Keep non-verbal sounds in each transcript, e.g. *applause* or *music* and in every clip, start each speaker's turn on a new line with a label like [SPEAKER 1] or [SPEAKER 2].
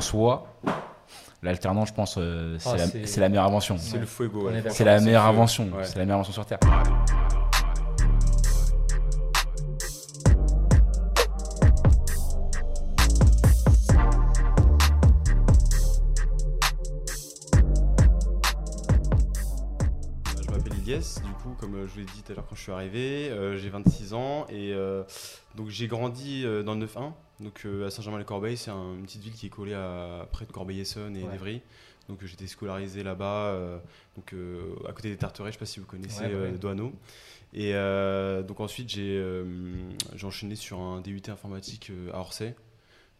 [SPEAKER 1] soi, l'alternance, je pense, euh, c'est
[SPEAKER 2] Ah,
[SPEAKER 1] la-
[SPEAKER 2] c'est-
[SPEAKER 1] c'est la meilleure invention.
[SPEAKER 3] C'est le fuego. Ouais.
[SPEAKER 1] C'est la meilleure invention.
[SPEAKER 3] Ouais.
[SPEAKER 1] C'est la meilleure invention sur Terre.
[SPEAKER 3] Je vous l'ai dit tout à l'heure quand je suis arrivé, euh, j'ai 26 ans et euh, donc j'ai grandi euh, dans le 9-1, donc à Saint-Germain-les-Corbeilles, c'est un- une petite ville qui est collée à, près de Corbeil-Essonne et
[SPEAKER 2] Ouais.
[SPEAKER 3] d'Evry. Donc j'étais scolarisé là-bas, donc à côté des Tarterets, je sais pas si vous connaissez
[SPEAKER 2] Ouais, ouais,
[SPEAKER 3] euh,
[SPEAKER 2] ouais.
[SPEAKER 3] Douaneau. Et euh, donc ensuite j'ai euh, enchaîné sur un DUT informatique euh, à Orsay.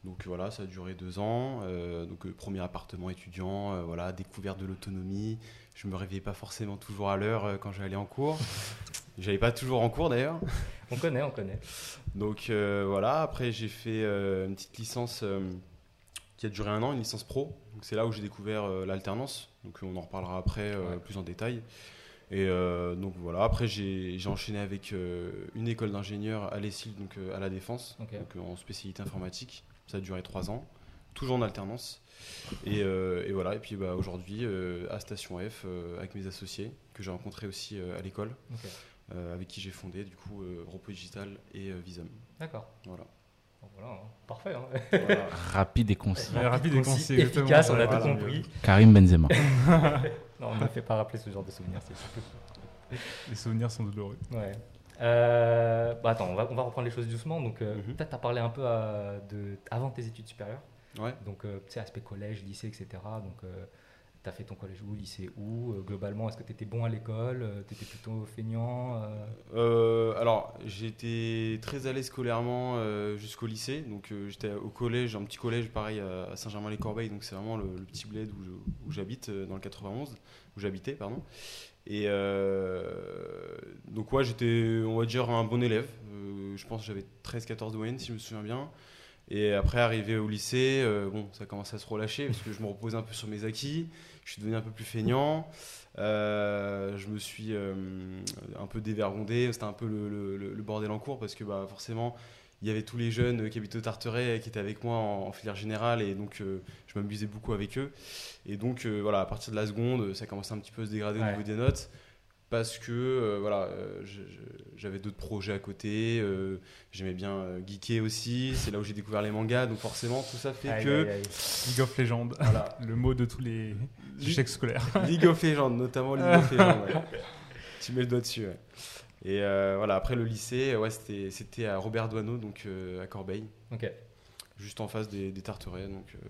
[SPEAKER 3] Donc voilà, ça a duré deux ans. Euh, donc euh, premier appartement étudiant, euh, voilà, découverte de l'autonomie. Je me réveillais pas forcément toujours à l'heure quand j'allais en cours. J'allais pas toujours en cours d'ailleurs.
[SPEAKER 2] On connaît, on connaît.
[SPEAKER 3] Donc voilà, après j'ai fait une petite licence qui a duré un an, une licence pro. Donc c'est là où j'ai découvert l'alternance. Donc on en reparlera après
[SPEAKER 2] Ouais.
[SPEAKER 3] plus en détail. Et donc voilà, après j'ai j'ai enchaîné avec une école d'ingénieur à l'ESIL, donc à la Défense, donc en spécialité informatique. Ça a duré trois ans, toujours en alternance. Et, euh, et voilà, et puis bah, aujourd'hui euh, à Station F euh, avec mes associés que j'ai rencontrés aussi euh, à l'école, euh, avec qui j'ai fondé du coup euh, Repo Digital et euh, Visum.
[SPEAKER 2] D'accord.
[SPEAKER 3] Voilà.
[SPEAKER 2] Voilà, hein. parfait. hein.
[SPEAKER 3] Voilà. *laughs*
[SPEAKER 1] Rapide et concis.
[SPEAKER 4] Ouais, rapide et concis,
[SPEAKER 2] efficace, on a
[SPEAKER 4] Voilà.
[SPEAKER 2] tout compris.
[SPEAKER 1] Karim Benzema. *laughs* *laughs*
[SPEAKER 2] Non, on ne me fait pas rappeler ce genre de souvenirs, c'est sûr.
[SPEAKER 4] Les souvenirs sont douloureux.
[SPEAKER 2] Ouais. Euh, bah attends, on va, on va reprendre les choses doucement. Donc, euh,
[SPEAKER 3] Mhm.
[SPEAKER 2] peut-être tu as parlé un peu euh, de, avant tes études supérieures.
[SPEAKER 3] Ouais.
[SPEAKER 2] Donc, euh, tu sais, aspect collège, lycée, etc. Donc, tu as fait ton collège où, lycée où Globalement, est-ce que tu étais bon à l'école Tu étais plutôt feignant
[SPEAKER 3] alors, j'étais très l'aise scolairement jusqu'au lycée. Donc, j'étais au collège, un petit collège pareil à Saint-Germain-les-Corbeilles. Donc, c'est vraiment le, le petit bled où j'habite dans le 91, où j'habitais, pardon. Et euh, donc, ouais, j'étais, on va dire, un bon élève. Euh, je pense que j'avais 13-14 de moyenne, si je me souviens bien. Et après, arrivé au lycée, euh, bon, ça commence à se relâcher parce que je me reposais un peu sur mes acquis. Je suis devenu un peu plus feignant. Je me suis un peu dévergondé. C'était un peu le- le bordel en cours parce que bah, forcément, il y avait tous les jeunes qui habitaient au Tarteret qui étaient avec moi en, en filière générale et donc euh, je m'amusais beaucoup avec eux. Et donc euh, voilà, à partir de la seconde, ça commençait un petit peu à se dégrader au niveau des notes parce que euh, voilà, euh, j'avais d'autres projets à côté. euh, J'aimais bien euh, geeker aussi. C'est là où j'ai découvert les mangas. Donc forcément, tout ça fait
[SPEAKER 2] aïe,
[SPEAKER 3] que
[SPEAKER 2] aïe, aïe.
[SPEAKER 4] League of Legends,
[SPEAKER 3] voilà, *laughs*
[SPEAKER 4] le mot de tous les échecs scolaires.
[SPEAKER 3] League of Legends, notamment League of *laughs* Legends. ouais. Tu mets le doigt dessus. ouais. Et euh, voilà, après le lycée, ouais, c'était c'était à Robert Doisneau, donc euh, à Corbeil,
[SPEAKER 2] Ok.
[SPEAKER 3] juste en face des, des Tarterets, donc euh,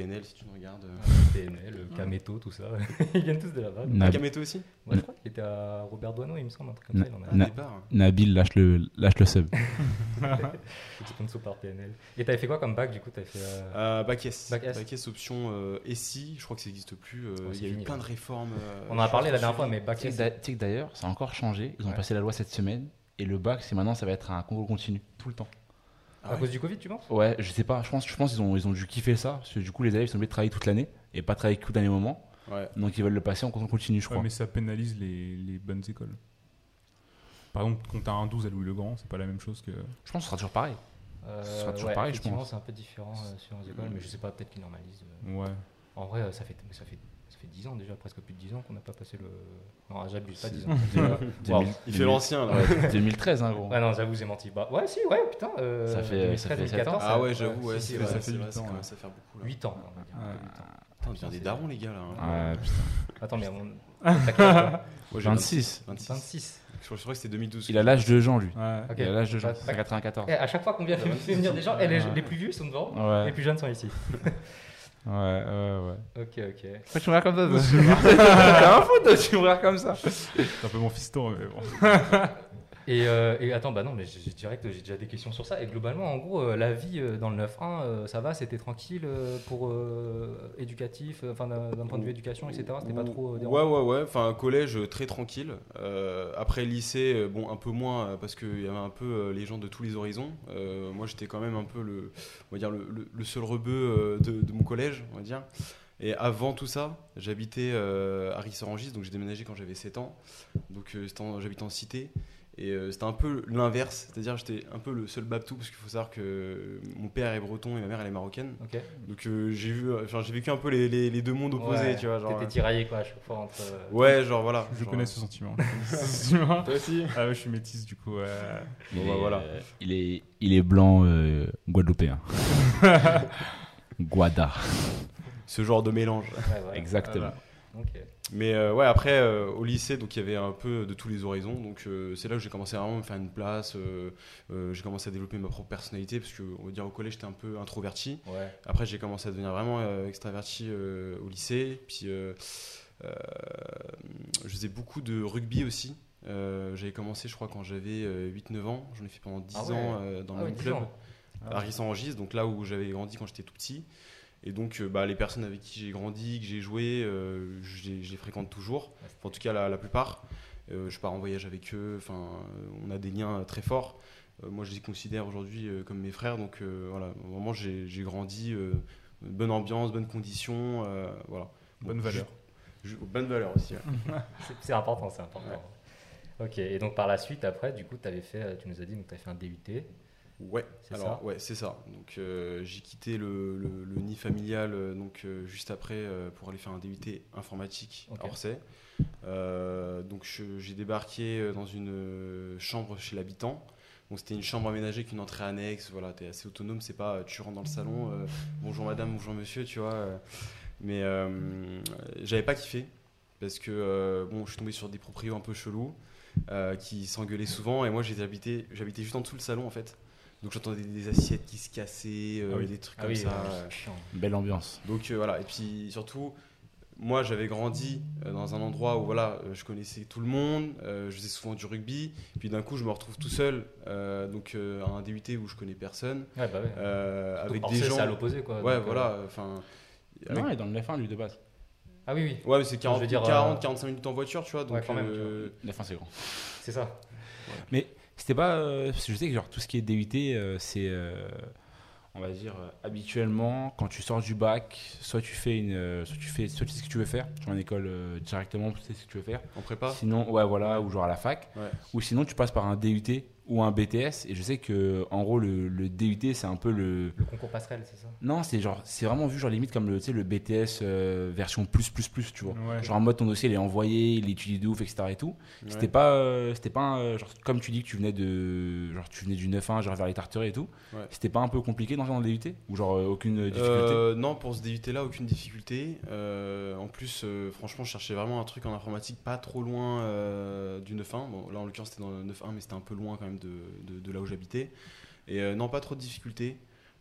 [SPEAKER 3] PNL si tu me regardes. euh. *laughs*
[SPEAKER 2] PNL, Kameto, tout ça. *laughs* Ils viennent tous de là-bas.
[SPEAKER 1] Nab-
[SPEAKER 3] Kameto aussi
[SPEAKER 2] Ouais, je crois qu'il était à Robert Doisneau, il me semble, un truc comme
[SPEAKER 1] Na-
[SPEAKER 2] ça. Il en a
[SPEAKER 1] Na-
[SPEAKER 3] départ.
[SPEAKER 1] Nabil, lâche le, lâche le sub. *laughs*
[SPEAKER 2] sponsor par PNL. Et t'avais fait quoi comme bac du coup T'avais fait. euh,
[SPEAKER 3] Euh, bac S.
[SPEAKER 2] Bac S.
[SPEAKER 3] option euh, SI, je crois que ça n'existe plus. euh, il y a eu plein de réformes. euh,
[SPEAKER 2] On en a parlé la dernière fois, mais bac S.
[SPEAKER 1] tu sais que d'ailleurs, ça a encore changé. Ils ont
[SPEAKER 2] Ouais.
[SPEAKER 1] passé la loi cette semaine. Et le bac, c'est maintenant, ça va être un concours continu, tout le temps.
[SPEAKER 2] À
[SPEAKER 3] ouais
[SPEAKER 2] cause du Covid, tu penses?
[SPEAKER 1] Ouais, je sais pas. Je pense, je pense qu'ils ont, ils ont dû kiffer ça. Parce que du coup, les élèves ils sont obligés de travailler toute l'année et pas travailler qu'au dernier moment.
[SPEAKER 3] Ouais.
[SPEAKER 1] Donc ils veulent le passer en continu, je
[SPEAKER 4] Ouais,
[SPEAKER 1] crois.
[SPEAKER 4] mais ça pénalise les, les bonnes écoles. Par exemple, quand t'as un 12 à Louis-le-Grand, c'est pas la même chose que.
[SPEAKER 1] Je pense que ce sera toujours pareil.
[SPEAKER 2] Euh,
[SPEAKER 1] Ce sera toujours
[SPEAKER 2] ouais,
[SPEAKER 1] pareil, je pense.
[SPEAKER 2] c'est un peu différent euh, sur les écoles, mais je sais pas, peut-être qu'ils normalisent. euh.
[SPEAKER 4] Ouais.
[SPEAKER 2] En vrai, euh, ça fait, ça fait, fait 10 ans déjà, presque plus de 10 ans qu'on n'a pas passé le. Non, j'abuse, pas 10 *laughs* ans. Wow.
[SPEAKER 1] 2000
[SPEAKER 3] Il fait l'ancien là. *laughs*
[SPEAKER 1] Ouais, 2013, hein, gros.
[SPEAKER 2] Ouais, non, j'avoue, j'ai menti. Bah, ouais, si, ouais, putain. euh,
[SPEAKER 1] Ça fait- ça fait
[SPEAKER 2] 2013,
[SPEAKER 1] sept ans.
[SPEAKER 2] 2014,
[SPEAKER 3] Ah ouais, j'avoue, ouais,
[SPEAKER 2] si, si, ouais,
[SPEAKER 4] ça fait
[SPEAKER 3] vrai,
[SPEAKER 4] huit
[SPEAKER 3] ça
[SPEAKER 4] ans,
[SPEAKER 3] commence
[SPEAKER 4] ouais.
[SPEAKER 3] à faire beaucoup là.
[SPEAKER 2] 8 ans, on va dire. Ans.
[SPEAKER 3] Putain, des darons les gars là. hein.
[SPEAKER 1] Ouais, putain.
[SPEAKER 2] Attends, mais on. T'as quel âge, toi
[SPEAKER 3] Moi, j'ai
[SPEAKER 1] 26.
[SPEAKER 3] 26.
[SPEAKER 2] 26.
[SPEAKER 3] Je crois que c'était 2012.
[SPEAKER 1] Il a l'âge de Jean, lui.
[SPEAKER 4] Ouais.
[SPEAKER 2] Ok.
[SPEAKER 1] Il a l'âge de Jean.
[SPEAKER 2] Bah,
[SPEAKER 1] C'est 94.
[SPEAKER 2] Eh, à chaque fois qu'on vient de venir *laughs* des gens, eh, les,
[SPEAKER 1] Ouais.
[SPEAKER 2] les plus vieux sont devant,
[SPEAKER 1] Ouais,
[SPEAKER 2] les plus jeunes sont ici.
[SPEAKER 1] Ouais, ouais, ouais.
[SPEAKER 2] Ok, ok.
[SPEAKER 1] Pourquoi tu me regardes comme ça T'as un fou, toi, *laughs* tu me regardes comme ça.
[SPEAKER 4] C'est un peu mon fiston, mais bon. *laughs*
[SPEAKER 2] Et, euh, et attends, bah non, mais j'ai- direct, j'ai déjà des questions sur ça. Et globalement, en gros, euh, la vie euh, dans le 9-1, euh, ça va, c'était tranquille pour éducatif, enfin d'un point de vue éducation, etc. C'était pas trop
[SPEAKER 3] Ouais, ouais, ouais. Enfin, collège très tranquille. Après, lycée, bon, un peu moins parce qu'il y avait un peu les gens de tous les horizons. Moi, j'étais quand même un peu le, on va dire, le, le- le seul rebeu de, de mon collège, on va dire. Et avant tout ça, j'habitais euh, à Rissorangis, donc j'ai déménagé quand j'avais 7 ans. Donc, euh, j'habitais en cité. Et euh, c'était un peu l'inverse, c'est-à-dire j'étais un peu le seul Babtou parce qu'il faut savoir que mon père est breton et ma mère elle est marocaine. Donc euh, j'ai vu, enfin j'ai vécu un peu les, les- les deux mondes opposés,
[SPEAKER 2] Ouais,
[SPEAKER 3] tu vois. Genre,
[SPEAKER 2] T'étais tiraillé quoi à chaque fois entre. euh,
[SPEAKER 3] euh, ouais, genre voilà.
[SPEAKER 4] Je
[SPEAKER 3] genre,
[SPEAKER 4] connais ce sentiment. *laughs* Toi
[SPEAKER 3] Toi aussi
[SPEAKER 4] Ah ouais, je suis métisse du coup. ouais.
[SPEAKER 3] Bon,
[SPEAKER 1] Il
[SPEAKER 3] bah,
[SPEAKER 1] est,
[SPEAKER 3] voilà.
[SPEAKER 1] euh, il, est, il est blanc euh, guadeloupéen. *laughs* Guada.
[SPEAKER 3] Ce genre de mélange.
[SPEAKER 2] ouais, voilà.
[SPEAKER 1] Exactement.
[SPEAKER 2] Ok.
[SPEAKER 3] Mais euh, ouais, après, euh, au lycée, donc il y avait un peu de tous les horizons. Donc euh, c'est là que j'ai commencé à vraiment me faire une place. j'ai commencé à développer ma propre personnalité parce que, on va dire, au collège, j'étais un peu introverti.
[SPEAKER 2] Ouais.
[SPEAKER 3] Après, j'ai commencé à devenir vraiment extraverti au lycée. Puis, je faisais beaucoup de rugby aussi. J'avais commencé, je crois, quand j'avais 8-9 ans. J'en ai fait pendant 10
[SPEAKER 2] Ah ouais.
[SPEAKER 3] ans dans
[SPEAKER 2] Ah
[SPEAKER 3] le
[SPEAKER 2] ouais,
[SPEAKER 3] même
[SPEAKER 2] 10
[SPEAKER 3] club, à Rissan-Angis, donc là où j'avais grandi quand j'étais tout petit. Et donc, euh, bah, les personnes avec qui j'ai grandi, que j'ai joué, euh, je les- je fréquente toujours. En tout cas, la, la plupart. Euh, je pars en voyage avec eux. Enfin, on a des liens très forts. Euh, moi, je les considère aujourd'hui comme mes frères. Donc, voilà, vraiment, j'ai grandi. bonne ambiance, bonnes conditions. euh, voilà.
[SPEAKER 4] Bonne
[SPEAKER 3] Bon,
[SPEAKER 4] valeur.
[SPEAKER 3] ju- bonne valeur aussi. ouais. *laughs*
[SPEAKER 2] C'est- important, c'est important. Ok, et donc par la suite, après, du coup, tu avais fait, tu nous as dit, donc tu as fait un DUT.
[SPEAKER 3] Ouais,
[SPEAKER 2] C'est
[SPEAKER 3] alors
[SPEAKER 2] ça
[SPEAKER 3] ouais, c'est ça. Donc euh, j'ai quitté le, le- le nid familial euh, donc euh, juste après euh, pour aller faire un DUT informatique
[SPEAKER 2] Ok.
[SPEAKER 3] à Orsay. Donc j'ai débarqué dans une chambre chez l'habitant. Donc c'était une chambre aménagée avec une entrée annexe. Voilà, t'es assez autonome. C'est pas tu rentres dans le salon, bonjour madame, bonjour monsieur, tu vois. mais j'avais pas kiffé parce que bon, je suis tombé sur des proprios un peu chelous qui s'engueulaient souvent et moi habité, j'habitais juste en dessous le salon en fait. Donc j'entendais des assiettes qui se cassaient, euh,
[SPEAKER 4] Ah oui.
[SPEAKER 3] des trucs
[SPEAKER 2] Ah
[SPEAKER 3] comme
[SPEAKER 2] oui,
[SPEAKER 3] ça.
[SPEAKER 2] ouais,
[SPEAKER 3] euh.
[SPEAKER 2] c'est chiant.
[SPEAKER 1] Belle ambiance.
[SPEAKER 3] Donc euh, voilà, et puis surtout, moi j'avais grandi euh, dans un endroit où voilà, je connaissais tout le monde, euh, je faisais souvent du rugby, puis d'un coup je me retrouve tout seul, euh, donc euh, à un DUT où je connais personne,
[SPEAKER 2] Ouais, bah ouais.
[SPEAKER 3] euh,
[SPEAKER 2] Donc,
[SPEAKER 3] avec des gens.
[SPEAKER 2] c'est à l'opposé, quoi.
[SPEAKER 3] Ouais,
[SPEAKER 2] donc,
[SPEAKER 3] voilà, enfin. avec-
[SPEAKER 1] Non, il est dans le F1, lui, de base.
[SPEAKER 2] Ah oui, oui,
[SPEAKER 3] Ouais, mais c'est
[SPEAKER 2] Je
[SPEAKER 3] 40,
[SPEAKER 2] veux dire,
[SPEAKER 3] 40
[SPEAKER 2] euh,
[SPEAKER 3] 45 minutes en voiture, tu vois, donc.
[SPEAKER 2] Ouais, quand même,
[SPEAKER 3] euh,
[SPEAKER 1] Le F1, c'est grand.
[SPEAKER 2] c'est ça.
[SPEAKER 1] C'était pas. euh, parce que je sais que genre, tout ce qui est DUT, euh, c'est. euh, on va dire, euh, habituellement, quand tu sors du bac, soit tu fais une. soit tu fais. Soit tu sais ce que tu veux faire. Tu vas en école directement, tu sais ce que tu veux faire.
[SPEAKER 3] en prépa?
[SPEAKER 1] Sinon, ouais, voilà, ou genre à la fac.
[SPEAKER 3] Ouais.
[SPEAKER 1] Ou sinon, tu passes par un DUT ou un BTS. Et je sais que, en gros, le, le DUT, c'est un peu le.
[SPEAKER 2] Le concours passerelle, c'est ça?
[SPEAKER 1] Non, c'est genre, c'est vraiment vu genre limite comme le, tu sais, le BTS euh, version plus plus plus, tu vois.
[SPEAKER 4] Ouais.
[SPEAKER 1] Genre en mode ton dossier il est envoyé, il est étudié de ouf, etc. et tout.
[SPEAKER 3] Ouais.
[SPEAKER 1] C'était pas, euh, c'était pas un, genre comme tu dis que tu venais de, genre tu venais du 9-1, genre vers les Tarterets et tout.
[SPEAKER 3] Ouais.
[SPEAKER 1] C'était pas un peu compliqué dans dans le DUT ou genre euh, aucune difficulté?
[SPEAKER 3] Euh, non, pour ce DUT là, aucune difficulté. Euh, en plus, euh, franchement, je cherchais vraiment un truc en informatique pas trop loin euh, du 9.1. Bon, là en l'occurrence, c'était dans le 9.1, mais c'était un peu loin quand même de, de- de là où j'habitais. Et euh, non, pas trop de difficultés.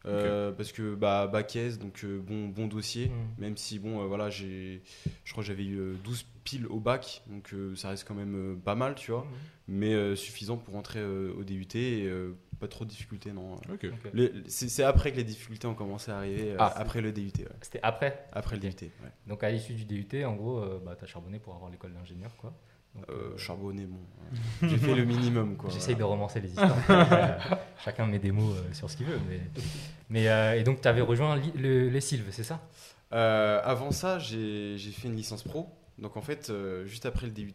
[SPEAKER 3] Euh, Parce que bah, bac S, donc euh, bon, bon dossier.
[SPEAKER 2] Mm.
[SPEAKER 3] Même si, bon, euh, voilà, j'ai, je crois que j'avais eu euh, 12 piles au bac, donc euh, ça reste quand même euh, pas mal, tu vois. Mais euh, suffisant pour rentrer euh, au DUT et euh, pas trop de difficultés, non. C'est c'est après que les difficultés ont commencé à arriver, euh,
[SPEAKER 1] Ah.
[SPEAKER 3] après le DUT. ouais.
[SPEAKER 2] C'était après.
[SPEAKER 3] Après le. DUT, ouais.
[SPEAKER 2] Donc à l'issue du DUT, en gros, euh, bah, tu as charbonné pour avoir l'école d'ingénieur, quoi.
[SPEAKER 3] Euh,
[SPEAKER 2] euh,
[SPEAKER 3] charbonné, bon. ouais. *laughs* J'ai fait le minimum, quoi.
[SPEAKER 2] J'essaye de romancer les histoires. Euh, *laughs* chacun met des mots euh, sur ce qu'il veut. Mais, mais et donc, tu avais rejoint le- les Sylves, c'est ça?
[SPEAKER 3] Avant ça, j'ai fait une licence pro. Donc en fait, juste après le DUT,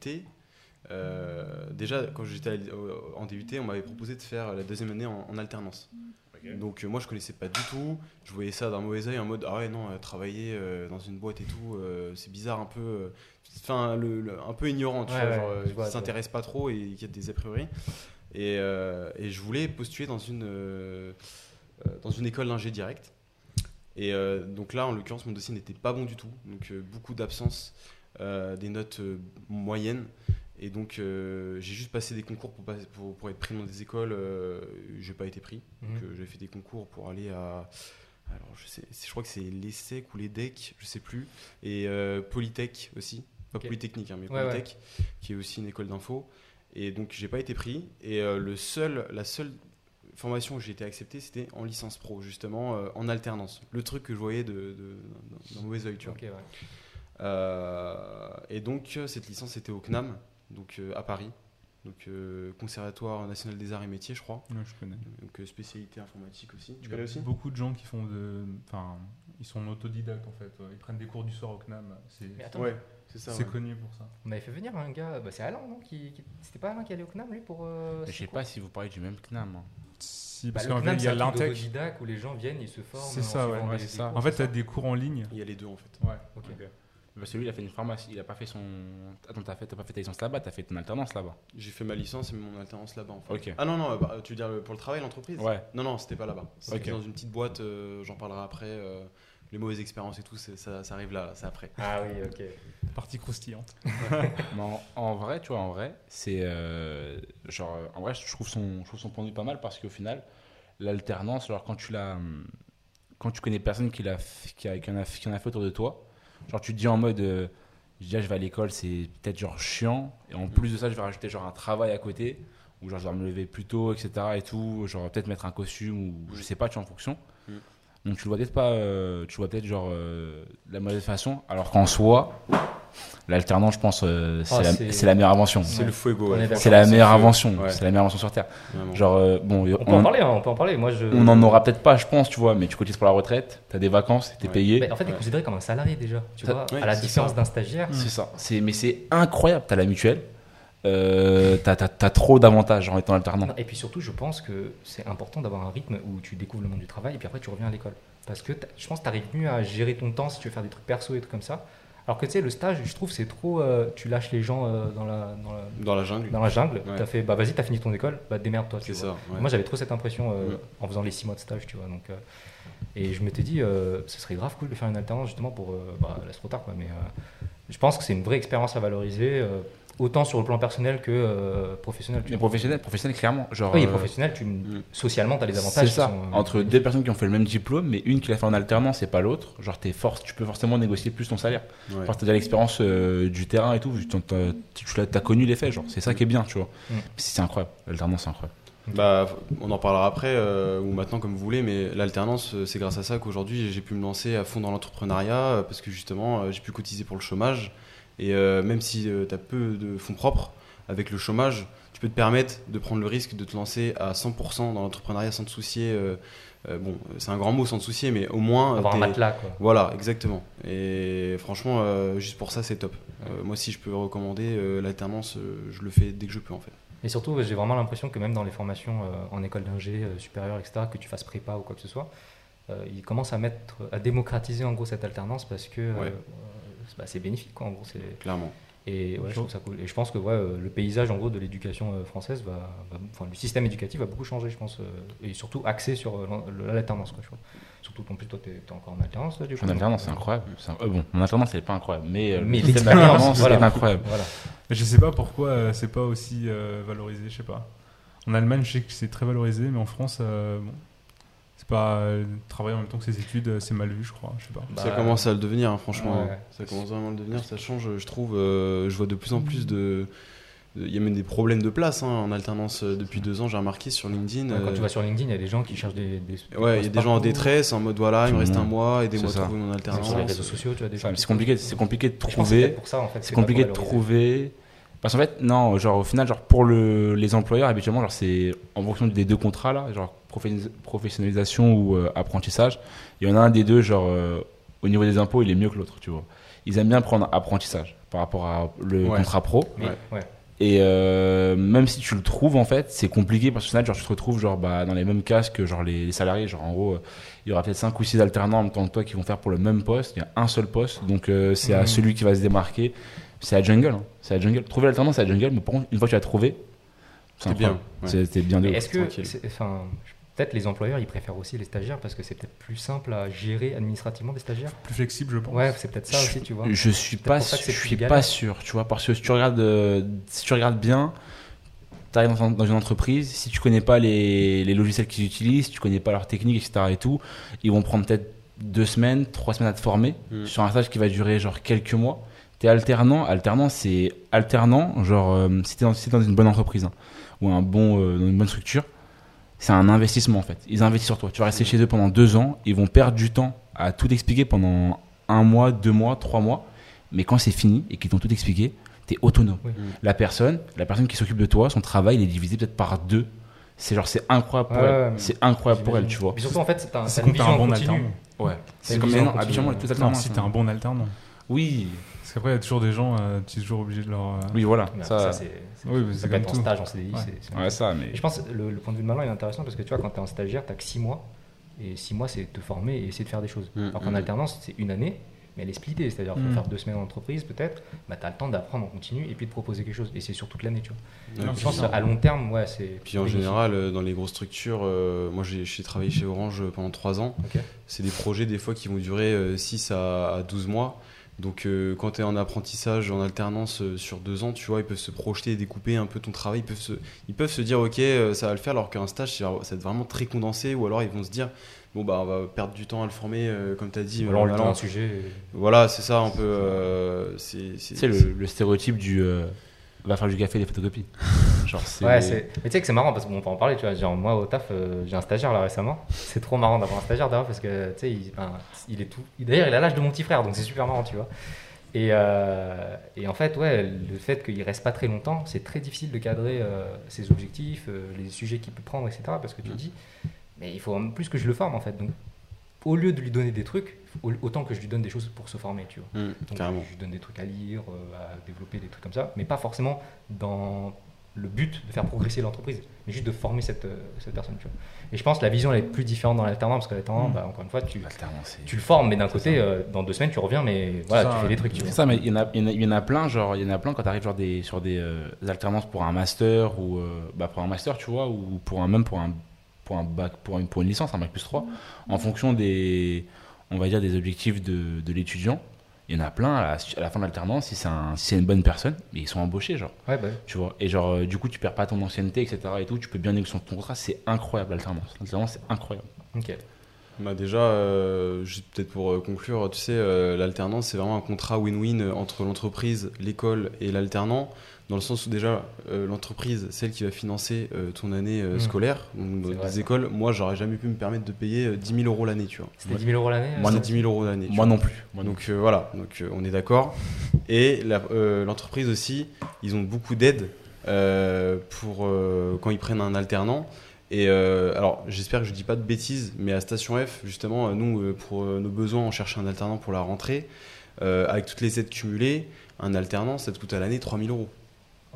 [SPEAKER 3] déjà quand j'étais en DUT, on m'avait proposé de faire la deuxième année en, en alternance. Donc euh, moi je connaissais pas du tout, je voyais ça d'un mauvais oeil en mode ah ouais non euh, travailler euh, dans une boîte et tout c'est bizarre un peu enfin le, le- un peu ignorant tu
[SPEAKER 2] Ouais,
[SPEAKER 3] vois
[SPEAKER 2] ouais,
[SPEAKER 3] genre
[SPEAKER 2] vois,
[SPEAKER 3] s'intéresse pas trop et qui a des a priori. Et, et je voulais postuler dans une dans une école d'ingé direct. Et donc là en l'occurrence mon dossier n'était pas bon du tout. Donc beaucoup d'absences des notes moyennes et donc euh, j'ai juste passé des concours pour, pour, pour être pris dans des écoles euh, j'ai pas été pris. Donc
[SPEAKER 2] Mhm.
[SPEAKER 3] euh, j'ai fait des concours pour aller à alors je sais je crois que c'est l'ESSEC ou l'EDEC je sais plus. Et euh, Polytech aussi. Pas. Polytechnique hein, mais
[SPEAKER 2] Ouais,
[SPEAKER 3] Polytech qui est aussi une école d'info. Et donc j'ai pas été pris. Et le seul la seule formation où j'ai été accepté c'était en licence pro justement en alternance. Le truc que je voyais de, de- d'un d'un mauvais oeil tu vois.
[SPEAKER 2] ouais.
[SPEAKER 3] et donc cette licence était au CNAM, donc euh, à Paris, donc euh, Conservatoire national des arts et métiers, je crois.
[SPEAKER 4] Ouais, je connais.
[SPEAKER 3] Donc euh, spécialité informatique aussi. Tu
[SPEAKER 4] Il y a
[SPEAKER 3] connais aussi
[SPEAKER 4] Beaucoup de gens qui font de. Enfin, Ils sont autodidactes en fait. Ils prennent des cours du soir au CNAM. C'est
[SPEAKER 2] Mais attends,
[SPEAKER 3] Ouais, c'est ça.
[SPEAKER 4] c'est
[SPEAKER 3] ouais.
[SPEAKER 4] connu pour ça.
[SPEAKER 2] on avait fait venir un gars, bah, c'est Alain, non qui, qui- C'était pas Alain qui allait au CNAM lui pour. euh,
[SPEAKER 1] Je sais pas si vous parlez du même CNAM. hein.
[SPEAKER 4] Si,
[SPEAKER 2] Bah,
[SPEAKER 4] parce qu'en fait, il y a l'Intec.
[SPEAKER 2] d'autodidacte où les gens viennent, ils se forment.
[SPEAKER 4] C'est ça, ouais.
[SPEAKER 1] Ouais, c'est ça.
[SPEAKER 2] cours,
[SPEAKER 4] En fait, tu as des cours en ligne.
[SPEAKER 3] Il y a les deux en fait.
[SPEAKER 4] Ouais.
[SPEAKER 2] Ok.
[SPEAKER 1] Parce que lui, il a fait une pharmacie. Il a pas fait son. Attends, t'as fait, t'as pas fait ta licence là-bas, t'as fait ton alternance là-bas.
[SPEAKER 3] J'ai fait ma licence et mon alternance là-bas en fait.
[SPEAKER 1] Ok.
[SPEAKER 3] Ah non, non, bah, tu veux dire le- pour le travail, l'entreprise?
[SPEAKER 1] Ouais.
[SPEAKER 3] Non, non, c'était pas là-bas. C'était
[SPEAKER 1] Ok.
[SPEAKER 3] dans une petite boîte, euh, j'en parlerai après. euh, les mauvaises expériences et tout, c'est- ça, ça arrive là, c'est après.
[SPEAKER 2] Ah oui, ok. *laughs*
[SPEAKER 4] Partie croustillante. *laughs*
[SPEAKER 1] Mais en, en vrai, tu vois, en vrai, c'est. euh, genre, euh, en vrai, je trouve, son, je trouve son point de vue pas mal parce qu'au final, l'alternance, alors quand tu l'as. hum, Quand tu connais personne qui, l'a f- qui, a, qui, en a, qui en a fait autour de toi, genre, tu te dis en mode. euh, déjà, je vais à l'école, c'est peut-être genre chiant. Et en plus de ça, je vais rajouter genre un travail à côté où genre je dois me lever plus tôt, etc. Et tout. Genre, peut-être mettre un costume ou je sais pas, tu vois, en fonction.
[SPEAKER 3] Mm.
[SPEAKER 1] Donc, tu le vois peut-être pas. euh, tu le vois peut-être genre euh, de la mauvaise façon. Alors qu'en soi, l'alternance, je pense, euh, c'est
[SPEAKER 2] Ah,
[SPEAKER 1] la,
[SPEAKER 2] c'est-
[SPEAKER 1] c'est la meilleure invention.
[SPEAKER 3] C'est le fuego. Ouais.
[SPEAKER 1] C'est la meilleure invention.
[SPEAKER 3] Ouais,
[SPEAKER 1] C'est la meilleure invention sur Terre.
[SPEAKER 3] vraiment.
[SPEAKER 1] Genre, euh, bon,
[SPEAKER 2] On peut en parler, hein, on peut en parler. Moi, je.
[SPEAKER 1] on en aura peut-être pas, je pense, tu vois, mais tu cotises pour la retraite, t'as des vacances, t'es
[SPEAKER 3] Ouais.
[SPEAKER 1] payé.
[SPEAKER 2] Mais en fait, t'es
[SPEAKER 3] Ouais.
[SPEAKER 2] considéré comme un salarié déjà. Tu
[SPEAKER 1] Ça-
[SPEAKER 2] vois,
[SPEAKER 3] ouais,
[SPEAKER 2] à la différence
[SPEAKER 3] ça.
[SPEAKER 2] d'un stagiaire.
[SPEAKER 1] C'est ça. C'est, mais c'est incroyable. T'as la mutuelle, euh, t'as, t'as- t'as trop d'avantages en étant alternant.
[SPEAKER 2] Non, Et puis surtout, je pense que c'est important d'avoir un rythme où tu découvres le monde du travail et puis après tu reviens à l'école. Parce que je pense que tu arrives mieux à gérer ton temps si tu veux faire des trucs perso et trucs comme ça. Alors que tu sais, le stage, je trouve, c'est trop. euh, tu lâches les gens euh, dans, la, dans, la,
[SPEAKER 3] Dans la jungle.
[SPEAKER 2] dans la jungle.
[SPEAKER 3] Ouais.
[SPEAKER 2] T'as fait, bah vas-y, t'as fini ton école, bah démerde-toi. tu
[SPEAKER 3] C'est ça. ouais.
[SPEAKER 2] Moi, j'avais trop cette impression euh, en faisant les six mois de stage, tu vois. Donc, et je m'étais dit, ce serait grave cool de faire une alternance justement pour. bah, là, c'est trop tard, quoi. Mais je pense que c'est une vraie expérience à valoriser, autant sur le plan personnel que euh, professionnel. tu
[SPEAKER 1] Mais professionnel, professionnel, clairement. Genre,
[SPEAKER 2] Oui,
[SPEAKER 1] euh,
[SPEAKER 2] professionnel, tu,
[SPEAKER 3] Mm.
[SPEAKER 2] socialement, tu as les avantages.
[SPEAKER 1] c'est ça.
[SPEAKER 2] euh,
[SPEAKER 1] Entre deux personnes qui ont fait le même diplôme, mais une qui l'a fait en alternance et pas l'autre, genre t'es force, tu peux forcément négocier plus ton salaire.
[SPEAKER 3] Ouais.
[SPEAKER 1] Genre t'as déjà l'expérience euh, du terrain et tout, tu, tu t'as connu les faits, genre c'est ça qui est bien, tu vois.
[SPEAKER 2] Mm.
[SPEAKER 1] C'est incroyable, l'alternance c'est incroyable.
[SPEAKER 3] Bah, on en parlera après euh, ou maintenant comme vous voulez, mais l'alternance, c'est grâce à ça qu'aujourd'hui j'ai pu me lancer à fond dans l'entrepreneuriat parce que justement j'ai pu cotiser pour le chômage et euh, même si tu as peu de fonds propres, avec le chômage, tu peux te permettre de prendre le risque de te lancer à 100% dans l'entrepreneuriat sans te soucier. euh, euh, bon, c'est un grand mot sans te soucier, mais au moins.
[SPEAKER 2] avoir un matelas, quoi.
[SPEAKER 3] Voilà, exactement. Et franchement, euh, juste pour ça, c'est top. Euh, moi, si je peux recommander euh, l'alternance, euh, je le fais dès que je peux en fait.
[SPEAKER 2] Et surtout, j'ai vraiment l'impression que même dans les formations euh, en école d'ingé euh, supérieure, etc., que tu fasses prépa ou quoi que ce soit, euh, ils commencent à mettre, à démocratiser en gros cette alternance parce que euh,
[SPEAKER 3] Ouais.
[SPEAKER 2] Euh, c'est- bah, c'est bénéfique, quoi, en gros. c'est-
[SPEAKER 3] Clairement.
[SPEAKER 2] Et ouais, je trouve ça cool. Et je pense que ouais, euh, le paysage en gros de l'éducation euh, française va, va- enfin le système éducatif va beaucoup changer, je pense, euh, et surtout axé sur l'alternance, quoi, je. Surtout en plus, toi, t'es es encore en alternance là, du coup.
[SPEAKER 1] En alternance c'est incroyable. Un- euh, bon, mon alternance elle est pas incroyable, mais,
[SPEAKER 2] Mais
[SPEAKER 1] le système
[SPEAKER 2] l'expérience,
[SPEAKER 1] d'alternance
[SPEAKER 2] voilà.
[SPEAKER 1] est incroyable.
[SPEAKER 2] Voilà.
[SPEAKER 4] Mais je sais pas pourquoi euh, c'est pas aussi euh, valorisé, je sais pas. En Allemagne, je sais que c'est très valorisé, mais en France, euh, bon, c'est pas euh, travailler en même temps que ses études, euh, c'est mal vu, je crois. Je sais pas.
[SPEAKER 3] ça
[SPEAKER 2] Bah,
[SPEAKER 3] commence à le devenir, hein, franchement.
[SPEAKER 2] Ouais.
[SPEAKER 3] Ça commence vraiment à le devenir, ça change, je trouve. euh, je vois de plus en plus de. Il y a même des problèmes de place hein, en alternance depuis deux ans, j'ai remarqué sur LinkedIn.
[SPEAKER 2] Ouais, Quand
[SPEAKER 3] euh,
[SPEAKER 2] tu vas sur LinkedIn, il y a des gens qui cherchent des. des
[SPEAKER 3] Ouais, il y a des gens en détresse, en mode voilà, il me reste un
[SPEAKER 1] monde.
[SPEAKER 3] mois, aidez-moi à trouver mon alternance.
[SPEAKER 2] Sur les réseaux sociaux, tu as des.
[SPEAKER 1] Enfin, C'est compliqué, de
[SPEAKER 2] c'est
[SPEAKER 1] trouver.
[SPEAKER 2] en fait.
[SPEAKER 1] C'est compliqué de trouver. Parce qu'en fait, non, genre au final, genre pour le, les employeurs, habituellement, genre c'est en fonction des deux contrats là, genre professionnalisation ou euh, apprentissage. Il y en a un des deux, genre euh, au niveau des impôts, il est mieux que l'autre, tu vois. Ils aiment bien prendre apprentissage par rapport à le
[SPEAKER 3] Ouais.
[SPEAKER 1] contrat pro.
[SPEAKER 3] Ouais.
[SPEAKER 2] ouais.
[SPEAKER 1] Et euh, même si tu le trouves, en fait, c'est compliqué parce que final, genre, tu te retrouves genre, bah, dans les mêmes cases que genre, les, les salariés. Genre, en gros, euh, il y aura peut-être 5 ou 6 alternants en même temps que toi qui vont faire pour le même poste. Il y a un seul poste. Donc, euh, c'est à
[SPEAKER 2] Mhm.
[SPEAKER 1] celui qui va se démarquer. C'est la jungle. hein. C'est la jungle. Trouver l'alternance, c'est la jungle. Mais par contre, une fois que tu l'as trouvé, c'est
[SPEAKER 3] bien. ouais.
[SPEAKER 1] C'était bien de
[SPEAKER 2] est-ce que, enfin, peut-être les employeurs ils préfèrent aussi les stagiaires parce que c'est peut-être plus simple à gérer administrativement des stagiaires?
[SPEAKER 4] Plus flexible, je pense.
[SPEAKER 2] Ouais, c'est peut-être ça
[SPEAKER 1] Je-
[SPEAKER 2] aussi, tu vois.
[SPEAKER 1] Je suis pas, je suis
[SPEAKER 2] galère.
[SPEAKER 1] pas sûr, tu vois, parce que si tu regardes, euh, si tu regardes bien, tu arrives dans, dans une entreprise, si tu connais pas les, les logiciels qu'ils utilisent, si tu connais pas leurs techniques, etc. et tout, ils vont prendre peut-être deux semaines, trois semaines à te former
[SPEAKER 3] Mm.
[SPEAKER 1] sur un stage qui va durer genre quelques mois. T'es alternant, alternant c'est alternant, genre euh, si t'es dans, si t'es dans une bonne entreprise hein, ou un bon, euh, dans une bonne structure, c'est un investissement en fait. Ils investissent sur toi. Tu vas rester chez eux pendant deux ans, ils vont perdre du temps à tout expliquer pendant un mois, deux mois, trois mois. Mais quand c'est fini et qu'ils t'ont tout expliqué, tu es autonome.
[SPEAKER 2] Oui.
[SPEAKER 3] Mm.
[SPEAKER 1] La personne, la personne qui s'occupe de toi, son travail, il est divisé peut-être par deux. c'est genre, c'est incroyable pour
[SPEAKER 2] Ouais,
[SPEAKER 1] elle.
[SPEAKER 2] ouais, mais
[SPEAKER 1] C'est incroyable pour elle, tu vois.
[SPEAKER 2] Puis surtout, en fait, t'as une vision
[SPEAKER 4] un bon alternant.
[SPEAKER 1] Ouais. C'est comme habituellement, tout
[SPEAKER 4] si t'es un bon alternant.
[SPEAKER 1] Oui,
[SPEAKER 4] Parce qu'après, il y a toujours des gens, euh, tu es toujours obligé de leur. euh,
[SPEAKER 1] oui, voilà. Ça,
[SPEAKER 2] ça, c'est. c'est-
[SPEAKER 4] Oui, mais
[SPEAKER 2] ça
[SPEAKER 4] c'est
[SPEAKER 2] peut être en
[SPEAKER 4] tout.
[SPEAKER 2] stage, en CDI.
[SPEAKER 4] Ouais.
[SPEAKER 2] c'est- c'est-
[SPEAKER 1] ouais, ça, mais.
[SPEAKER 2] Et je pense que le, le point de vue de Manon est intéressant parce que tu vois, quand tu es en stagiaire, tu que 6 mois. Et 6 mois, c'est te former et essayer de faire des choses.
[SPEAKER 3] Mm,
[SPEAKER 2] Alors qu'en
[SPEAKER 3] mm.
[SPEAKER 2] alternance, c'est une année, mais elle est splittée. C'est-à-dire, il faut
[SPEAKER 4] Mm.
[SPEAKER 2] faire deux semaines en entreprise, peut-être. Bah, tu as le temps d'apprendre en continu et puis de proposer quelque chose. Et c'est sur toute l'année, tu vois.
[SPEAKER 4] Non,
[SPEAKER 2] je pense
[SPEAKER 4] ça.
[SPEAKER 2] à long terme, ouais, c'est.
[SPEAKER 3] Puis en
[SPEAKER 2] bénéfique.
[SPEAKER 3] général, euh, dans les grosses structures, euh, moi j'ai j'ai travaillé chez Orange pendant 3 ans.
[SPEAKER 2] Ok.
[SPEAKER 3] C'est des projets des fois qui vont durer euh, 6 à, à 12 mois. Donc euh, quand tu es en apprentissage, en alternance euh, sur 2 ans, tu vois, ils peuvent se projeter, découper un peu ton travail. Ils peuvent se, ils peuvent se dire, ok, euh, ça va le faire, alors qu'un stage, c'est- ça va être vraiment très condensé. Ou alors ils vont se dire, bon, bah on va perdre du temps à le former, euh, comme tu as dit.
[SPEAKER 2] Alors, on un sujet. et-
[SPEAKER 3] Voilà, c'est ça un peu. euh, c'est
[SPEAKER 1] le stéréotype du. Va faire du café et des photocopies. *laughs* Genre, c'est.
[SPEAKER 2] Ouais, c'est. Mais tu sais que c'est marrant parce qu'on peut en parler, tu vois. Genre, moi au taf, euh, j'ai un stagiaire là récemment. C'est trop marrant d'avoir un stagiaire d'ailleurs parce que tu sais, il, est tout. D'ailleurs, il a l'âge de mon petit frère, donc c'est super marrant, tu vois. Et, euh, et en fait, ouais, le fait qu'il reste pas très longtemps, c'est très difficile de cadrer euh, ses objectifs, les sujets qu'il peut prendre, etc. Parce que tu te dis, mais il faut plus que je le forme en fait. Donc, au lieu de lui donner des trucs, autant que je lui donne des choses pour se former, tu vois.
[SPEAKER 3] Hum,
[SPEAKER 2] Donc,
[SPEAKER 3] carrément.
[SPEAKER 2] je lui donne des trucs à lire, euh, à développer des trucs comme ça, mais pas forcément dans le but de faire progresser l'entreprise, mais juste de former cette, euh, cette personne. Tu vois. Et je pense que la vision elle est plus différente dans l'alternant, parce que l'alternant,
[SPEAKER 4] Mm.
[SPEAKER 2] bah, encore une fois, tu, tu le formes, mais d'un côté, euh, dans deux semaines, tu reviens, mais voilà,
[SPEAKER 4] ça,
[SPEAKER 2] tu fais des trucs. Tu
[SPEAKER 1] C'est
[SPEAKER 2] vois.
[SPEAKER 1] ça, mais il y, en a, il, y en a, il y en a plein, genre, il y en a plein quand tu arrives genre des, sur des euh, alternances pour un master ou euh, bah, pour un master, tu vois, ou pour un, même pour un, pour un bac, pour une, pour une licence, un bac plus 3, en fonction des, on va dire, des objectifs de, de l'étudiant. Il y en a plein à la, à la fin de l'alternance, si c'est un, si c'est une bonne personne, mais ils sont embauchés, genre,
[SPEAKER 2] Ouais, bah,
[SPEAKER 1] tu vois. Et genre, euh, du coup, tu perds pas ton ancienneté, etc. Et tout, tu peux bien négocier ton contrat, c'est incroyable l'alternance. L'alternance, c'est incroyable.
[SPEAKER 2] ok.
[SPEAKER 3] Bah déjà, euh, juste peut-être pour euh, conclure, tu sais, euh, l'alternance, c'est vraiment un contrat win-win entre l'entreprise, l'école et l'alternant, dans le sens où déjà, euh, l'entreprise, celle qui va financer euh, ton année euh,
[SPEAKER 2] Mm.
[SPEAKER 3] scolaire, donc dans les
[SPEAKER 2] ça.
[SPEAKER 3] écoles, moi, j'aurais jamais pu me permettre de payer euh, 10 000 euros l'année, tu vois.
[SPEAKER 2] C'était 10 000 euros l'année
[SPEAKER 1] Moi,
[SPEAKER 2] euh,
[SPEAKER 1] non.
[SPEAKER 3] C'est 10 000 euros l'année.
[SPEAKER 1] Moi non plus. Moi non
[SPEAKER 3] Donc euh, voilà, donc euh, on est d'accord. Et la- euh, l'entreprise aussi, ils ont beaucoup d'aide euh, pour euh, quand ils prennent un alternant. Et euh, alors, j'espère que je dis pas de bêtises, mais à Station F, justement, nous, pour nos besoins, on cherche un alternant pour la rentrée. Euh, avec toutes les aides cumulées, un alternant, ça te coûte à l'année 3000 euros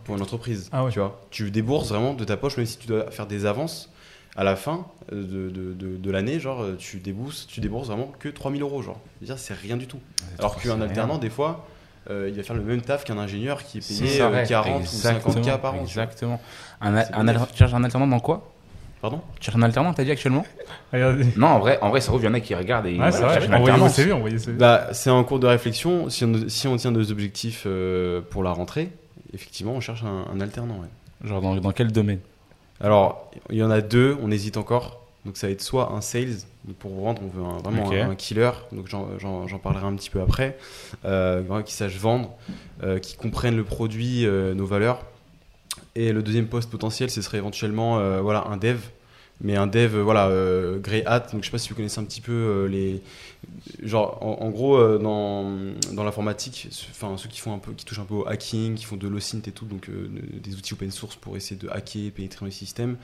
[SPEAKER 3] pour une entreprise.
[SPEAKER 4] Ah ouais.
[SPEAKER 3] Tu vois, tu débourses vraiment de ta poche, même si tu dois faire des avances. À la fin euh, de, de, de, de l'année, genre, euh, tu débourses, tu débourses vraiment que 3000 euros, genre. C'est rien du tout. Alors qu'un alternant, des fois, euh, il va faire le même taf qu'un ingénieur qui est payé
[SPEAKER 2] ça,
[SPEAKER 3] euh,
[SPEAKER 2] ouais.
[SPEAKER 3] 40 ou 50 k par an.
[SPEAKER 1] Exactement. Un, tu cherches un alternant dans quoi?
[SPEAKER 3] Pardon?
[SPEAKER 1] Tu cherches un alternant, t'as dit actuellement? Non, en vrai, en vrai, ça trouve, il y en a qui regardent et
[SPEAKER 4] Ouais, c'est
[SPEAKER 1] voilà,
[SPEAKER 4] vrai.
[SPEAKER 1] cherchent
[SPEAKER 3] bah, C'est en cours de réflexion. Si on, si on tient nos objectifs euh, pour la rentrée, effectivement, on cherche un, un alternant. ouais.
[SPEAKER 1] Genre dans, dans quel domaine?
[SPEAKER 3] Alors, il y en a deux, on hésite encore. Donc, ça va être soit un sales, pour vendre, on veut un- vraiment un, un killer. Donc, j'en- parlerai un petit peu après. Euh, qui sache vendre, euh, qui comprenne le produit, euh, nos valeurs. Et le deuxième poste potentiel, ce serait éventuellement voilà, un dev. Mais un dev, voilà, grey hat. Donc, je sais pas si vous connaissez un petit peu les. Genre, en, en gros, euh, dans, dans l'informatique, enfin, ceux qui, font un peu, qui touchent un peu au hacking, qui font de l'OSINT et tout, donc euh, des outils open source pour essayer de hacker, pénétrer dans les systèmes.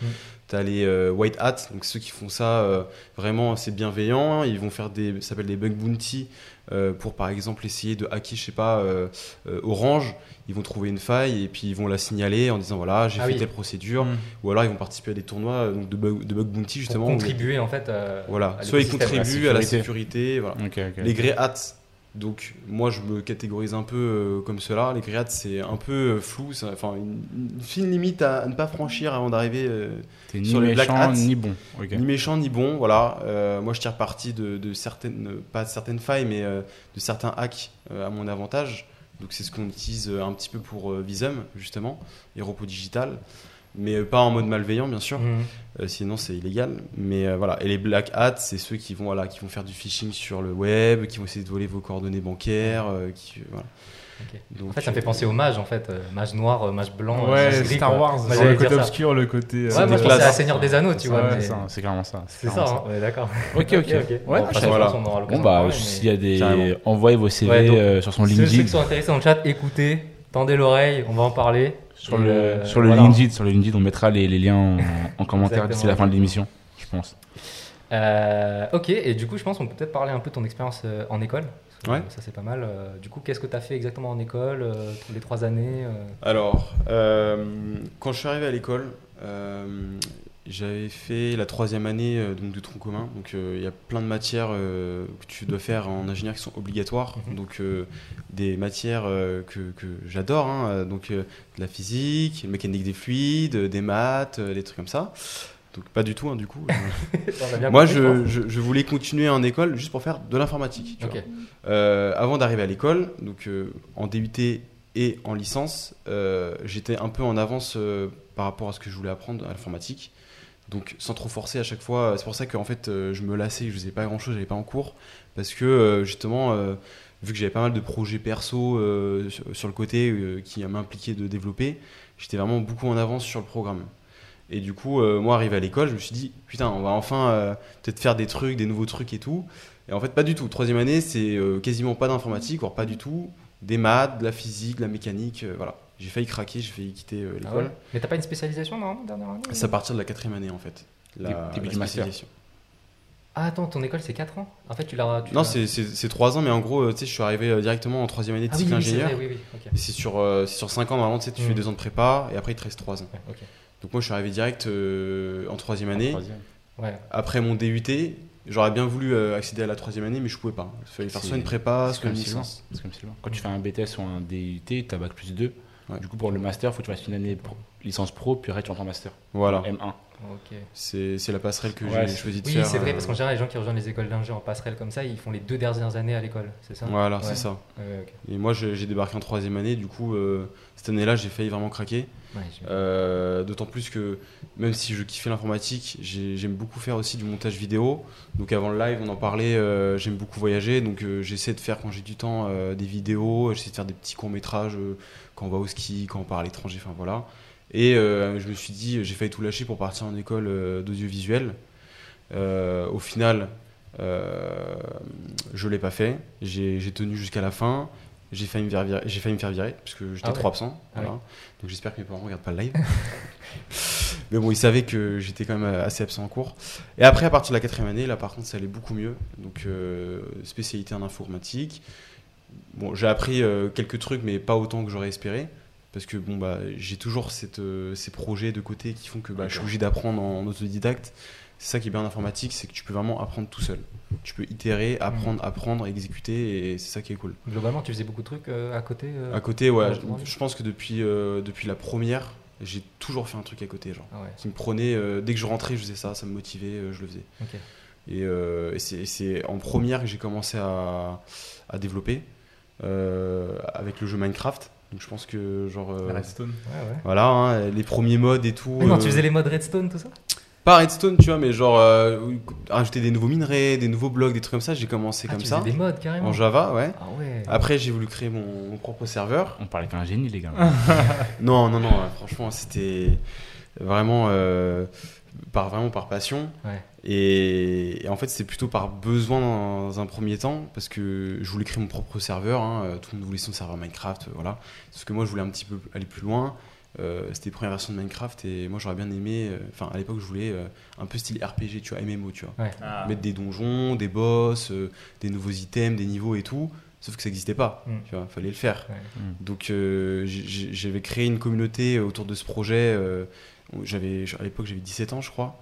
[SPEAKER 3] Tu as les euh, white hat, donc ceux qui font ça vraiment, c'est bienveillant. Ils vont faire des. Ça s'appelle des bug bounty euh, pour par exemple essayer de hacker, je sais pas, euh, euh, Orange. Ils vont trouver une faille et puis ils vont la signaler en disant voilà, j'ai
[SPEAKER 2] Ah
[SPEAKER 3] fait
[SPEAKER 2] oui.
[SPEAKER 3] telle procédure.
[SPEAKER 4] Mm.
[SPEAKER 3] Ou alors ils vont participer à des tournois donc de, bug, de bug bounty
[SPEAKER 2] Pour
[SPEAKER 3] justement. où-
[SPEAKER 2] contribuer en fait à.
[SPEAKER 3] voilà,
[SPEAKER 2] à
[SPEAKER 3] soit ils contribuent
[SPEAKER 1] la
[SPEAKER 3] à la
[SPEAKER 1] sécurité.
[SPEAKER 3] voilà.
[SPEAKER 1] Ok, ok.
[SPEAKER 3] Les grey hats, donc moi je me catégorise un peu euh, comme cela. Les hats c'est un peu euh, flou, enfin une, une fine limite à, à ne pas franchir avant d'arriver. euh, sur les black hats.
[SPEAKER 1] ni bon. Ok.
[SPEAKER 3] ni méchant ni bon, voilà. Euh, moi, je tire parti de, de certaines, pas de certaines failles, mais de certains hacks à mon avantage. Donc, c'est ce qu'on utilise un petit peu pour Visum, justement, et Repos Digital. Mais euh, pas en mode malveillant, bien sûr.
[SPEAKER 2] Mhm.
[SPEAKER 3] Euh, sinon, c'est illégal. Mais euh, voilà. Et les black hats, c'est ceux qui vont, voilà, qui vont faire du phishing sur le web, qui vont essayer de voler vos coordonnées bancaires. euh, qui, voilà. Donc,
[SPEAKER 2] En fait, ça me fait penser au mage en fait, mage noir, mage blanc,
[SPEAKER 4] Ouais,
[SPEAKER 2] mage gris,
[SPEAKER 4] Star. Wars. Le côté
[SPEAKER 2] ça.
[SPEAKER 4] obscur, le côté. euh,
[SPEAKER 2] Ouais, moi je
[SPEAKER 3] des
[SPEAKER 2] pensais à. Seigneur des Anneaux, tu vois.
[SPEAKER 1] Ouais,
[SPEAKER 2] mais-
[SPEAKER 1] ça, c'est clairement ça. *laughs*
[SPEAKER 2] C'est
[SPEAKER 1] clairement
[SPEAKER 2] ça, hein, ouais, d'accord.
[SPEAKER 1] Ok, ok. *laughs*
[SPEAKER 2] Ok, ok.
[SPEAKER 1] Ouais,
[SPEAKER 2] Bon, après,
[SPEAKER 3] voilà.
[SPEAKER 2] aura
[SPEAKER 1] Bon, bah, s'il y a des.
[SPEAKER 3] Carrément.
[SPEAKER 1] Envoyez vos CV
[SPEAKER 2] Ouais, donc,
[SPEAKER 1] euh, sur son
[SPEAKER 2] Ceux, ceux
[SPEAKER 1] LinkedIn.
[SPEAKER 2] qui sont intéressés dans le chat, écoutez, tendez l'oreille, on va en parler.
[SPEAKER 1] Sur
[SPEAKER 2] Et,
[SPEAKER 1] le,
[SPEAKER 2] euh,
[SPEAKER 1] sur le
[SPEAKER 2] voilà.
[SPEAKER 1] LinkedIn, sur le LinkedIn, on mettra les, les liens en, en *laughs* commentaire d'ici la fin de l'émission, je pense.
[SPEAKER 2] Euh, ok, et du coup, je pense qu'on peut peut-être parler un peu de ton expérience euh, en école.
[SPEAKER 3] Ouais.
[SPEAKER 2] euh, Ça, c'est pas mal. Euh, du coup, qu'est-ce que tu as fait exactement en école euh, les trois années euh?
[SPEAKER 3] Alors, euh, quand je suis arrivé à l'école, euh, j'avais fait la troisième année euh, donc, de tronc commun. Donc, euh, il y a plein de matières euh, que tu dois faire en ingénieur qui sont obligatoires.
[SPEAKER 2] Mhm.
[SPEAKER 3] Donc, euh, des matières que, que j'adore. hein. Donc, de la physique, mécanique des fluides, des maths, des trucs comme ça. Donc, pas du tout, hein, du coup. *laughs* Moi,
[SPEAKER 2] compris,
[SPEAKER 3] je,
[SPEAKER 2] pense.
[SPEAKER 3] je- je voulais continuer en école juste pour faire de l'informatique. avant d'arriver à l'école, donc en DUT et en licence, j'étais un peu en avance par rapport à ce que je voulais apprendre à l'informatique. Donc sans trop forcer à chaque fois, c'est pour ça qu'en fait euh, je me lassais, je faisais pas grand chose, j'allais pas en cours, parce que euh, justement, euh, vu que j'avais pas mal de projets perso sur, le côté qui m'impliquaient de développer, j'étais vraiment beaucoup en avance sur le programme. Et du coup, moi arrivé à l'école, je me suis dit, putain, on va enfin peut-être faire des trucs, des nouveaux trucs et tout. Et en fait, pas du tout. Troisième année, c'est quasiment pas d'informatique, voire pas du tout. Des maths, de la physique, de la mécanique, voilà. J'ai failli craquer, j'ai failli quitter euh,
[SPEAKER 2] Ah
[SPEAKER 3] l'école.
[SPEAKER 2] ouais Mais t'as pas une spécialisation normalement dernière année
[SPEAKER 3] C'est à partir de la quatrième année en fait. La,
[SPEAKER 1] Début-
[SPEAKER 3] la
[SPEAKER 1] du master.
[SPEAKER 3] spécialisation.
[SPEAKER 2] Ah attends, ton école c'est 4 ans En fait, tu l'as. tu
[SPEAKER 3] Non, c'est- c'est c'est trois ans, mais en gros, euh, tu sais, je suis arrivé euh, directement en troisième année de
[SPEAKER 2] Ah
[SPEAKER 3] cycle
[SPEAKER 2] oui,
[SPEAKER 3] ingénieur.
[SPEAKER 2] oui.
[SPEAKER 3] Et c'est sur, euh, c'est sur 5 ans, normalement, tu sais, tu
[SPEAKER 2] Mm.
[SPEAKER 3] fais deux ans de prépa, et après, il te reste 3 ans.
[SPEAKER 2] Ouais.
[SPEAKER 3] Donc moi, je suis arrivé direct euh, en troisième année.
[SPEAKER 1] Troisième.
[SPEAKER 2] Ouais.
[SPEAKER 3] Après mon DUT, j'aurais bien voulu euh, accéder à la troisième année, mais je pouvais pas. Il fallait faire soit une prépa, soit une licence.
[SPEAKER 1] Quand tu fais un BTS ou un DUT, tu as bac plus 2.
[SPEAKER 3] Ouais.
[SPEAKER 1] Du coup, pour le master, il faut que tu fasses une année pro- licence pro, puis après tu rentres en master.
[SPEAKER 3] Voilà,
[SPEAKER 1] M1.
[SPEAKER 2] Ok.
[SPEAKER 3] c'est la passerelle que
[SPEAKER 1] Ouais,
[SPEAKER 3] j'ai choisi de
[SPEAKER 2] Oui,
[SPEAKER 3] faire.
[SPEAKER 2] c'est vrai,
[SPEAKER 3] euh,
[SPEAKER 2] parce qu'en général, les gens qui rejoignent les écoles d'ingé en passerelle comme ça, ils font les deux dernières années à l'école, c'est ça?
[SPEAKER 3] Voilà,
[SPEAKER 2] Ouais.
[SPEAKER 3] c'est ça.
[SPEAKER 2] Ouais.
[SPEAKER 3] Et moi, j'ai débarqué en troisième année, du coup, euh, cette année-là, j'ai failli vraiment craquer. Euh, D'autant plus que même si je kiffais l'informatique, j'ai- j'aime beaucoup faire aussi du montage vidéo. Donc avant le live, on en parlait, euh, j'aime beaucoup voyager. Donc euh, j'essaie de faire quand j'ai du temps euh, des vidéos, j'essaie de faire des petits courts métrages quand on va au ski, quand on part à l'étranger, enfin voilà. Et euh, je me suis dit, j'ai failli tout lâcher pour partir en école euh, d'audiovisuel. Euh, au final, je l'ai pas fait. J'ai tenu jusqu'à la fin. J'ai failli me faire virer, j'ai failli me faire virer parce que j'étais
[SPEAKER 2] Ah ouais.
[SPEAKER 3] trop absent.
[SPEAKER 2] Ah
[SPEAKER 3] voilà. Donc j'espère que mes parents regardent pas le live. *laughs* Mais bon, ils savaient que j'étais quand même assez absent en cours. Et après, à partir de la quatrième année, là par contre, ça allait beaucoup mieux. Donc spécialité en informatique. Bon, j'ai appris euh, quelques trucs, mais pas autant que j'aurais espéré. Parce que bon, bah, j'ai toujours cette, euh, ces projets de côté qui font que bah, je suis obligé d'apprendre en, en autodidacte. C'est ça qui est bien en informatique, c'est que tu peux vraiment apprendre tout seul. Tu peux itérer, apprendre, apprendre, exécuter, et c'est ça qui est cool.
[SPEAKER 2] Globalement, tu faisais beaucoup de trucs euh, à côté euh
[SPEAKER 3] À côté, ouais,
[SPEAKER 2] Ouais,
[SPEAKER 3] je, pense que depuis, euh, depuis la première, j'ai toujours fait un truc à côté, genre.
[SPEAKER 2] Ah ouais,
[SPEAKER 3] Qui me prenait, dès que je rentrais, je faisais ça, ça me motivait, je le faisais. Et, et c'est- en première que j'ai commencé à, à développer avec le jeu Minecraft. Donc je pense que, genre. euh,
[SPEAKER 4] Redstone.
[SPEAKER 2] Ouais, ouais.
[SPEAKER 3] voilà, hein, les premiers modes et tout.
[SPEAKER 2] Mais non,
[SPEAKER 3] euh,
[SPEAKER 2] tu faisais les modes redstone, tout ça
[SPEAKER 3] Pas Redstone, tu vois, mais genre euh, rajouter des nouveaux minerais, des nouveaux blocs, des trucs comme ça. J'ai commencé
[SPEAKER 2] Ah,
[SPEAKER 3] comme
[SPEAKER 2] tu
[SPEAKER 3] ça.
[SPEAKER 2] des modes carrément.
[SPEAKER 3] En Java, ouais.
[SPEAKER 2] Ah ouais.
[SPEAKER 3] Après, j'ai voulu créer mon, mon propre serveur.
[SPEAKER 1] On parlait qu'un génie, les gars. *laughs*
[SPEAKER 3] Non, non, non, euh, franchement, c'était vraiment euh, par vraiment par passion.
[SPEAKER 2] Ouais.
[SPEAKER 3] Et, et en fait, c'est plutôt par besoin dans un premier temps, parce que je voulais créer mon propre serveur. hein, euh, tout le monde voulait son serveur Minecraft, euh, voilà. Sauf que moi, je voulais un petit peu aller plus loin. Euh, c'était les premières versions de Minecraft, et moi, j'aurais bien aimé. euh, Enfin, à l'époque, je voulais euh, un peu style RPG, tu vois, MMO, tu vois.
[SPEAKER 4] Ah.
[SPEAKER 3] Mettre des donjons, des boss, euh, des nouveaux items, des niveaux et tout. Sauf que ça n'existait pas,
[SPEAKER 2] Mm.
[SPEAKER 3] tu vois, fallait le faire.
[SPEAKER 2] Ouais.
[SPEAKER 3] Donc euh, j'avais créé une communauté autour de ce projet. euh, j'avais à l'époque j'avais 17 ans je crois.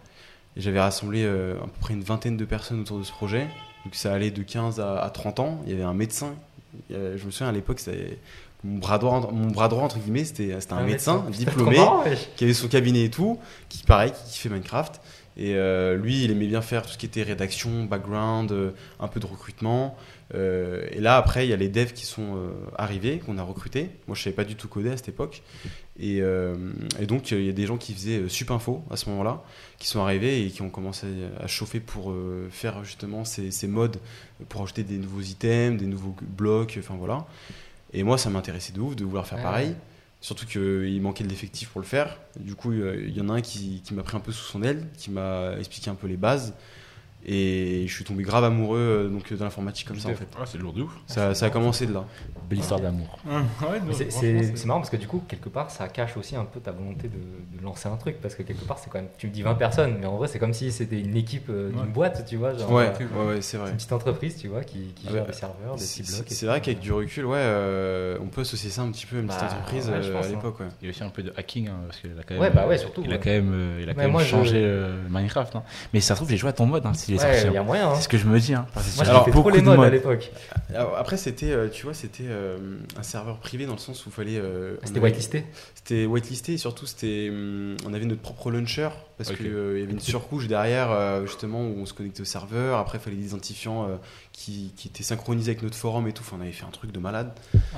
[SPEAKER 3] Et j'avais rassemblé euh, à peu près une vingtaine de personnes autour de ce projet. Donc ça allait de 15 à, à 30 ans. Il y avait un médecin. Avait- je me souviens à l'époque mon bras droit mon bras droit entre guillemets c'était un, médecin,
[SPEAKER 2] Putain, *laughs*
[SPEAKER 3] diplômé
[SPEAKER 2] marrant,
[SPEAKER 3] qui avait son cabinet et tout, qui pareil, qui fait Minecraft. Et euh, lui, il aimait bien faire tout ce qui était rédaction, background, euh, un peu de recrutement. Euh, et là, après, il y a les devs qui sont euh, arrivés, qu'on a recrutés. Moi, je savais pas du tout coder à cette époque. Et, euh, et donc, il y a des gens qui faisaient Supinfo à ce moment-là, qui sont arrivés et qui ont commencé à chauffer pour faire justement ces, ces modes, pour ajouter des nouveaux items, des nouveaux blocs, enfin voilà. Et moi, ça m'intéressait de ouf de vouloir faire
[SPEAKER 2] Ouais,
[SPEAKER 3] pareil. Surtout qu'il manquait de l'effectif pour le faire. Du coup, il y en a un qui, qui m'a pris un peu sous son aile, qui m'a expliqué un peu les bases. Et je suis tombé grave amoureux euh, donc, de l'informatique comme ça en fait.
[SPEAKER 1] Ah, c'est lourd de ouf.
[SPEAKER 3] Ça, ça a commencé de là.
[SPEAKER 1] Belle histoire d'amour.
[SPEAKER 2] Mais c'est- marrant parce que du coup, quelque part, ça cache aussi un peu ta volonté de, de lancer un truc. Parce que quelque part, c'est quand même. Tu me dis 20 personnes, mais en vrai, c'est comme si c'était une équipe euh, d'une
[SPEAKER 4] Ouais.
[SPEAKER 2] boîte, tu vois. Genre,
[SPEAKER 3] Ouais,
[SPEAKER 2] euh,
[SPEAKER 3] ouais, ouais, c'est vrai.
[SPEAKER 2] une petite entreprise, tu vois, qui, qui
[SPEAKER 3] Ah
[SPEAKER 2] gère des serveurs, des
[SPEAKER 3] C'est
[SPEAKER 2] petits blocs. et
[SPEAKER 3] c'est vrai qu'avec du recul, ouais, euh, on peut associer ça un petit peu à une petite
[SPEAKER 2] Bah,
[SPEAKER 3] entreprise
[SPEAKER 2] ouais, je
[SPEAKER 3] euh,
[SPEAKER 2] pense,
[SPEAKER 3] à
[SPEAKER 2] hein.
[SPEAKER 3] l'époque.
[SPEAKER 1] Il y a aussi un peu de hacking, hein, parce qu'il a quand même.
[SPEAKER 2] Ouais, bah ouais, surtout,
[SPEAKER 1] Il a quand même, il a
[SPEAKER 2] Mais
[SPEAKER 1] quand même
[SPEAKER 2] moi, je-
[SPEAKER 1] changé Minecraft. hein. Mais ça se trouve, j'ai joué à ton mode s'il est
[SPEAKER 2] Ouais,
[SPEAKER 1] sorti.
[SPEAKER 2] il y a moyen. hein.
[SPEAKER 1] C'est ce que je me dis. Hein, que
[SPEAKER 2] Moi, trop
[SPEAKER 1] beaucoup
[SPEAKER 2] les
[SPEAKER 1] de
[SPEAKER 2] modes à l'époque.
[SPEAKER 3] Après, c'était, euh, tu vois, c'était euh, un serveur privé dans le sens où il fallait. euh, on
[SPEAKER 2] C'était whitelisté.
[SPEAKER 3] C'était whitelisté et surtout c'était, hum, on avait notre propre launcher parce
[SPEAKER 1] Ok.
[SPEAKER 3] qu'il y avait une surcouche derrière euh, justement où on se connectait au serveur. Après, il fallait des identifiants euh, qui, qui étaient synchronisés avec notre forum et tout. Enfin, on avait fait un truc de malade.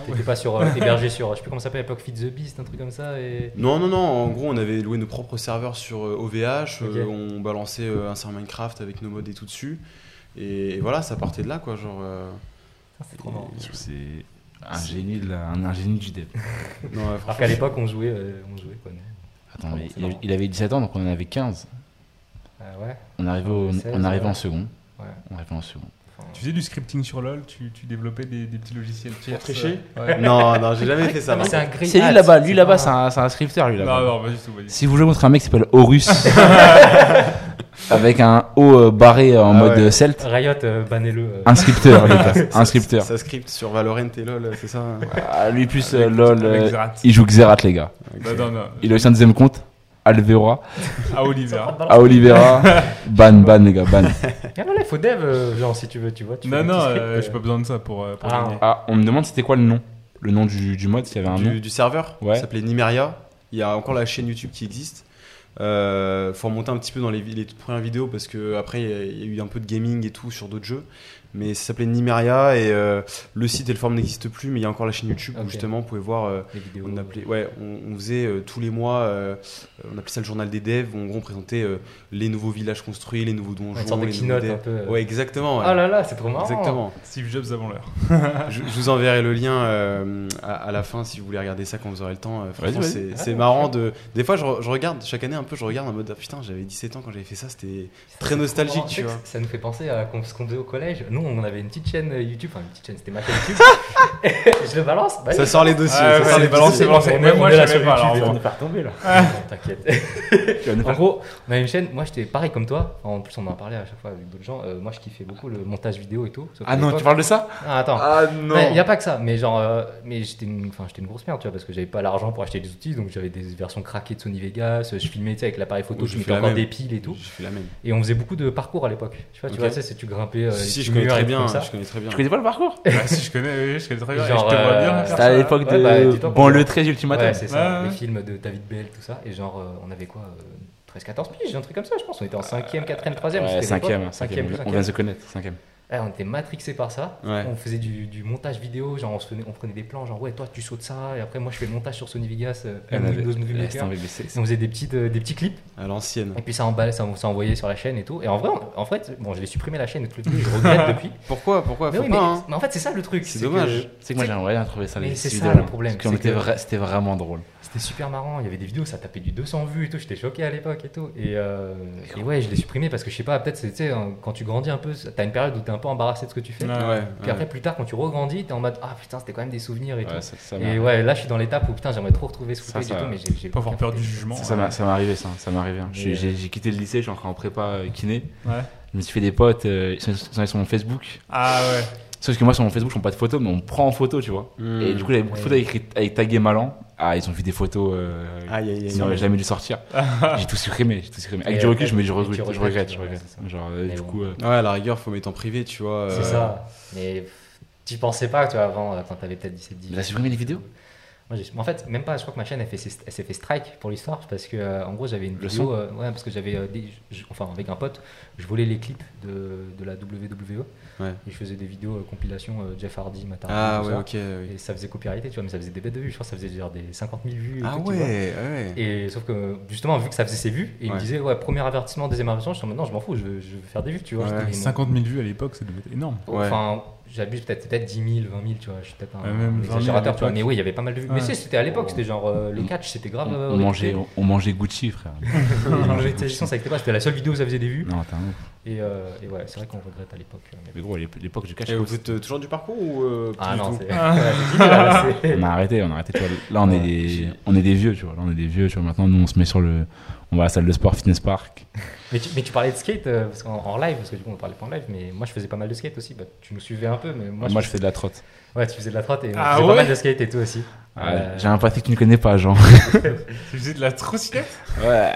[SPEAKER 2] T'étais pas sur, euh, *laughs* hébergé sur, je sais plus comment ça s'appelle à l'époque, Feed the Beast, un truc comme ça. Et...
[SPEAKER 3] Non, non, non. En gros, on avait loué nos propres serveurs sur euh, OVH. euh,
[SPEAKER 2] Ok.
[SPEAKER 3] on balançait euh, un serveur Minecraft avec nos mods et tout dessus. Et, voilà, ça partait de là, quoi. Genre. euh,
[SPEAKER 2] Ah, C'est trop marrant.
[SPEAKER 1] C'est un génie, de la- un, un génie du dev. *laughs*
[SPEAKER 3] non, ouais,
[SPEAKER 2] Alors qu'à l'époque, on jouait, euh, on jouait quoi.
[SPEAKER 1] Attends,
[SPEAKER 2] Ah
[SPEAKER 1] mais il, il avait 17 ans, donc on en avait 15.
[SPEAKER 2] Ah ouais.
[SPEAKER 1] On arrivait, au-
[SPEAKER 2] Ouais, 16,
[SPEAKER 1] on arrivait
[SPEAKER 2] ouais.
[SPEAKER 1] en second.
[SPEAKER 2] Ouais.
[SPEAKER 1] On arrivait en second.
[SPEAKER 4] Tu faisais du scripting sur LoL, tu, tu développais des, des petits logiciels tierces.
[SPEAKER 3] tricher
[SPEAKER 4] euh, Ouais.
[SPEAKER 3] non, non, j'ai jamais fait ça.
[SPEAKER 2] Ah, c'est un
[SPEAKER 1] lui là-bas, lui
[SPEAKER 2] c'est
[SPEAKER 1] là-bas, c'est un, c'est un scripteur lui là-bas.
[SPEAKER 4] Non, non, pas du tout. Pas du tout.
[SPEAKER 1] Si vous jouez contre un mec qui s'appelle Horus, *laughs* avec un haut euh, barré en
[SPEAKER 3] Ah
[SPEAKER 1] mode
[SPEAKER 3] ouais.
[SPEAKER 1] celt,
[SPEAKER 2] Riot, euh, bannez-le. euh.
[SPEAKER 1] un scripteur, les *laughs* gars, un scripteur.
[SPEAKER 3] Ça script sur Valorant et LoL, c'est ça hein
[SPEAKER 1] Ah, lui plus euh,
[SPEAKER 4] Avec-
[SPEAKER 1] lol, il joue Xerath les gars.
[SPEAKER 4] Bah, non, non.
[SPEAKER 1] Il a aussi un deuxième compte, Alvera,
[SPEAKER 4] À Oliver.
[SPEAKER 1] à Olivera, ban, ban les gars, ban.
[SPEAKER 2] Ah voilà, il faut dev, euh, genre si tu veux, tu vois. Tu
[SPEAKER 4] Non,
[SPEAKER 2] fais
[SPEAKER 4] non, euh, j'ai pas besoin de ça pour, euh, pour
[SPEAKER 2] Ah.
[SPEAKER 4] gagner.
[SPEAKER 1] Ah, on me demande c'était quoi le nom Le nom du, du mode, s'il y avait un nom.
[SPEAKER 3] du, du serveur.
[SPEAKER 1] Ouais.
[SPEAKER 3] Ça s'appelait Nimeria. Il y a encore la chaîne YouTube qui existe. Euh, faut remonter un petit peu dans les, les toutes premières vidéos parce que après il y a- il y, a eu un peu de gaming et tout sur d'autres jeux. Mais ça s'appelait Nimeria et euh, le site et le forum n'existent plus, mais il y a encore la chaîne YouTube où justement vous pouvez voir. euh,
[SPEAKER 2] Les vidéos.
[SPEAKER 3] on appelait, ouais, on, on faisait euh, tous les mois, euh, on appelait ça le journal des devs. Où en gros, on présentait euh, les nouveaux villages construits, les nouveaux donjons,
[SPEAKER 2] Une sorte de
[SPEAKER 3] les nouveaux
[SPEAKER 2] keynote
[SPEAKER 3] devs.
[SPEAKER 2] un peu.
[SPEAKER 3] Ouais, exactement. ouais.
[SPEAKER 2] Ah là là, c'est trop marrant.
[SPEAKER 3] Exactement.
[SPEAKER 4] Steve Jobs avant l'heure. *laughs*
[SPEAKER 3] je, je vous enverrai le lien euh, à, à la fin si vous voulez regarder ça quand vous aurez le temps. Euh, franchement, c'est marrant de. Des fois, je, re- je regarde chaque année un peu, je regarde en mode ah, putain, j'avais 17 ans quand j'avais fait ça, c'était très nostalgique, tu vois.
[SPEAKER 2] Ça nous fait penser à ce qu'on faisait au collège. Nous, on avait une petite chaîne euh, YouTube, enfin une petite chaîne, c'était ma chaîne YouTube. *laughs* je le balance. Bah,
[SPEAKER 3] Ça sort les dossiers.
[SPEAKER 4] Ah,
[SPEAKER 3] ça
[SPEAKER 4] ouais,
[SPEAKER 3] sort les
[SPEAKER 2] est-
[SPEAKER 4] Même
[SPEAKER 2] on
[SPEAKER 4] moi,
[SPEAKER 2] est
[SPEAKER 4] je
[SPEAKER 2] là sur
[SPEAKER 4] pas.
[SPEAKER 2] YouTube,
[SPEAKER 4] alors,
[SPEAKER 2] on va nous faire tomber là. *laughs* T'inquiète. En gros, on a une chaîne. Moi, j'étais pareil comme toi. En plus, on en parlait à chaque fois avec d'autres gens. Euh, moi, je kiffais beaucoup le montage vidéo et tout.
[SPEAKER 1] Ah non, tu parles de ça?
[SPEAKER 2] Ah, attends.
[SPEAKER 1] Ah
[SPEAKER 2] Il n'y a pas que ça, mais genre, euh, mais j'étais une, enfin, j'étais une grosse merde, tu vois, parce que j'avais pas l'argent pour acheter des outils, donc j'avais des versions craquées de Sony Vegas, je filmais tu sais, avec l'appareil photo, je mettais encore
[SPEAKER 3] même.
[SPEAKER 2] des piles et tout, et on faisait beaucoup de parcours à l'époque. Tu vois, tu vois, tu sais, c'est tu grimpais.
[SPEAKER 3] si, je connais bien. Je connais très bien.
[SPEAKER 1] Tu connais pas le parcours
[SPEAKER 4] Ouais, si, *laughs* je connais, oui, je connais très bien.
[SPEAKER 2] Genre,
[SPEAKER 4] je te vois
[SPEAKER 2] euh,
[SPEAKER 4] bien.
[SPEAKER 1] C'était à l'époque de
[SPEAKER 2] ouais,
[SPEAKER 1] bah, 13 Ultimatum.
[SPEAKER 2] Ouais, c'est ça. Les films de David Bell, tout ça. Et genre, euh, on avait quoi euh, 13-14 piges, un truc comme ça, je pense. On était en 5ème, 4ème, 3ème.
[SPEAKER 1] 5ème, on vient de se connaître,
[SPEAKER 2] 5ème on était matrixés par ça.
[SPEAKER 3] Ouais.
[SPEAKER 2] On faisait du, du montage vidéo, genre on, se prenait, on prenait des plans, genre ouais, toi tu sautes ça, et après moi je fais le montage sur Sony Vegas, euh,
[SPEAKER 1] On avait-
[SPEAKER 2] Maker. faisait des, petites, euh, des petits clips,
[SPEAKER 3] À l'ancienne.
[SPEAKER 2] et puis ça emballait, ça, ça envoyait sur la chaîne et tout. Et en vrai, on- en fait, bon, je l'ai supprimé la chaîne, tout le je regrette *laughs* depuis.
[SPEAKER 3] Pourquoi Pourquoi?
[SPEAKER 2] Mais,
[SPEAKER 3] Faut
[SPEAKER 2] oui,
[SPEAKER 3] pas,
[SPEAKER 2] mais,
[SPEAKER 3] hein.
[SPEAKER 2] mais en fait, c'est ça le truc.
[SPEAKER 3] C'est dommage.
[SPEAKER 1] C'est que moi j'aimerais bien trouver ça
[SPEAKER 2] Mais
[SPEAKER 1] les
[SPEAKER 2] c'est
[SPEAKER 1] ces
[SPEAKER 2] ça, le problème,
[SPEAKER 1] C'était vraiment drôle.
[SPEAKER 2] C'était super marrant, il y avait des vidéos, ça tapait du 200 vues et tout, j'étais choqué à l'époque et tout. Et, euh, et ouais, je l'ai supprimé parce que je sais pas, peut-être, tu sais, hein, quand tu grandis un peu, t'as une période où t'es un peu embarrassé de ce que tu fais.
[SPEAKER 4] Ouais.
[SPEAKER 2] Puis
[SPEAKER 3] ouais.
[SPEAKER 2] après, plus tard, quand tu regrandis, t'es en mode Ah putain, c'était quand même des souvenirs et tout.
[SPEAKER 1] Ouais, ça, ça
[SPEAKER 2] Et ouais, là je suis dans l'étape où putain j'aimerais trop retrouver ce footage et tout, mais j'ai
[SPEAKER 4] Pas avoir peur du jugement.
[SPEAKER 1] Ça, ça m'a ça m'est arrivé ça, ça m'est arrivé. hein. J'ai quitté le lycée, je suis encore en prépa euh, kiné.
[SPEAKER 4] Ouais.
[SPEAKER 1] Je me suis fait des potes, euh, ils sont sur mon Facebook.
[SPEAKER 4] Ah ouais.
[SPEAKER 1] Sauf que moi sur mon Facebook, je prends pas de photos, mais on me prend en photo, tu vois.
[SPEAKER 3] Hmm.
[SPEAKER 1] Et du coup, il y avait beaucoup de photos avec, avec tagué Malan. Ah, ils ont vu des photos euh,
[SPEAKER 3] Aïe, aïe,
[SPEAKER 1] qui
[SPEAKER 3] aïe.
[SPEAKER 1] n'auraient jamais dû sortir. *laughs* j'ai tout supprimé, j'ai tout supprimé. Avec
[SPEAKER 2] Et
[SPEAKER 1] du recul, je me dis, je regrette, je regrette, je. Genre, euh, du
[SPEAKER 2] bon.
[SPEAKER 1] coup, euh,
[SPEAKER 3] Ouais, à la rigueur, faut mettre en privé, tu vois.
[SPEAKER 2] C'est ça. Mais tu pensais pas, tu vois, avant, quand t'avais peut-être 17 10
[SPEAKER 1] il a supprimé les vidéos
[SPEAKER 2] Moi, j'ai- en fait, même pas, je crois que ma chaîne elle, fait, elle s'est fait strike pour l'histoire parce que, euh, en gros, j'avais une
[SPEAKER 1] Le
[SPEAKER 2] vidéo, euh, ouais, parce que j'avais, euh, enfin, avec un pote, je volais les clips de, de la WWE
[SPEAKER 3] Ouais.
[SPEAKER 2] et je faisais des vidéos euh, compilation euh, Jeff Hardy, Matt Hardy,
[SPEAKER 3] Ah ouais, ok. oui.
[SPEAKER 2] Et ça faisait copyrighté, tu vois, mais ça faisait des bêtes de vues. Je crois que ça faisait genre des 50 000 vues. et
[SPEAKER 3] Ah
[SPEAKER 2] tout, tu vois.
[SPEAKER 3] ouais, ouais.
[SPEAKER 2] Et sauf que justement, vu que ça faisait ses vues, et il me
[SPEAKER 3] Ouais.
[SPEAKER 2] disait, ouais, premier avertissement, deuxième avertissement, je suis en mode, non, je m'en fous, je veux, je veux faire des vues, tu vois.
[SPEAKER 3] Ouais.
[SPEAKER 2] J'étais-
[SPEAKER 4] 50 000 vues à l'époque, ça devait être énorme.
[SPEAKER 3] Ouais.
[SPEAKER 2] Enfin, j'abuse peut-être peut-être 10 000, 20 000, tu vois. Je suis peut-être un,
[SPEAKER 4] même
[SPEAKER 2] un
[SPEAKER 4] 20 000 à
[SPEAKER 2] exagérateur, tu vois. Mais oui, il y avait pas mal de vues. Mais
[SPEAKER 4] Ouais.
[SPEAKER 2] si, c'était à l'époque, c'était genre euh, le catch, c'était grave.
[SPEAKER 1] On,
[SPEAKER 2] euh,
[SPEAKER 1] on mangeait, on, on mangeait Gucci, frère. *laughs*
[SPEAKER 2] Ça n'existait pas. C'était la seule vidéo où ça faisait des vues.
[SPEAKER 1] non, t'as.
[SPEAKER 2] Et, euh, et ouais, c'est vrai qu'on regrette à l'époque. euh, mais-
[SPEAKER 1] Mais gros, l'époque du
[SPEAKER 3] Et vous faites euh, toujours du parcours ou euh,
[SPEAKER 2] Ah non,
[SPEAKER 3] du *laughs* *laughs*
[SPEAKER 2] c'est
[SPEAKER 1] on a arrêté, on a arrêté. Tu vois. Là, on est, des, on est des vieux, tu vois. Là, on est des vieux, tu vois. Maintenant, nous, on se met sur le. On va à la salle de sport, fitness park.
[SPEAKER 2] Mais tu, mais tu parlais de skate euh, parce qu'en en live, parce que du coup on parlait pas en live, mais moi je faisais pas mal de skate aussi. Bah, tu nous suivais un peu, mais moi,
[SPEAKER 1] Moi,
[SPEAKER 2] je,
[SPEAKER 1] je fais de la trotte.
[SPEAKER 2] Ouais, tu faisais de la trotte et
[SPEAKER 4] Ah
[SPEAKER 2] je faisais
[SPEAKER 4] ouais
[SPEAKER 2] pas mal de skate et toi aussi.
[SPEAKER 1] Ouais,
[SPEAKER 2] Euh,
[SPEAKER 1] J'ai un passé que tu ne connais pas, Jean. *laughs*
[SPEAKER 4] Tu faisais de la trottinette
[SPEAKER 1] Ouais.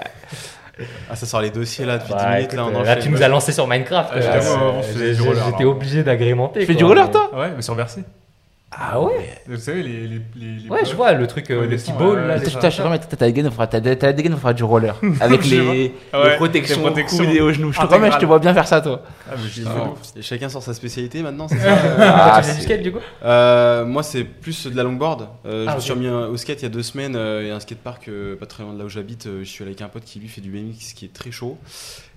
[SPEAKER 3] Ah, ça sort les dossiers là depuis
[SPEAKER 2] Bah,
[SPEAKER 3] 10 minutes.
[SPEAKER 2] écoute,
[SPEAKER 3] là, on
[SPEAKER 2] euh, là,
[SPEAKER 3] enchaîne.
[SPEAKER 2] tu nous as lancé sur Minecraft.
[SPEAKER 4] Ah, faisais
[SPEAKER 2] J'étais obligé d'agrémenter.
[SPEAKER 1] Tu fais du roller, toi?
[SPEAKER 4] Ouais, mais sur Bercy.
[SPEAKER 2] Ah ouais
[SPEAKER 4] Vous savez, les. les, les, les
[SPEAKER 2] Ouais, je vois le truc, euh,
[SPEAKER 4] Ouais,
[SPEAKER 2] le
[SPEAKER 4] les
[SPEAKER 2] petit ball là.
[SPEAKER 1] je sais pas, mais t'as la faire- t'as la dégaine, faut faire du roller. *laughs* Avec
[SPEAKER 4] Je
[SPEAKER 1] les,
[SPEAKER 4] vois. Ouais,
[SPEAKER 1] les protections,
[SPEAKER 4] les protections.
[SPEAKER 1] coudes et aux genoux. Je te promets, je te vois bien faire ça, toi.
[SPEAKER 4] Ah, mais je
[SPEAKER 3] Ah,
[SPEAKER 4] fais
[SPEAKER 3] chacun sort sa spécialité maintenant, c'est *laughs* ça
[SPEAKER 2] ça.
[SPEAKER 1] Ah,
[SPEAKER 2] Toi, tu faisais du skate du coup?
[SPEAKER 3] Euh, moi, c'est plus de la longboard. Euh, je
[SPEAKER 2] Ah,
[SPEAKER 3] me
[SPEAKER 2] ok.
[SPEAKER 3] suis remis au skate il y a deux semaines. euh, Il y a un skatepark euh, pas très loin de là où j'habite. Euh, je suis allé avec un pote qui lui fait du BMX qui est très chaud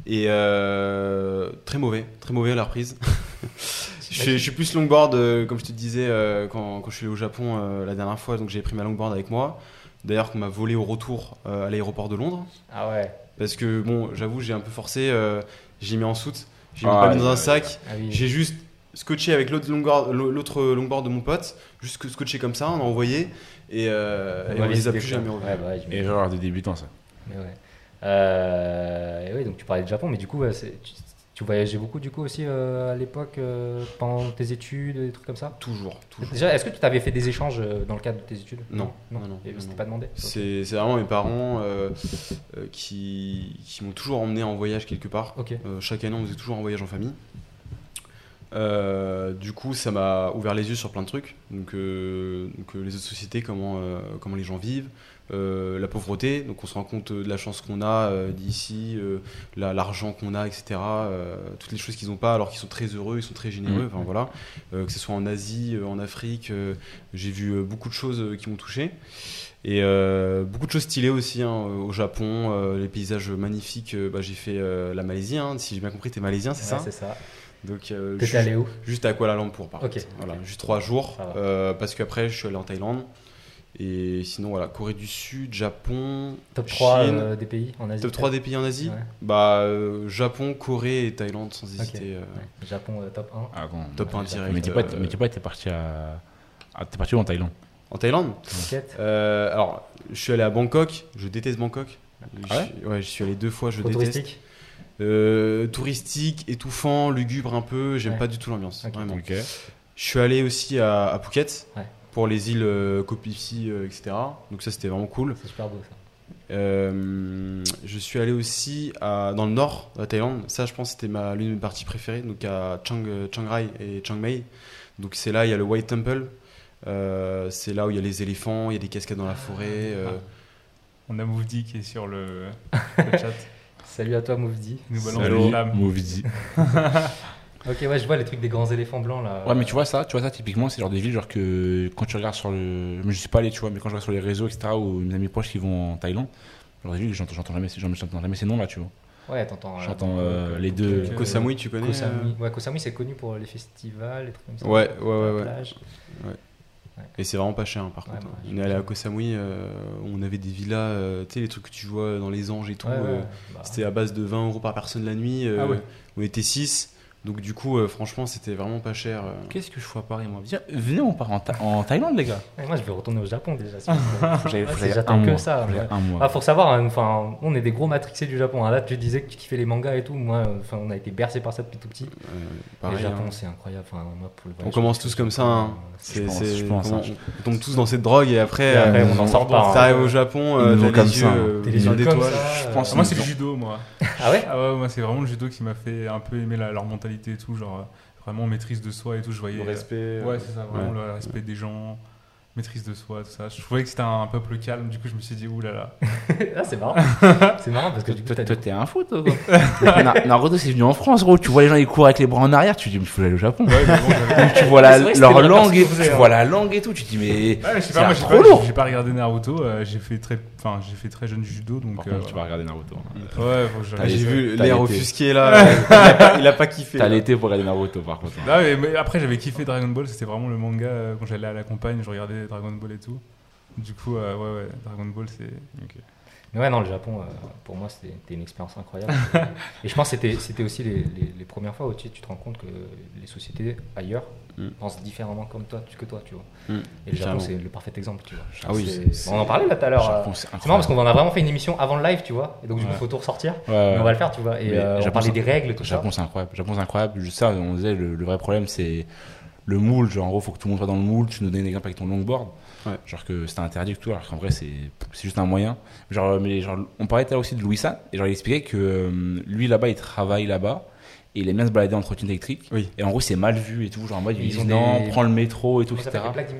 [SPEAKER 3] et euh, très mauvais, très mauvais à la reprise. *laughs* je, suis, je suis plus longboard, euh, comme je te disais euh, quand, quand je suis allé au Japon euh, la dernière fois. Donc j'ai pris ma longboard avec moi. D'ailleurs, qu'on m'a volé au retour euh, à l'aéroport de Londres.
[SPEAKER 2] Ah ouais.
[SPEAKER 3] Parce que bon, j'avoue, j'ai un peu forcé. euh, j'ai mis en soute. J'ai
[SPEAKER 1] Ah,
[SPEAKER 3] pas mis dans un sac.
[SPEAKER 2] Ah oui.
[SPEAKER 3] J'ai juste scotché avec l'autre longboard, l'autre longboard de mon pote, juste scotché comme ça, on a envoyé et, euh, et on les a plus jamais revus.
[SPEAKER 2] Ouais, bah,
[SPEAKER 1] genre des débutants, ça.
[SPEAKER 2] Mais ouais. Euh, et oui, donc tu parlais de Japon, mais du coup, ouais, c'est- tu, voyageais beaucoup du coup aussi euh, à l'époque euh, pendant tes études, des trucs comme ça?
[SPEAKER 3] Toujours, toujours.
[SPEAKER 2] Déjà, est-ce que tu t'avais fait des échanges euh, dans le cadre de tes études?
[SPEAKER 3] Non,
[SPEAKER 2] non,
[SPEAKER 3] non, non,
[SPEAKER 2] pas demandé.
[SPEAKER 3] C'est vraiment mes parents qui, qui m'ont toujours emmené en voyage quelque part. Chaque année, on faisait toujours un voyage en famille. Du coup, ça m'a ouvert les yeux sur plein de trucs. Donc, donc, les autres sociétés, comment, comment les gens vivent, euh, la pauvreté. Donc, on se rend compte euh, de la chance qu'on a euh, d'ici, euh, la- l'argent qu'on a, etc. toutes les choses qu'ils n'ont pas, alors qu'ils sont très heureux, ils sont très généreux.
[SPEAKER 1] Mhm.
[SPEAKER 3] Enfin voilà. Que ce soit en Asie, en Afrique, j'ai vu beaucoup de choses qui m'ont touché. Et beaucoup de choses stylées aussi hein, au Japon, les paysages magnifiques. bah, j'ai fait la Malaisie, hein, si j'ai bien compris, t'es malaisien, c'est
[SPEAKER 2] Ouais,
[SPEAKER 3] ça?
[SPEAKER 2] C'est ça.
[SPEAKER 3] Donc euh,
[SPEAKER 2] T'étais allé où?
[SPEAKER 3] juste à Kuala Lumpur, par
[SPEAKER 2] Ok.
[SPEAKER 3] contre. Voilà, juste trois jours, euh, parce qu'après je suis allé en Thaïlande. Et sinon voilà, Corée du Sud, Japon,
[SPEAKER 2] Top 3
[SPEAKER 3] Chine.
[SPEAKER 2] euh, des pays en Asie
[SPEAKER 3] top 3 des pays en Asie.
[SPEAKER 2] Ouais.
[SPEAKER 3] Bah euh, Japon, Corée et Thaïlande sans hésiter. euh,
[SPEAKER 2] Ouais. Japon euh, top 1.
[SPEAKER 1] Ah, bon.
[SPEAKER 3] Top 1
[SPEAKER 2] Ouais,
[SPEAKER 3] direct.
[SPEAKER 1] Mais t'es pas, mais t'es pas, t'es parti à. Ah, t'es parti où en Thaïlande?
[SPEAKER 3] En Thaïlande
[SPEAKER 2] T'inquiète.
[SPEAKER 3] Euh, Alors, je suis allé à Bangkok. Je déteste Bangkok.
[SPEAKER 1] Ah ouais?
[SPEAKER 3] Je- ouais, je suis allé deux fois. Je
[SPEAKER 2] Trop
[SPEAKER 3] déteste.
[SPEAKER 2] touristique?
[SPEAKER 3] Euh, touristique, étouffant, lugubre un peu. J'aime
[SPEAKER 2] Ouais.
[SPEAKER 3] pas du tout l'ambiance.
[SPEAKER 2] Ok.
[SPEAKER 3] Vraiment. Je suis allé aussi à, à Phuket
[SPEAKER 2] Ouais.
[SPEAKER 3] Pour les îles euh, Phi, euh, etc. Donc ça c'était vraiment cool.
[SPEAKER 2] C'est super beau ça.
[SPEAKER 3] Euh, je suis allé aussi à- dans le nord de la Thaïlande. Ça je pense c'était ma l'une de mes parties préférées. Donc à Chiang, Chiang Rai et Chiang Mai. Donc c'est là il y a le White Temple. Euh, c'est là où il y a les éléphants, il y a des cascades dans la forêt. euh,
[SPEAKER 4] On a Mouvdi qui est sur le, *laughs* le chat.
[SPEAKER 2] Salut à toi, Mouvdi.
[SPEAKER 4] Il nous
[SPEAKER 1] Salut. Movie. *laughs*
[SPEAKER 2] Ok, ouais, je vois les trucs des grands éléphants blancs là.
[SPEAKER 1] Ouais, mais tu vois ça, tu vois ça typiquement, c'est genre des villes genre que quand tu regardes sur le, mais je suis pas allé, tu vois, mais quand je regarde sur les réseaux, etc. ou mes amis proches qui vont en Thaïlande, genre des villes que j'entends, j'entends jamais, j'entends jamais ces noms là, tu vois.
[SPEAKER 2] Ouais, t'entends. euh,
[SPEAKER 1] J'entends, euh,
[SPEAKER 2] euh,
[SPEAKER 1] les deux.
[SPEAKER 3] Koh Samui tu connais
[SPEAKER 2] Koh Samui. Ouais, Koh Samui c'est connu pour les festivals, les trucs comme ça.
[SPEAKER 3] Ouais, ouais, ouais, ouais. Et c'est vraiment pas cher hein, par
[SPEAKER 2] Ouais,
[SPEAKER 3] contre.
[SPEAKER 2] bah,
[SPEAKER 3] on est allé à Koh Samui, euh, on avait des villas, euh, tu sais les trucs que tu vois dans les anges et tout.
[SPEAKER 2] Ouais, ouais,
[SPEAKER 3] euh,
[SPEAKER 2] bah,
[SPEAKER 3] C'était à base de 20 euros par personne la nuit. euh,
[SPEAKER 4] Ah ouais.
[SPEAKER 3] On était 6. Donc du coup, euh, franchement, c'était vraiment pas cher. euh.
[SPEAKER 1] Qu'est-ce que je fais à Paris, moi? Viens, Venez, on part en, Tha- en Thaïlande, les gars.
[SPEAKER 2] ouais, moi je vais retourner au Japon déjà. *laughs* c'est-
[SPEAKER 1] j'aille
[SPEAKER 2] j'attends
[SPEAKER 1] un
[SPEAKER 2] que
[SPEAKER 1] mois.
[SPEAKER 2] ça, ouais.
[SPEAKER 1] un mois.
[SPEAKER 2] Ah, faut savoir, hein, enfin, on est des gros matrixés du Japon. hein. Là, tu disais que tu kiffais les mangas et tout. Moi, euh, enfin, on a été bercés par ça depuis tout petit.
[SPEAKER 3] Euh,
[SPEAKER 2] le
[SPEAKER 3] pareil,
[SPEAKER 2] Japon,
[SPEAKER 3] hein.
[SPEAKER 2] c'est incroyable. Enfin, moi, pour le
[SPEAKER 3] On
[SPEAKER 2] voyage,
[SPEAKER 3] commence tous comme ça. hein.
[SPEAKER 1] Je
[SPEAKER 3] C'est,
[SPEAKER 1] pense,
[SPEAKER 3] c'est-
[SPEAKER 1] je pense,
[SPEAKER 3] on,
[SPEAKER 1] hein.
[SPEAKER 3] on tombe tous dans cette drogue et après,
[SPEAKER 2] Et après,
[SPEAKER 3] euh,
[SPEAKER 2] on n'en sort pas. hein.
[SPEAKER 3] t'arrives au Japon, euh,
[SPEAKER 1] Ils nous
[SPEAKER 3] t'as
[SPEAKER 1] ont comme
[SPEAKER 3] les
[SPEAKER 1] ça, hein.
[SPEAKER 3] yeux, euh,
[SPEAKER 2] T'es les
[SPEAKER 3] plein
[SPEAKER 2] yeux comme
[SPEAKER 3] d'étoiles.
[SPEAKER 2] ça.
[SPEAKER 1] je pense
[SPEAKER 2] euh,
[SPEAKER 4] moi, c'est le judo, moi.
[SPEAKER 2] Ah ouais? *laughs*
[SPEAKER 4] Ah ouais, moi, c'est vraiment le judo qui m'a fait un peu aimer la- leur mentalité et tout. Genre, euh, vraiment maîtrise de soi et tout. Je voyais.
[SPEAKER 3] Le
[SPEAKER 4] euh,
[SPEAKER 3] respect. euh,
[SPEAKER 4] Ouais, c'est ça, vraiment le respect des gens. maîtrise de soi, tout ça. Je trouvais que c'était un peuple calme, du coup je me suis dit, oulala. *laughs*
[SPEAKER 2] ah, c'est marrant. *laughs* c'est marrant parce que du coup,
[SPEAKER 1] Toi, t'es un fou, toi. quoi. *laughs* Na- Naruto, c'est venu en France, gros. Tu vois les gens, ils courent avec les bras en arrière. Tu te dis, mais il faut aller au Japon.
[SPEAKER 4] Ouais, mais bon, j'avais-
[SPEAKER 1] tu vois la,
[SPEAKER 2] vrai
[SPEAKER 1] leur langue et
[SPEAKER 2] personne
[SPEAKER 1] tu vois la langue et tout. Tu te dis, mais.
[SPEAKER 4] Ouais, mais je sais
[SPEAKER 1] C'est
[SPEAKER 4] pas, moi j'ai
[SPEAKER 1] trop
[SPEAKER 4] pas,
[SPEAKER 1] lourd.
[SPEAKER 4] j'ai pas regardé Naruto, euh, j'ai fait très, enfin j'ai fait très jeune judo, donc.
[SPEAKER 1] Par
[SPEAKER 4] euh,
[SPEAKER 1] contre, tu vas regarder Naruto. hein.
[SPEAKER 4] Ouais,
[SPEAKER 3] J'ai vu l'air offusqué là. il, a pas, *laughs* il a pas kiffé.
[SPEAKER 1] T'as l'été pour regarder Naruto, par contre. hein.
[SPEAKER 4] Non, mais, mais après j'avais kiffé Dragon Ball, c'était vraiment le manga euh, quand j'allais à la campagne, je regardais Dragon Ball et tout. Du coup, euh, ouais, ouais, Dragon Ball c'est.
[SPEAKER 2] Mais ouais, non, le Japon, euh, pour moi, c'était une expérience incroyable. *laughs* et je pense que c'était c'était aussi les, les, les premières fois où tu, tu te rends compte que les sociétés ailleurs
[SPEAKER 3] Mm.
[SPEAKER 2] pensent différemment comme toi, que toi, tu vois.
[SPEAKER 3] Mm.
[SPEAKER 2] Et le Japon, c'est le parfait exemple, tu vois.
[SPEAKER 3] Ah oui,
[SPEAKER 2] on en parlait là tout à l'heure. euh,
[SPEAKER 1] c'est
[SPEAKER 2] marrant parce qu'on en a vraiment fait une émission avant le live, tu vois. Et donc, du coup,
[SPEAKER 4] Ouais.
[SPEAKER 2] faut tout ressortir.
[SPEAKER 1] Ouais, ouais.
[SPEAKER 2] Mais on va le faire, tu vois. Et euh, on parlait des règles, tout.
[SPEAKER 1] Japon, c'est incroyable. Le Japon, c'est incroyable. Juste ça, on disait, le, le vrai problème, c'est le moule. Genre, en gros, faut que tout le monde soit dans le moule. Tu nous donnes un exemple avec ton longboard.
[SPEAKER 3] Ouais.
[SPEAKER 1] Genre que c'était interdit tout, alors qu'en vrai, c'est c'est juste un moyen. Genre, mais genre, on parlait tout à l'heure aussi de Louis San, et genre, il expliquait que euh, lui, là-bas, il travaille là-bas. Et il aime bien se balader en trottinette électrique.
[SPEAKER 3] Oui.
[SPEAKER 1] Et en gros, c'est mal vu et tout. Genre, en mode, ils
[SPEAKER 2] ils
[SPEAKER 1] disent
[SPEAKER 2] ont
[SPEAKER 1] non,
[SPEAKER 2] des-
[SPEAKER 1] prends le métro et tout, etc.
[SPEAKER 2] les plaques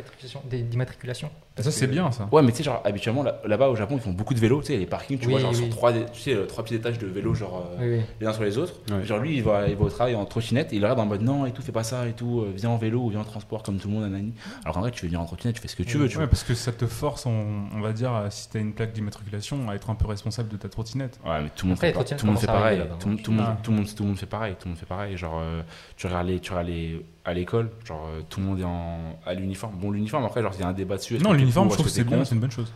[SPEAKER 2] des- d'immatriculation
[SPEAKER 4] Ça c'est bien ça.
[SPEAKER 1] Ouais, mais tu sais, genre, habituellement, là- là-bas au Japon, ils font beaucoup de vélos. Tu sais, les parkings, tu
[SPEAKER 2] Oui,
[SPEAKER 1] vois, genre,
[SPEAKER 2] oui.
[SPEAKER 1] sur trois, tu sais, euh, trois petits étages de vélos, genre, euh,
[SPEAKER 2] Oui, oui.
[SPEAKER 1] les uns sur les autres.
[SPEAKER 3] Ouais.
[SPEAKER 1] Genre, lui, il va, il va au travail en trottinette et il regarde en mode non et tout, fais pas ça et tout, euh, viens en vélo ou viens en transport comme tout le monde, nanani. Alors qu'en vrai, tu veux venir en trottinette, tu fais ce que tu veux, tu
[SPEAKER 4] Ouais,
[SPEAKER 1] vois.
[SPEAKER 4] parce que ça te force, on, on va dire, si t'as une plaque d'immatriculation, à être un peu responsable de ta trottinette.
[SPEAKER 1] Ouais, mais tout le monde
[SPEAKER 2] Après,
[SPEAKER 1] fait,
[SPEAKER 2] les
[SPEAKER 1] pas-
[SPEAKER 2] trottinettes
[SPEAKER 1] tout le monde fait
[SPEAKER 2] commencent à
[SPEAKER 1] pareil.
[SPEAKER 2] arriver là-bas.
[SPEAKER 1] Tout, le monde- tout le monde, tout le monde, tout le monde fait pareil. Tout le monde fait pareil. Genre, euh, tu regardes les, tu regardes les, à l'école, genre, euh, tout le monde est en, à l'uniforme. Bon, l'uniforme, après, genre, il y a un débat dessus.
[SPEAKER 4] Non, l'uniforme, je trouve que c'est bien,
[SPEAKER 1] contre
[SPEAKER 4] c'est une bonne chose.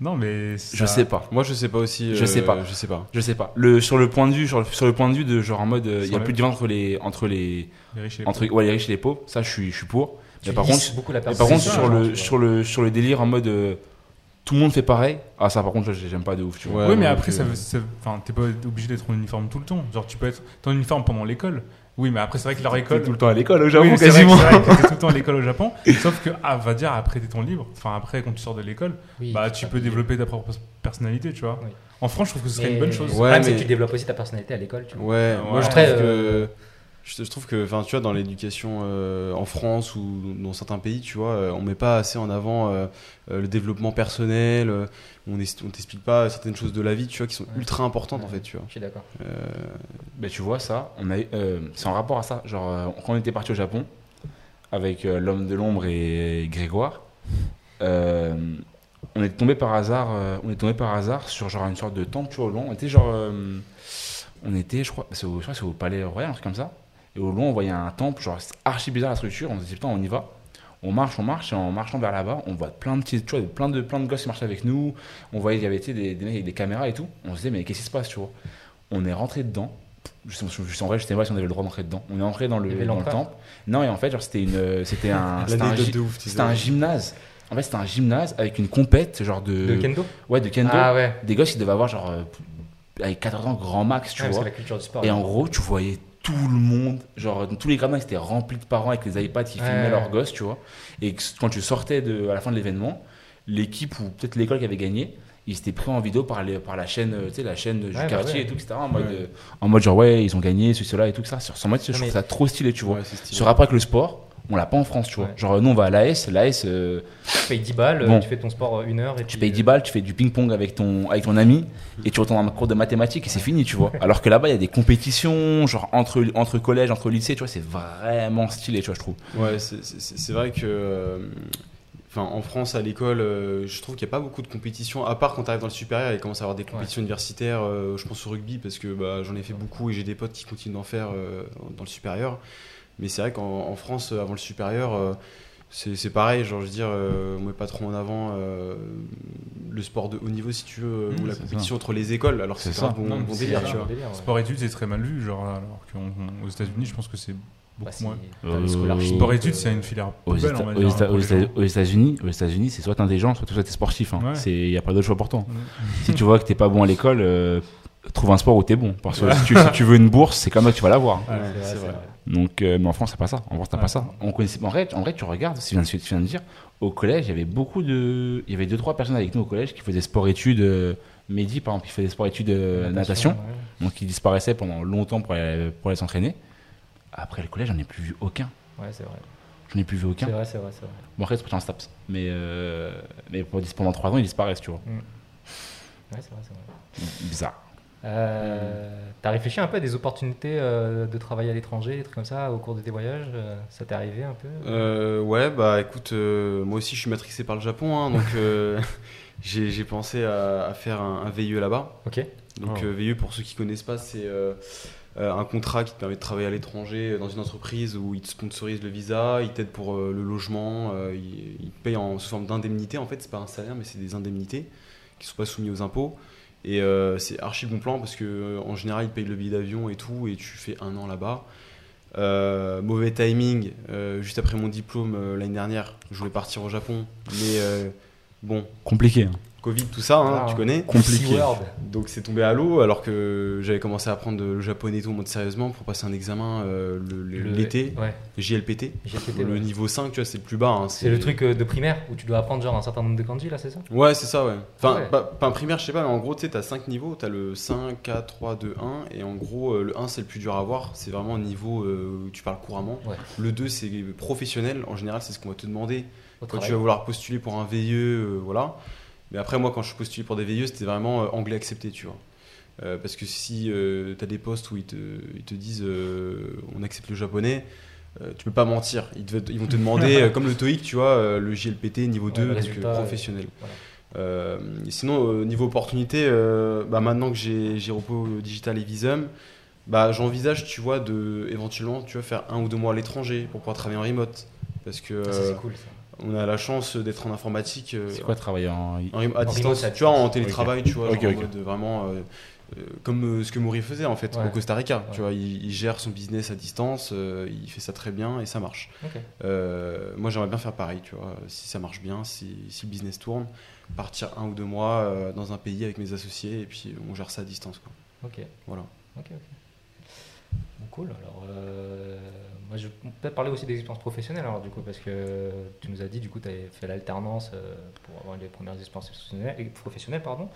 [SPEAKER 4] Non, mais.
[SPEAKER 1] Je sais pas.
[SPEAKER 3] Moi, je sais pas aussi.
[SPEAKER 1] Je
[SPEAKER 3] euh,
[SPEAKER 1] sais pas.
[SPEAKER 3] Je sais pas.
[SPEAKER 1] Je sais pas. Le, sur le point de vue, sur le, sur le point de vue de genre en mode, euh, il y a plus de différence entre les, entre les,
[SPEAKER 4] Les riches et les
[SPEAKER 1] entre ouais, les riches et les pauvres. Ça, je suis, je suis pour.
[SPEAKER 2] Tu
[SPEAKER 1] Mais par contre,
[SPEAKER 2] beaucoup la
[SPEAKER 1] Mais par contre,
[SPEAKER 4] ça,
[SPEAKER 1] sur
[SPEAKER 4] genre,
[SPEAKER 1] le, sur, le, sur le délire en mode euh, tout le monde fait pareil, ah ça par contre, je- j'aime pas de ouf, tu vois.
[SPEAKER 3] Ouais,
[SPEAKER 4] oui, mais après, ça, enfin, t'es pas obligé d'être en uniforme tout le temps. Genre, tu peux être t'es en uniforme pendant l'école. Oui, mais après, c'est vrai que leur
[SPEAKER 1] T'es
[SPEAKER 4] école.
[SPEAKER 1] tout le temps à l'école au Japon,
[SPEAKER 4] mais c'est vrai
[SPEAKER 1] quasiment.
[SPEAKER 4] que- c'est vrai tout le temps à l'école au Japon. *laughs* Sauf que, ah, va dire, après, t'es ton libre. Enfin, après, quand tu sors de l'école,
[SPEAKER 2] Oui,
[SPEAKER 4] bah, tu peux développer ta propre personnalité, tu vois.
[SPEAKER 2] Oui.
[SPEAKER 4] En France, je trouve que ce serait
[SPEAKER 2] Mais
[SPEAKER 4] une bonne chose.
[SPEAKER 3] Ouais,
[SPEAKER 2] c'est
[SPEAKER 3] mais-
[SPEAKER 2] que tu développes aussi ta personnalité à l'école, tu vois.
[SPEAKER 3] Ouais, moi je trouve
[SPEAKER 2] euh,
[SPEAKER 3] que. Je, trouve que, enfin, tu vois, dans l'éducation euh, en France ou dans certains pays, tu vois, euh, on met pas assez en avant euh, le développement personnel. on on t'explique pas certaines choses de la vie, tu vois, qui sont
[SPEAKER 2] Ouais.
[SPEAKER 3] ultra importantes en fait, tu vois.
[SPEAKER 2] Je suis d'accord.
[SPEAKER 1] Ben, tu vois, ça, on a, c'est en rapport à ça. Genre, quand on était parti au Japon, avec l'homme de l'ombre et Grégoire, euh, on est tombé par hasard, euh, on est tombé par hasard sur genre une sorte de temple, tu vois, au loin. On était genre, euh, on était, je crois, c'est au, je crois que c'est au palais royal, un truc comme ça. Et au loin, on voyait un temple, genre c'est archi bizarre la structure. On se dit putain, on y va. On marche, on marche, et en marchant vers là-bas, on voit plein de petits, tu vois, plein de, plein de gosses qui marchaient avec nous. On voyait, il y avait tu sais, des, des mecs avec des caméras et tout. On se disait, mais qu'est-ce qui se passe, tu vois? On est rentré dedans. Je, sais- je, en vrai, je sais pas si on avait le droit d'entrer dedans. On est entré dans le, dans temple. Non, et en fait, genre, c'était une, c'était un, *laughs* c'était
[SPEAKER 3] tu
[SPEAKER 1] c'était un gymnase. En fait, c'était un gymnase avec une compète, genre de,
[SPEAKER 2] De kendo?
[SPEAKER 1] Ouais, de kendo.
[SPEAKER 2] Ah ouais.
[SPEAKER 1] Des gosses, ils devaient avoir genre, euh, avec 14 ans, grand max, tu
[SPEAKER 2] Ouais,
[SPEAKER 1] vois.
[SPEAKER 2] c'est la culture du sport.
[SPEAKER 1] Et en gros, tu voyais tout le monde, genre tous les gradins étaient remplis de parents avec les iPads qui
[SPEAKER 2] Ouais.
[SPEAKER 1] filmaient leurs gosses, tu vois. Et quand tu sortais de, à la fin de l'événement, l'équipe ou peut-être l'école qui avait gagné, ils s'étaient pris en vidéo par, les, par la chaîne, euh, tu sais, la chaîne du
[SPEAKER 2] bah
[SPEAKER 1] quartier
[SPEAKER 2] ouais.
[SPEAKER 1] et tout, etc. En mode,
[SPEAKER 3] Ouais.
[SPEAKER 1] euh, en mode genre, ouais, ils ont gagné, ceci, cela et tout ça. Sur son mode, je trouve ça trop stylé, tu vois.
[SPEAKER 3] Ouais.
[SPEAKER 1] Ce rapport avec le sport, on l'a pas en France, tu vois.
[SPEAKER 2] Ouais.
[SPEAKER 1] Genre, nous, on va à l'AS, l'AS, euh,
[SPEAKER 2] Tu payes 10 balles,
[SPEAKER 1] Bon.
[SPEAKER 2] tu fais ton sport euh, une heure et
[SPEAKER 1] tu
[SPEAKER 2] puis,
[SPEAKER 1] payes
[SPEAKER 2] euh,
[SPEAKER 1] 10 balles, tu fais du ping-pong avec ton, avec ton ami et tu retournes en cours de mathématiques et c'est fini, tu vois. *laughs* Alors que là-bas, il y a des compétitions, genre entre, entre collèges, entre lycées, tu vois, c'est vraiment stylé, tu vois, je trouve.
[SPEAKER 3] Ouais, c'est- vrai que. euh, Enfin, en France, à l'école, euh, je trouve qu'il n'y a pas beaucoup de compétitions, à part quand tu arrives dans le supérieur, il commence à y avoir des compétitions universitaires. euh, je pense au rugby parce que bah, j'en ai fait beaucoup et j'ai des potes qui continuent d'en faire euh, dans le supérieur. Mais c'est vrai qu'en en France, euh, avant le supérieur, euh, c'est pareil. Genre, je veux dire, euh, on met pas trop en avant euh, le sport de haut niveau, si tu veux,
[SPEAKER 1] Mmh,
[SPEAKER 3] ou la compétition entre les écoles, alors que
[SPEAKER 1] C'est
[SPEAKER 3] grave bon,
[SPEAKER 4] Non,
[SPEAKER 3] bon délire, tu
[SPEAKER 2] un
[SPEAKER 3] vois.
[SPEAKER 2] délire, ouais.
[SPEAKER 4] Sport-études, c'est très mal vu, genre, alors qu'aux États-Unis, je pense que c'est
[SPEAKER 2] Bah,
[SPEAKER 4] beaucoup
[SPEAKER 2] c'est-
[SPEAKER 4] moins.
[SPEAKER 1] Euh,
[SPEAKER 4] Sport-études,
[SPEAKER 2] euh,
[SPEAKER 4] c'est une filière
[SPEAKER 1] Aux,
[SPEAKER 4] on va
[SPEAKER 1] aux
[SPEAKER 4] dire,
[SPEAKER 1] Éta- États-Unis, aux États-Unis, c'est soit t'es intelligent, soit toi t'es sportif. Hein.
[SPEAKER 4] Ouais.
[SPEAKER 1] C'est, y a pas d'autre choix pour toi. si tu vois que t'es pas bon à l'école, euh, trouve un sport où t'es bon. Parce que si, tu, si tu veux une bourse, c'est comme ça que tu vas l'avoir.
[SPEAKER 4] Ouais,
[SPEAKER 2] c'est vrai,
[SPEAKER 3] c'est
[SPEAKER 2] c'est
[SPEAKER 3] vrai.
[SPEAKER 2] vrai.
[SPEAKER 1] Donc, euh, mais en France, t'as pas ça. En France, t'as
[SPEAKER 4] Ouais.
[SPEAKER 1] pas ça. On connaissait, en, vrai, en vrai, tu regardes, tu viens, de, tu viens de dire, au collège, il y avait beaucoup de. Il y avait deux, trois personnes avec nous au collège qui faisaient sport-études. Euh, Mehdi, par exemple, qui faisait sport-études euh, natation.
[SPEAKER 2] ouais.
[SPEAKER 1] Donc, il disparaissait pendant longtemps pour aller, pour aller s'entraîner. Après le collège, j'en ai plus vu aucun.
[SPEAKER 2] Ouais, c'est vrai.
[SPEAKER 1] J'en ai plus vu aucun.
[SPEAKER 2] C'est vrai, c'est vrai, c'est vrai.
[SPEAKER 1] Bon, après, c'est un Staps. Mais, euh, mais pour- pendant 3 ans, ils disparaissent, tu vois.
[SPEAKER 2] Ouais, c'est vrai, c'est vrai.
[SPEAKER 1] Bizarre.
[SPEAKER 2] Euh, T'as réfléchi un peu à des opportunités euh, de travailler à l'étranger, des trucs comme ça, au cours de tes voyages euh, Ça t'est arrivé un peu
[SPEAKER 3] ouais, bah écoute, moi aussi je suis matrixé par le Japon, hein, donc *laughs* j'ai pensé à, à faire un, un VIE là-bas.
[SPEAKER 2] Ok.
[SPEAKER 3] Donc
[SPEAKER 1] Oh.
[SPEAKER 3] VIE, pour ceux qui connaissent pas, c'est un contrat qui te permet de travailler à l'étranger dans une entreprise où ils te sponsorisent le visa, ils t'aident pour le logement, ils, ils te payent en, sous forme d'indemnité. En fait, c'est pas un salaire, mais c'est des indemnités qui sont pas soumis aux impôts. Et euh, c'est archi bon plan parce que en général, ils payent le billet d'avion et tout, et tu fais un an là-bas. Euh, mauvais timing, euh, juste après mon diplôme l'année dernière, je voulais partir au Japon, mais bon,
[SPEAKER 1] Compliqué. hein.
[SPEAKER 3] Covid, tout ça, hein,
[SPEAKER 2] Ah,
[SPEAKER 3] tu connais.
[SPEAKER 1] Compliqué.
[SPEAKER 3] Donc c'est tombé à l'eau alors que j'avais commencé à apprendre le japonais et tout en mode sérieusement pour passer un examen euh, le- le-
[SPEAKER 2] Le-
[SPEAKER 3] l'été,
[SPEAKER 2] Ouais,
[SPEAKER 3] JLPT.
[SPEAKER 2] JLPT,
[SPEAKER 3] le
[SPEAKER 2] ouais.
[SPEAKER 3] niveau 5, tu vois, c'est le plus bas. hein,
[SPEAKER 2] C'est le truc euh, de primaire où tu dois apprendre genre un certain nombre de kanji là, c'est ça?
[SPEAKER 3] Ouais, c'est ça, ouais. Enfin,
[SPEAKER 2] Ah ouais.
[SPEAKER 3] Pas, pas un primaire, je sais pas, mais en gros, tu sais, t'as 5 niveaux. T'as le 5, 4, 3, 2, 1. Et en gros, euh, le 1, c'est le plus dur à avoir. C'est vraiment un niveau euh, où tu parles couramment.
[SPEAKER 2] Ouais.
[SPEAKER 3] Le 2, c'est professionnel. En général, c'est ce qu'on va te demander
[SPEAKER 2] au
[SPEAKER 3] quand
[SPEAKER 2] travail
[SPEAKER 3] tu vas vouloir postuler pour un VIE, euh, voilà. Mais après, moi, quand je suis postulé pour des VIE, c'était vraiment euh, anglais accepté, tu vois. Euh, parce que si tu as des postes où ils te, ils te disent euh, on accepte le japonais, euh, tu peux pas mentir. Ils, te- ils vont te demander, euh, comme le TOEIC, tu vois, euh, le JLPT niveau
[SPEAKER 2] Ouais,
[SPEAKER 3] 2,
[SPEAKER 2] le
[SPEAKER 3] donc
[SPEAKER 2] résultat,
[SPEAKER 3] euh,
[SPEAKER 2] euh,
[SPEAKER 3] professionnel.
[SPEAKER 2] voilà.
[SPEAKER 3] Euh, sinon, au niveau opportunité, euh, bah, maintenant que j'ai j'ai Repo Digital et Visum, bah, j'envisage, tu vois, de éventuellement, tu vois, faire un ou deux mois à l'étranger pour pouvoir travailler en remote. Parce que
[SPEAKER 2] Ah, ça,
[SPEAKER 3] euh,
[SPEAKER 2] c'est cool ça.
[SPEAKER 3] On a la chance d'être en informatique. euh,
[SPEAKER 1] C'est quoi travailler en.
[SPEAKER 3] en à
[SPEAKER 2] En
[SPEAKER 3] distance,
[SPEAKER 2] remote, à
[SPEAKER 3] tu vois, en télétravail, tu vois, genre en mode vraiment euh, euh, comme euh, ce que Maury faisait en fait
[SPEAKER 2] Ouais.
[SPEAKER 3] au Costa Rica. Tu vois, il, il gère son business à distance, euh, il fait ça très bien et ça marche. Euh, moi, j'aimerais bien faire pareil, tu vois, si ça marche bien, si, si le business tourne, partir un ou deux mois euh, dans un pays avec mes associés et puis on gère ça à distance. Quoi.
[SPEAKER 2] Ok.
[SPEAKER 3] Voilà.
[SPEAKER 2] Ok, ok. Bon, cool. Alors, moi, je vais peut-être parler aussi des expériences professionnelles, alors, du coup, parce que tu nous as dit, du coup, tu avais fait l'alternance euh, pour avoir les premières expériences professionnelles, professionnelles pardon.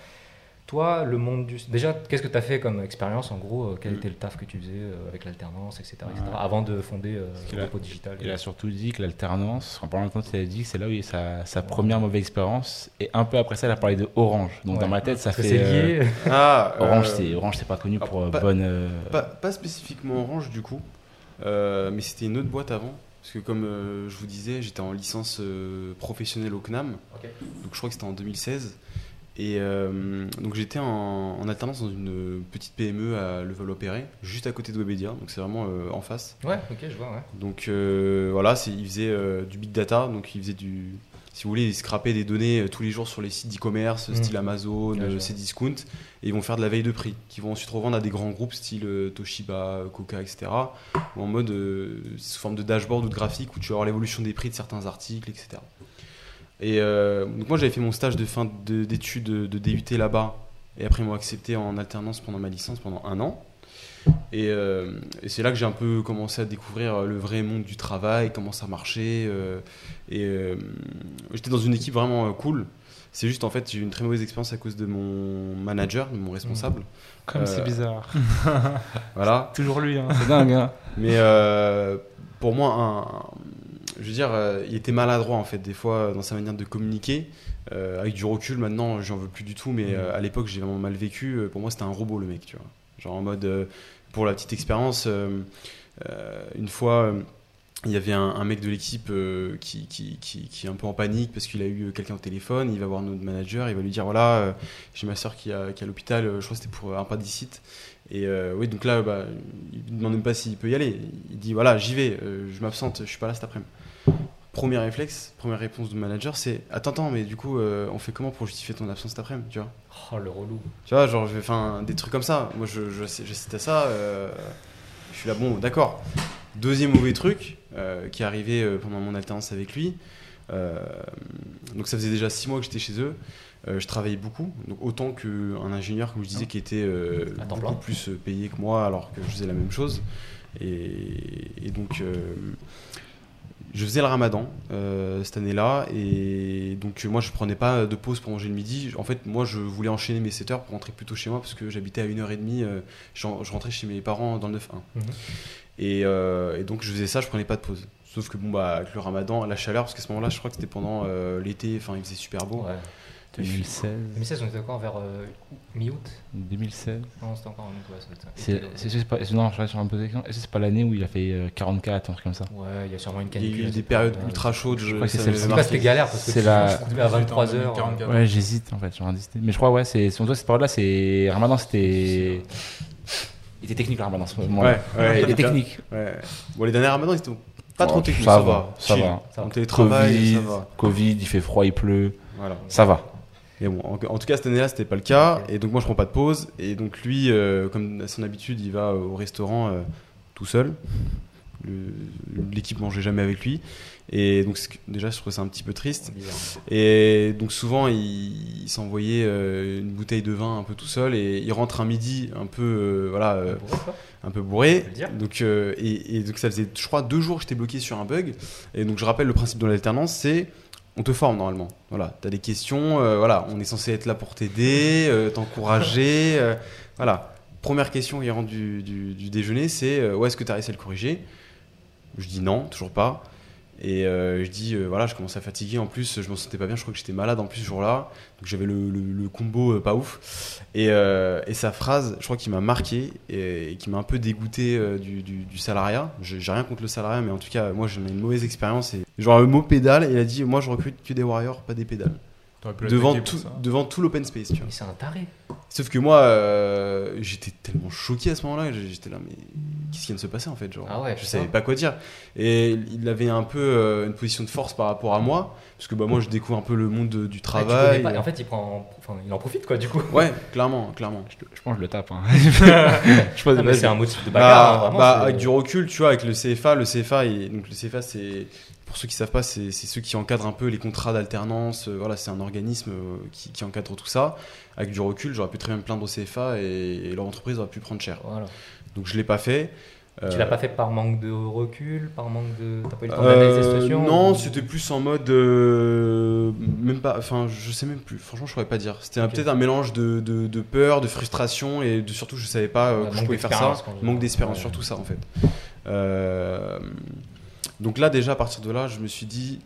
[SPEAKER 2] Toi, le monde du. Déjà, qu'est-ce que tu as fait comme expérience, en gros euh, Quel
[SPEAKER 3] Mm.
[SPEAKER 2] était le taf que tu faisais euh, avec l'alternance, etc., avant de fonder euh,
[SPEAKER 1] qu'il a-
[SPEAKER 2] Repo Digital?
[SPEAKER 1] Il a surtout dit que l'alternance, en parlant de compte, il a dit que c'est là où il y a sa, première mauvaise expérience. Et un peu après ça, il a parlé de Orange. Donc
[SPEAKER 2] Ouais.
[SPEAKER 1] dans ma tête, ça
[SPEAKER 2] Parce
[SPEAKER 1] fait.
[SPEAKER 2] c'est
[SPEAKER 1] euh,
[SPEAKER 2] lié.
[SPEAKER 3] Ah,
[SPEAKER 1] Orange,
[SPEAKER 3] euh,
[SPEAKER 1] c'est Orange, c'est pas connu
[SPEAKER 3] alors,
[SPEAKER 1] pour
[SPEAKER 3] pas-
[SPEAKER 1] bonne. euh,
[SPEAKER 3] Pas, pas spécifiquement Orange du coup, mais c'était une autre boîte avant. Parce que comme euh, je vous disais, j'étais en licence euh, professionnelle au CNAM. Donc je crois que c'était en 2016. Et euh, donc j'étais en, en alternance dans une petite PME à Levallois-Perret, juste à côté de Webedia, donc c'est vraiment euh, en face.
[SPEAKER 2] Ouais, ok, je vois, ouais.
[SPEAKER 3] Donc euh, voilà, ils faisaient euh, du big data, donc ils faisaient du, si vous voulez, ils scrapaient des données euh, tous les jours sur les sites d'e-commerce,
[SPEAKER 2] Mhm.
[SPEAKER 3] style Amazon,
[SPEAKER 2] Ouais,
[SPEAKER 3] euh. Cdiscount, et ils vont faire de la veille de prix, qui vont ensuite revendre à des grands groupes style euh, Toshiba, Coca, etc. ou en mode euh, sous forme de dashboard ou de graphique où tu vas avoir l'évolution des prix de certains articles, etc. Et euh, donc moi j'avais fait mon stage de fin de- d'études de, de DUT là-bas, et après ils m'ont accepté en alternance pendant ma licence pendant un an. Et, euh, et c'est là que j'ai un peu commencé à découvrir le vrai monde du travail, comment ça marchait. euh, et euh, j'étais dans une équipe vraiment euh, cool. C'est juste en fait j'ai eu une très mauvaise expérience à cause de mon manager, de mon responsable.
[SPEAKER 1] Comme
[SPEAKER 3] Euh, *laughs*
[SPEAKER 1] c'est bizarre.
[SPEAKER 3] Voilà.
[SPEAKER 1] Toujours lui, hein. c'est dingue. Hein.
[SPEAKER 3] Mais euh, pour moi, un, je veux dire, euh, il était maladroit en fait des fois dans sa manière de communiquer. Euh, avec du recul, maintenant, j'en veux plus du tout. Mais euh, à l'époque, j'ai vraiment mal vécu. Euh, Pour moi, c'était un robot le mec, tu vois. Genre en mode, euh, pour la petite expérience, euh, euh, une fois. il y avait un, mec de l'équipe qui, qui, est un peu en panique parce qu'il a eu quelqu'un au téléphone. Il va voir notre manager, il va lui dire voilà, j'ai ma soeur qui, est à l'hôpital, je crois que c'était pour un appendicite. Et oui, donc là, bah, il ne demande même pas s'il peut y aller. Il dit voilà, j'y vais, je m'absente, je suis pas là cet après-midi. Premier réflexe, première réponse du manager, c'est attends, attends, mais du coup, euh, on fait comment pour justifier ton absence cet après-midi, tu vois?
[SPEAKER 2] Oh, le relou.
[SPEAKER 3] Tu vois, genre, enfin des trucs comme ça. Moi, je, je, ça. euh, je suis là, bon, d'accord. Deuxième mauvais truc euh, qui est arrivé pendant mon alternance avec lui. donc, ça faisait déjà six mois que j'étais chez eux. Je travaillais beaucoup, donc autant qu'un ingénieur, comme je disais, qui était beaucoup
[SPEAKER 2] plein.
[SPEAKER 3] plus payé que moi, alors que je faisais la même chose. Et, et donc, je faisais le ramadan euh, cette année-là. Et donc, euh, moi, je prenais pas de pause pour manger le midi. En fait, moi, je voulais enchaîner mes 7 heures pour rentrer plus tôt chez moi parce que j'habitais à 1h30. euh, je, je rentrais chez mes parents dans le 9-1.
[SPEAKER 2] Mhm.
[SPEAKER 3] Et, euh, et donc, je faisais ça, je prenais pas de pause. Sauf que bon, bah, avec le ramadan, la chaleur, parce qu'à ce moment-là, je crois que c'était pendant l'été, enfin, il faisait super beau.
[SPEAKER 2] Ouais.
[SPEAKER 1] 2016.
[SPEAKER 2] 2016, on était encore vers euh, mi-août
[SPEAKER 1] 2016.
[SPEAKER 2] Non, c'était encore en août, ouais.
[SPEAKER 1] C'est, pas, non, je suis un peu de question. Est-ce que c'est pas l'année où il a fait euh, 44, un truc comme ça?
[SPEAKER 2] Ouais, il y a sûrement une
[SPEAKER 3] Il y a
[SPEAKER 2] canicule.
[SPEAKER 3] eu des
[SPEAKER 2] c'est
[SPEAKER 3] période
[SPEAKER 2] pas-
[SPEAKER 3] ultra chaude. Je,
[SPEAKER 1] crois que c'est celle-ci.
[SPEAKER 2] c'était galère parce que
[SPEAKER 1] C'est
[SPEAKER 2] tu
[SPEAKER 1] la-
[SPEAKER 2] à 23h.
[SPEAKER 4] 44.
[SPEAKER 1] Ouais, j'hésite en fait, j'aurais hésité. Mais je crois, ouais, c'est, selon toi, cette période-là, c'est. Ramadan, c'était. Il était technique le Ramadan, ce moment
[SPEAKER 3] Ouais, ouais,
[SPEAKER 1] Il était technique.
[SPEAKER 3] Ouais. Bon, les derniers ramadans, ils étaient pas trop techniques.
[SPEAKER 1] ça
[SPEAKER 3] Ça,
[SPEAKER 1] va,
[SPEAKER 3] va.
[SPEAKER 1] ça va.
[SPEAKER 2] Ça
[SPEAKER 3] En
[SPEAKER 2] va.
[SPEAKER 3] télétravail,
[SPEAKER 1] Covid,
[SPEAKER 3] ça va.
[SPEAKER 1] Covid, il fait froid, il pleut.
[SPEAKER 3] Voilà.
[SPEAKER 1] Ça va.
[SPEAKER 3] Mais bon, en, en tout cas, cette année-là, c'était pas le cas.
[SPEAKER 2] Ok.
[SPEAKER 3] Et donc, moi, je prends pas de pause. Et donc, lui, euh, comme à son habitude, il va au restaurant euh, tout seul. L'équipe mangeait jamais avec lui. Et donc, déjà, je trouve ça un petit peu triste. Et donc, souvent, il, il s'envoyait euh, une bouteille de vin un peu tout seul. Et il rentre un midi un peu, voilà, un peu bourré. Donc, et, et donc, ça faisait, je crois, deux jours que j'étais bloqué sur un bug. Et donc, je rappelle le principe de l'alternance c'est on te forme normalement. Voilà, tu as des questions, euh, voilà, on est censé être là pour t'aider, euh, t'encourager. euh, voilà. Première question rentre du, du, du déjeuner, c'est ouais, est-ce que tu as réussi à le corriger? Je dis non, toujours pas. Et euh, je dis, euh, voilà, je commence à fatiguer. En plus, je me sentais pas bien. Je crois que j'étais malade en plus ce jour-là. Donc j'avais le, le- le combo euh, pas ouf. Et, euh, et sa phrase, je crois qu'il m'a marqué et, et qui m'a un peu dégoûté euh, du, du- du salariat. J'ai rien contre le salariat, mais en tout cas, moi j'en ai une mauvaise expérience. Et genre le mot pédale, il a dit, moi je recrute que des warriors, pas des pédales. Devant tout, devant tout l'open space, tu vois.
[SPEAKER 2] Mais c'est un taré.
[SPEAKER 3] Sauf que moi, euh, j'étais tellement choqué à ce moment-là. J'étais là, mais qu'est-ce qui vient de se passer en fait genre,
[SPEAKER 2] Ah ouais,
[SPEAKER 3] Je savais pas quoi dire. Et il avait un peu euh, une position de force par rapport à moi. Parce que bah, moi, je découvre un peu le monde de- du
[SPEAKER 2] tu
[SPEAKER 3] travail.
[SPEAKER 2] Et En fait, il, prend... enfin, il en profite, quoi, du coup.
[SPEAKER 3] Ouais, clairement, clairement.
[SPEAKER 1] Je, je pense que je le tape. hein. *laughs* je pense
[SPEAKER 2] Ah, c'est un motif de bagarre. hein,
[SPEAKER 3] Bah,
[SPEAKER 2] vraiment,
[SPEAKER 3] bah, avec du recul, tu vois, avec le CFA, le CFA, et, donc le CFA, c'est pour ceux qui savent pas, c'est c'est ceux qui encadrent un peu les contrats d'alternance. euh, voilà, c'est un organisme euh, qui, qui encadre tout ça. Avec du recul, j'aurais pu très bien me plaindre au CFA et, et leur entreprise aurait pu prendre cher.
[SPEAKER 2] Voilà.
[SPEAKER 3] Donc je l'ai pas fait.
[SPEAKER 2] Tu
[SPEAKER 3] Euh,
[SPEAKER 2] l'as pas fait par manque de recul, par manque de. T'as pas eu le temps d'analyser la
[SPEAKER 3] Euh,
[SPEAKER 2] situation
[SPEAKER 3] non,
[SPEAKER 2] ou-
[SPEAKER 3] c'était plus en mode euh, même pas. Enfin, je sais même plus. Franchement, je pourrais pas dire. C'était peut-être un mélange de, de, de peur, de frustration et de surtout, je savais pas euh, que je pouvais faire ça. Manque d'espérance,
[SPEAKER 2] Ouais.
[SPEAKER 3] surtout ça en fait. Euh, donc là, déjà à partir de là, je me suis dit,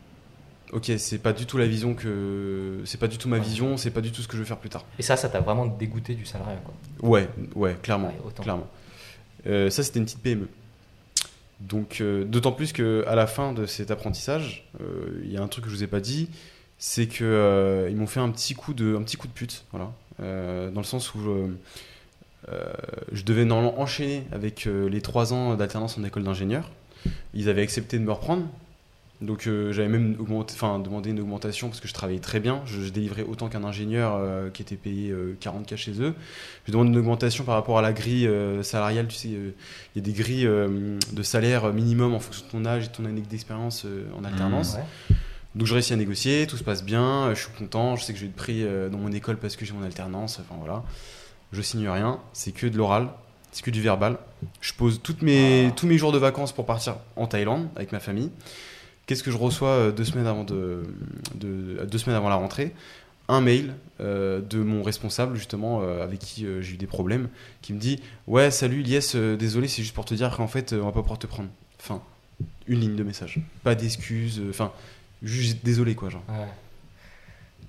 [SPEAKER 3] ok, c'est pas du tout la vision que, c'est pas du tout ma
[SPEAKER 2] Ouais.
[SPEAKER 3] vision, c'est pas du tout ce que je veux faire plus tard.
[SPEAKER 2] Et ça, ça t'a vraiment dégoûté du salariat, quoi.
[SPEAKER 3] Ouais, ouais, clairement.
[SPEAKER 2] Ouais,
[SPEAKER 3] clairement. Euh, ça, c'était une petite PME. Donc, euh, d'autant plus que à la fin de cet apprentissage, euh, il y a un truc que je vous ai pas dit, c'est que ils m'ont fait un petit coup de, un petit coup de pute, voilà, dans le sens où je, devais normalement enchaîner avec les trois ans d'alternance en école d'ingénieur. Ils avaient accepté de me reprendre. Donc euh, j'avais même augmenté, enfin, demandé une augmentation parce que je travaillais très bien. Je, je délivrais autant qu'un ingénieur euh, qui était payé euh, 40K chez eux. Je demande une augmentation par rapport à la grille euh, salariale. Tu sais, euh, il y a des grilles euh, de salaire minimum en fonction de ton âge et de ton année d'expérience euh, en alternance.
[SPEAKER 2] Ouais.
[SPEAKER 3] Donc je réussis à négocier, tout se passe bien, euh, je suis content, je sais que je vais être pris euh, dans mon école parce que j'ai mon alternance, enfin voilà. Je signe rien, c'est que de l'oral, c'est que du verbal. Je pose toutes mes, tous mes jours de vacances pour partir en Thaïlande avec ma famille. Qu'est-ce que je reçois euh, deux semaines avant, de, de- deux semaines avant la rentrée? Un mail euh, de mon responsable, justement, euh, avec qui euh, j'ai eu des problèmes, qui me dit Ouais, salut Lies, désolé, c'est juste pour te dire qu'en fait, on va pas pouvoir te prendre. Enfin, une ligne de message. Pas d'excuses, enfin, juste désolé, quoi, genre.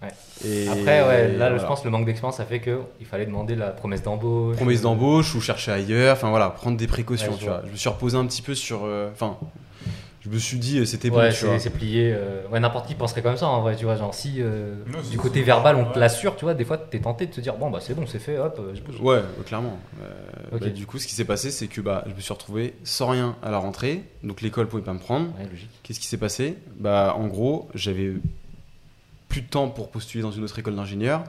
[SPEAKER 2] Ouais.
[SPEAKER 3] Et
[SPEAKER 2] Après, ouais, là,
[SPEAKER 3] voilà.
[SPEAKER 2] je pense que le manque d'expérience a fait qu'il fallait demander la promesse d'embauche.
[SPEAKER 3] promesse d'embauche ou chercher ailleurs, enfin voilà, prendre des précautions, tu vois. Je me suis reposé un petit peu sur, enfin, je me suis dit euh, c'était bon,
[SPEAKER 2] Ouais, c'est plié. euh, Ouais, n'importe qui penserait comme ça en vrai, tu vois. Genre, si euh,
[SPEAKER 4] Non,
[SPEAKER 2] du côté verbal on te l'assure, tu vois, des fois t'es tenté de te dire bon, bah c'est bon, c'est fait, hop, je bouge.
[SPEAKER 3] Ouais, ouais, clairement. Euh,
[SPEAKER 2] Ok.
[SPEAKER 3] bah, du coup, ce qui s'est passé, c'est que bah, je me suis retrouvé sans rien à la rentrée, donc l'école pouvait pas me prendre.
[SPEAKER 2] Ouais, logique.
[SPEAKER 3] Qu'est-ce qui s'est passé? Bah, en gros, j'avais plus de temps pour postuler dans une autre école d'ingénieur.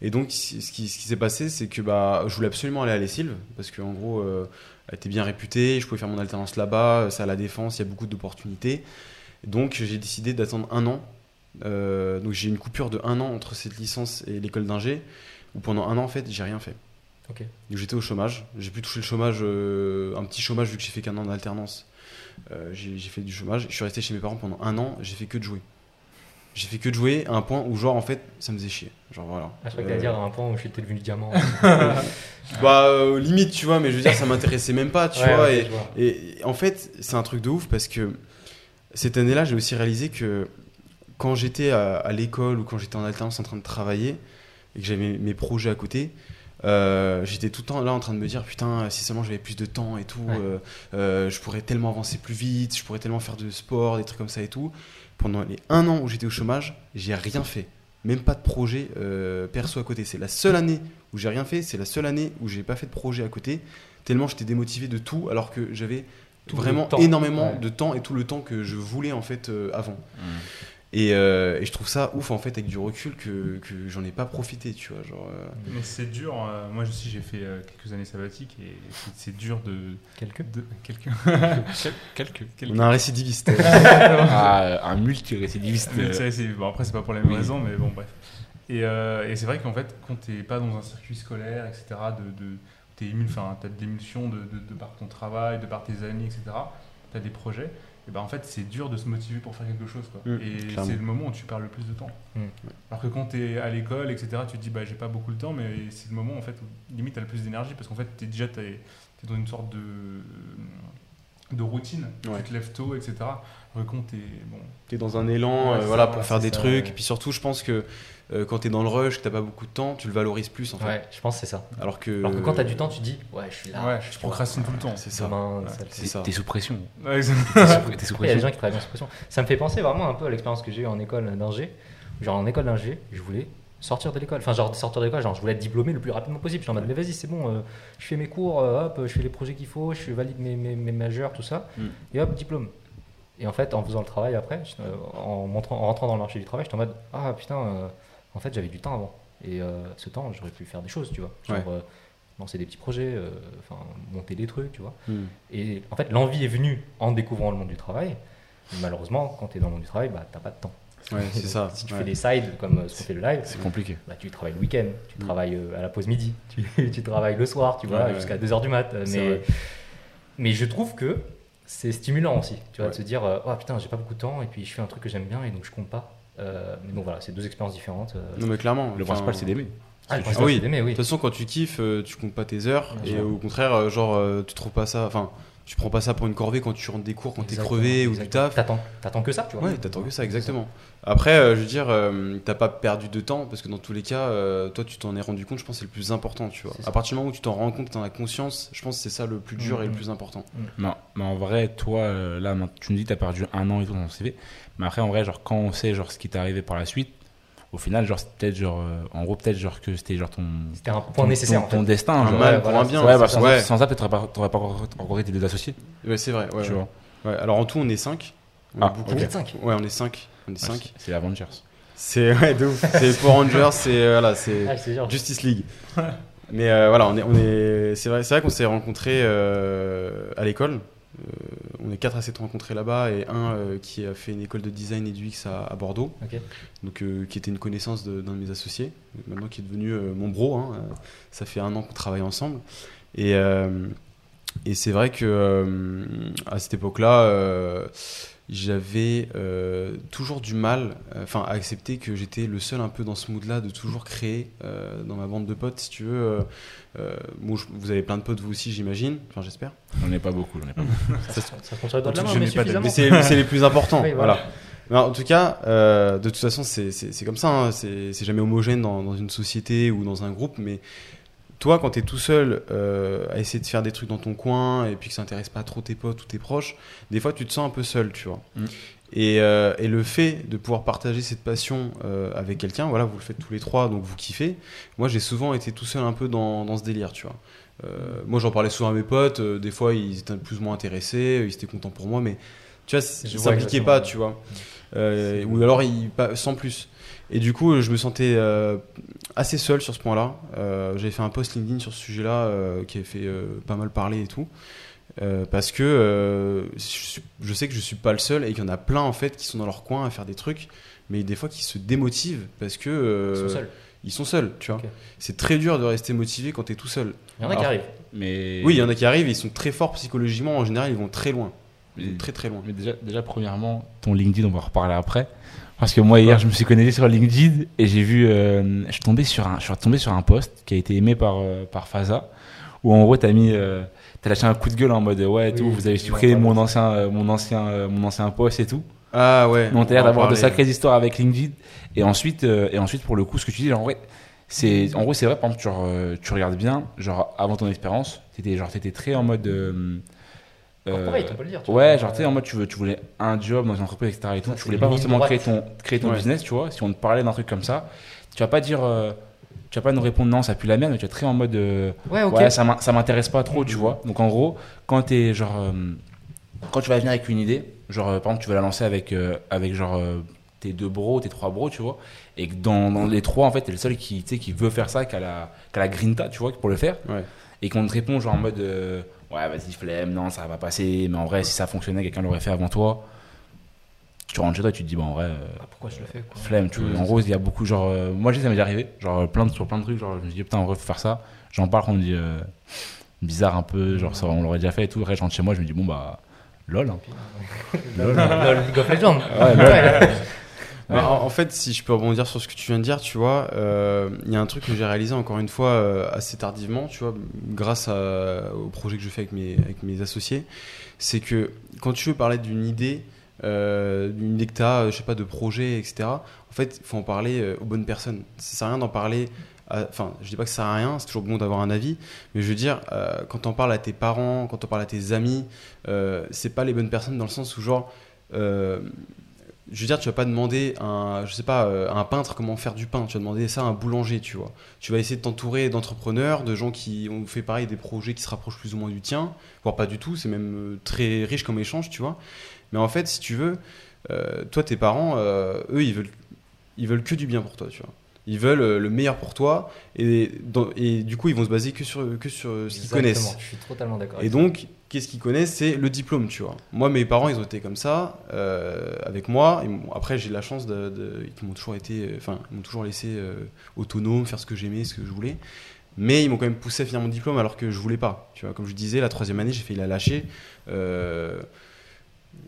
[SPEAKER 3] Et donc, ce qui, ce qui s'est passé, c'est que bah, je voulais absolument aller à l'ESILV, parce qu'en gros, euh, était bien réputée, je pouvais faire mon alternance là-bas, c'est à la défense, il y a beaucoup d'opportunités. Donc, j'ai décidé d'attendre un an. Euh, donc, j'ai une coupure de un an entre cette licence et l'école d'ingé, où pendant un an, en fait, j'ai rien fait. Donc, j'étais au chômage. J'ai pu toucher le chômage, euh, un petit chômage, vu que j'ai fait qu'un an d'alternance. Euh, j'ai fait du chômage. Je suis resté chez mes parents pendant un an. J'ai fait que de jouer. J'ai fait que de jouer à un point où, genre, en fait, ça me faisait chier. Genre, voilà.
[SPEAKER 2] Ah, je crois que
[SPEAKER 3] Euh,
[SPEAKER 2] t'allais dire à un point où j'étais devenu diamant. *laughs*
[SPEAKER 3] Bah, euh, limite, tu vois, mais je veux dire, ça m'intéressait même pas, tu
[SPEAKER 2] Ouais,
[SPEAKER 3] vois. et,
[SPEAKER 2] je vois.
[SPEAKER 3] et en fait, c'est un truc de ouf parce que cette année-là, j'ai aussi réalisé que quand j'étais à, à l'école ou quand j'étais en alternance en train de travailler et que j'avais mes, mes projets à côté, euh, j'étais tout le temps là en train de me dire putain si seulement j'avais plus de temps et tout
[SPEAKER 2] Ouais.
[SPEAKER 3] euh, euh, je pourrais tellement avancer plus vite je pourrais tellement faire de sport des trucs comme ça et tout pendant les un an où j'étais au chômage j'ai rien fait. Même pas de projet euh, perso à côté. C'est la seule année où j'ai rien fait c'est la seule année où j'ai pas fait de projet à côté. Tellement j'étais démotivé de tout alors que j'avais
[SPEAKER 2] Tout
[SPEAKER 3] vraiment énormément
[SPEAKER 2] Ouais.
[SPEAKER 3] de temps et tout le temps que je voulais en fait euh, avant.
[SPEAKER 1] Mm.
[SPEAKER 3] Et, euh, et je trouve ça ouf en fait avec du recul que, que j'en ai pas profité tu vois genre euh,
[SPEAKER 4] Mais c'est dur. euh, moi aussi, j'ai fait euh, quelques années sabbatiques et c'est- c'est dur de.
[SPEAKER 2] Quelques.
[SPEAKER 4] de quelques. *laughs*
[SPEAKER 1] Quelques.
[SPEAKER 3] on a un récidiviste *laughs*
[SPEAKER 1] Ah, un multirécidiviste. Euh,
[SPEAKER 4] bon, après, c'est pas pour les mêmes
[SPEAKER 1] Oui.
[SPEAKER 4] raisons, mais bon, bref. Et, euh, et c'est vrai qu'en fait, quand t'es pas dans un circuit scolaire, etc., de, de, t'es ému, enfin, t'as de l'émulsion de, de, de par ton travail, de par tes amis, etc., t'as des projets, et ben en fait, c'est dur de se motiver pour faire quelque chose, quoi.
[SPEAKER 3] Mm,
[SPEAKER 4] et c'est le moment où tu perds le plus de temps.
[SPEAKER 2] Mm.
[SPEAKER 4] Alors que quand t'es à l'école, etc., tu te dis, bah, j'ai pas beaucoup de temps, mais c'est le moment, en fait, où limite, t'as le plus d'énergie, parce qu'en fait, t'es déjà, t'es, t'es dans une sorte de de routine,
[SPEAKER 3] Ouais.
[SPEAKER 4] tu te lèves tôt, etc. Alors que quand t'es, bon,
[SPEAKER 3] t'es dans un élan
[SPEAKER 4] Ouais,
[SPEAKER 3] euh, voilà
[SPEAKER 4] ça,
[SPEAKER 3] pour faire des
[SPEAKER 2] ça,
[SPEAKER 3] trucs
[SPEAKER 2] ouais.
[SPEAKER 3] et puis surtout je pense que euh, quand t'es dans le rush que t'as pas beaucoup de temps tu le valorises plus en fait
[SPEAKER 2] Ouais, je pense que c'est ça.
[SPEAKER 3] alors que
[SPEAKER 2] Alors que quand t'as du temps, tu dis, ouais, je suis là.
[SPEAKER 4] ouais,
[SPEAKER 2] je
[SPEAKER 4] je procrastine tout le temps.
[SPEAKER 3] c'est ça
[SPEAKER 2] Demain,
[SPEAKER 4] Ouais.
[SPEAKER 3] c'est ça
[SPEAKER 1] T'es sous pression. *laughs* T'es sous, sous
[SPEAKER 2] Après, il y a des
[SPEAKER 1] pression.
[SPEAKER 2] gens qui travaillent bien sous pression. Ça me fait penser vraiment un peu à l'expérience que j'ai eu en école d'ingé. Genre en école d'ingé, je voulais sortir de l'école. Enfin, genre sortir de l'école, genre je voulais être diplômé le plus rapidement possible. Je suis en mode, mais vas-y, c'est bon, euh, je fais mes cours, euh, hop, je fais les projets qu'il faut, je valide mes, mes, mes majeurs, tout ça,
[SPEAKER 3] Mm.
[SPEAKER 2] et hop, diplôme. Et en fait, en faisant le travail après, je- euh, en, montrant, en rentrant dans le marché du travail, j'étais en mode, ah putain, euh, en fait, j'avais du temps avant. Et euh, ce temps, j'aurais pu faire des choses, tu vois. Genre,
[SPEAKER 3] Ouais.
[SPEAKER 2] euh, lancer des petits projets, enfin, monter des trucs, tu vois.
[SPEAKER 3] Hmm.
[SPEAKER 2] Et en fait, l'envie est venue en découvrant le monde du travail. Mais malheureusement, quand tu es dans le monde du travail, bah, tu pas de temps.
[SPEAKER 3] Ouais, c'est *laughs* ça
[SPEAKER 2] Si tu
[SPEAKER 3] ouais.
[SPEAKER 2] fais des sides comme ce qu'on fait le live,
[SPEAKER 1] C'est compliqué.
[SPEAKER 2] bah, tu travailles le week-end, tu
[SPEAKER 3] Mm.
[SPEAKER 2] travailles à la pause midi, *laughs* tu, tu travailles le soir, tu vois, jusqu'à 2h du mat. Mais, mais je trouve que c'est stimulant aussi, tu vois,
[SPEAKER 3] Ouais.
[SPEAKER 2] de se dire, euh, oh putain, j'ai pas beaucoup de temps et puis je fais un truc que j'aime bien et donc je compte pas. Euh, mais donc voilà, c'est deux expériences différentes. euh.
[SPEAKER 3] non mais clairement
[SPEAKER 1] Le
[SPEAKER 3] enfin,
[SPEAKER 1] principal, c'est d'aimer.
[SPEAKER 2] Ah, le
[SPEAKER 3] Ah
[SPEAKER 2] principal,
[SPEAKER 3] oui.
[SPEAKER 2] c'est d'aimer, oui.
[SPEAKER 3] de toute façon quand tu kiffes tu comptes pas tes heures
[SPEAKER 2] Bien
[SPEAKER 3] et
[SPEAKER 2] sûr.
[SPEAKER 3] au contraire genre tu trouves pas ça enfin tu prends pas ça pour une corvée quand tu rentres des cours quand t'es
[SPEAKER 2] Exactement,
[SPEAKER 3] crevé ou du taf
[SPEAKER 2] T'attends, t'attends que ça, tu vois.
[SPEAKER 3] Ouais, t'attends que ça, exactement. Après, euh, je veux dire, euh, t'as pas perdu de temps parce que dans tous les cas, euh, toi, tu t'en es rendu compte. Je pense que c'est le plus important, tu vois. À partir du moment où tu t'en rends compte, t'en as conscience, je pense que c'est ça le plus dur et le
[SPEAKER 2] Mhm.
[SPEAKER 3] plus important.
[SPEAKER 1] Non, mais en vrai, toi, euh, là, tu nous dis que tu as perdu un an et tout dans ton CV. Mais après, en vrai, genre, quand on sait genre, ce qui t'est arrivé par la suite, au final, genre, peut-être, genre, euh, en gros, peut-être, genre, que c'était, genre, ton.
[SPEAKER 2] C'était un point
[SPEAKER 1] ton-
[SPEAKER 2] nécessaire,
[SPEAKER 1] ton,
[SPEAKER 2] en fait.
[SPEAKER 1] ton destin.
[SPEAKER 3] Un
[SPEAKER 1] genre.
[SPEAKER 3] mal
[SPEAKER 2] ouais,
[SPEAKER 3] pour
[SPEAKER 2] voilà,
[SPEAKER 3] un bien.
[SPEAKER 1] Ouais, bah, sans,
[SPEAKER 3] ça.
[SPEAKER 1] ça,
[SPEAKER 3] ouais.
[SPEAKER 1] sans ça, peut-être, t'aurais pas, rencontré tes deux associés.
[SPEAKER 3] Ouais, c'est vrai. Ouais,
[SPEAKER 1] tu
[SPEAKER 3] ouais.
[SPEAKER 1] vois.
[SPEAKER 3] Ouais, Alors en tout, on est 5. On
[SPEAKER 1] Ah,
[SPEAKER 3] est beaucoup.
[SPEAKER 1] ok.
[SPEAKER 2] Vous êtes cinq.
[SPEAKER 3] Ouais, on est 5. On est 5.
[SPEAKER 1] c'est- Avengers.
[SPEAKER 3] C'est ouais, de ouf. C'est Power Rangers, c'est euh, voilà, c'est
[SPEAKER 2] Ah.
[SPEAKER 3] Justice League. Mais euh, voilà, on est, on est, c'est vrai, c'est vrai qu'on s'est rencontrés euh, à l'école. Euh, on est quatre à s'être rencontrés là-bas et un euh, qui a fait une école de design et du X à, à Bordeaux, donc euh, qui était une connaissance de- d'un de, mes associés, maintenant qui est devenu mon bro. hein, ça fait un an qu'on travaille ensemble. Et et c'est vrai que à cette époque-là, j'avais euh, toujours du mal, euh, enfin, à accepter que j'étais le seul un peu dans ce mood-là de toujours créer euh, dans ma bande de potes, si tu veux. bon, je- vous avez plein de potes vous aussi, j'imagine. Enfin, j'espère.
[SPEAKER 1] J'en ai pas beaucoup, j'en ai pas beaucoup.
[SPEAKER 2] Ça, ça la main,
[SPEAKER 4] n'ai
[SPEAKER 2] mais.
[SPEAKER 3] Mais c'est les plus importants. *laughs*
[SPEAKER 2] Oui,
[SPEAKER 3] voilà.
[SPEAKER 2] voilà.
[SPEAKER 3] Mais en tout cas, euh, de toute façon, c'est- comme ça. hein, c'est c'est jamais homogène dans, dans une société ou dans un groupe. Mais toi, quand tu es tout seul euh, à essayer de faire des trucs dans ton coin et puis que ça intéresse pas trop tes potes ou tes proches, des fois, tu te sens un peu seul, tu vois.
[SPEAKER 1] Mm.
[SPEAKER 3] Et, euh, et le fait de pouvoir partager cette passion euh, avec quelqu'un, voilà, vous le faites tous les trois, donc vous kiffez. Moi, j'ai souvent été tout seul un peu dans, dans ce délire, tu vois. Euh, moi, j'en parlais souvent à mes potes. des fois, ils étaient plus ou moins intéressés, ils étaient contents pour moi, mais tu vois,
[SPEAKER 2] Je
[SPEAKER 3] s'impliquaient
[SPEAKER 2] exactement.
[SPEAKER 3] pas, tu vois. Ou alors, ils, pas- sans plus. Et du coup, je me sentais euh, assez seul sur ce point-là. Euh, J'avais fait un post LinkedIn sur ce sujet-là euh, qui avait fait euh, pas mal parler et tout. Euh, parce que euh, je, sais que je suis pas le seul et qu'il y en a plein en fait qui sont dans leur coin à faire des trucs, mais des fois qui se démotivent parce que euh,
[SPEAKER 2] Ils sont seuls.
[SPEAKER 3] ils sont seuls, tu vois. C'est très dur de rester motivé quand tu es tout seul.
[SPEAKER 2] Il y en a qui arrivent.
[SPEAKER 1] Mais.
[SPEAKER 3] Oui, il y en a qui arrivent, ils sont très forts psychologiquement, en général, ils vont très loin.
[SPEAKER 1] Mais-
[SPEAKER 3] très très loin.
[SPEAKER 1] Mais déjà, déjà, premièrement, ton LinkedIn, on va en reparler après. Parce que moi, hier, je me suis connecté sur LinkedIn et j'ai vu. euh, je, suis tombé sur un, je suis tombé sur un post qui a été aimé par, euh, par Faza. Où en gros, t'as mis, euh, t'as lâché un coup de gueule en mode ouais, et tout,
[SPEAKER 2] Oui,
[SPEAKER 1] vous avez
[SPEAKER 2] oui,
[SPEAKER 1] supprimé
[SPEAKER 2] on
[SPEAKER 1] mon ancien, mon ancien, mon ancien poste et tout.
[SPEAKER 3] Ah ouais.
[SPEAKER 1] Donc t'as l'air d'avoir de sacrées histoires avec LinkedIn. Et ensuite, et ensuite pour le coup, ce que tu dis, genre, en vrai, c'est, en gros, c'est vrai, par exemple, euh, tu regardes bien, genre, avant ton expérience, t'étais, genre, t'étais très en mode. Euh, euh,
[SPEAKER 2] Corporate, on peut le dire. tu
[SPEAKER 1] Ouais,
[SPEAKER 2] vois.
[SPEAKER 1] genre, tu sais, en mode, tu, veux, tu voulais un job dans une entreprise, etc. Et tout.
[SPEAKER 2] Ça,
[SPEAKER 1] tu voulais pas forcément
[SPEAKER 2] droite.
[SPEAKER 1] créer ton, créer ton
[SPEAKER 3] Ouais.
[SPEAKER 1] business, tu vois. Si on te parlait d'un truc comme ça, tu vas pas dire. euh, tu vas pas nous répondre non, ça pue la merde, mais tu es très en mode. euh,
[SPEAKER 2] Ouais, ok.
[SPEAKER 1] Ouais, ça m'in- ça m'intéresse pas trop, tu vois. Donc en gros, quand t'es genre. euh, quand tu vas venir avec une idée, genre, euh, par exemple, tu vas la lancer avec, euh, avec genre. euh, tes deux bros, tes trois bros, tu vois. Et que dans, dans les trois, en fait, t'es le seul qui, tu sais, qui veut faire ça, qui a la, qui a la grinta, tu vois, pour le faire.
[SPEAKER 3] Ouais.
[SPEAKER 1] Et qu'on te répond, genre en mode. euh, ouais, vas-y, flemme, non, ça va passer. Mais en vrai, si ça fonctionnait, quelqu'un l'aurait fait avant toi. Tu rentres chez toi, tu te dis, bon, en vrai. euh,
[SPEAKER 2] Ah, pourquoi je le fais quoi.
[SPEAKER 1] flemme tu vois. En gros il y a beaucoup genre euh, moi je sais ça m'est déjà arrivé genre plein de, sur plein de trucs genre je me dis putain en vrai faut faire ça j'en parle on me dit euh, bizarre un peu genre ça, on l'aurait déjà fait et tout après je rentre chez moi je me dis bon bah lol hein. *laughs* lol
[SPEAKER 2] Lol, League of Legends.
[SPEAKER 1] Ouais, lol.
[SPEAKER 3] Bah, en, fait, si je peux rebondir sur ce que tu viens de dire, tu vois, euh, il y a un truc que j'ai réalisé encore une fois euh, assez tardivement, tu vois, grâce au projet que je fais avec mes, associés, c'est que quand tu veux parler d'une idée, euh, d'une idée que tu as, je sais pas, de projet, etc., en fait, il faut en parler aux bonnes personnes. Ça sert à rien d'en parler. Enfin, je dis pas que ça sert à rien, c'est toujours bon d'avoir un avis, mais je veux dire, quand on parle à tes parents, quand on parle à tes amis, euh, c'est pas les bonnes personnes dans le sens où, genre, je veux dire, tu vas pas demander à un, je sais pas, euh, à un peintre comment faire du pain. Tu vas demander ça à un boulanger, tu vois. Tu vas essayer de t'entourer d'entrepreneurs, de gens qui ont fait pareil des projets qui se rapprochent plus ou moins du tien, voire pas du tout. C'est même euh, très riche comme échange, tu vois. Mais en fait, si tu veux, euh, toi, tes parents, euh, eux, ils veulent, ils veulent que du bien pour toi, tu vois. Ils veulent euh, le meilleur pour toi, et, dans- et du coup, ils vont se baser que sur, que sur euh, ce qu'ils connaissent.
[SPEAKER 2] Je suis totalement d'accord.
[SPEAKER 3] Et donc, qu'est-ce qu'ils connaissent C'est le diplôme, tu vois. Moi, mes parents, ils ont été comme ça, euh, avec moi. Et après, j'ai la chance de, qu'ils m'ont toujours été, euh, enfin, ils m'ont toujours laissé euh, autonome, faire ce que j'aimais, ce que je voulais. Mais ils m'ont quand même poussé à finir mon diplôme alors que je voulais pas. Tu vois, comme je disais, la troisième année, j'ai failli la lâcher.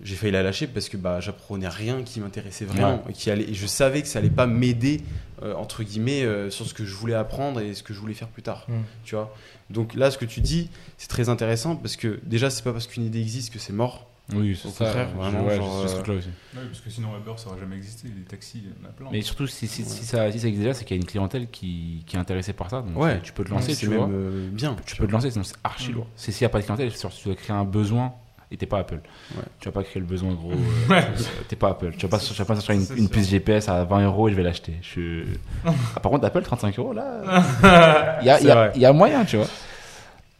[SPEAKER 3] J'ai failli la lâcher parce que bah, j'apprenais rien qui m'intéressait vraiment et, qui allait, et je savais que ça allait pas m'aider euh, entre guillemets euh, sur ce que je voulais apprendre et ce que je voulais faire plus tard
[SPEAKER 2] Mm.
[SPEAKER 3] tu vois donc là ce que tu dis c'est très intéressant parce que déjà c'est pas parce qu'une idée existe que c'est mort
[SPEAKER 1] oui c'est
[SPEAKER 3] Au
[SPEAKER 1] ça
[SPEAKER 3] contraire, vraiment,
[SPEAKER 1] ouais,
[SPEAKER 3] genre,
[SPEAKER 1] c'est ce
[SPEAKER 3] euh,
[SPEAKER 1] truc-là aussi.
[SPEAKER 4] Parce que sinon Uber ça aurait jamais existé, les taxis, il y en a plein.
[SPEAKER 1] mais surtout si, si, si ça, si ça existe déjà c'est qu'il y a une clientèle qui, qui est intéressée par ça donc
[SPEAKER 3] Ouais.
[SPEAKER 1] tu peux te lancer tu vois
[SPEAKER 3] même euh, bien
[SPEAKER 1] tu peux te lancer sinon c'est archi lourd c'est s'il n'y a pas de clientèle c'est sûr, tu dois créer un besoin et t'es pas Apple.
[SPEAKER 3] Ouais.
[SPEAKER 1] tu vas pas créer le besoin gros *laughs* euh, t'es pas Apple. Tu vas pas, tu vas pas sortir une, une puce GPS à 20 euros et je vais l'acheter. Je... Ah, *laughs* par contre Apple 35 euros là. *laughs* Il y a, y a- y a moyen tu vois.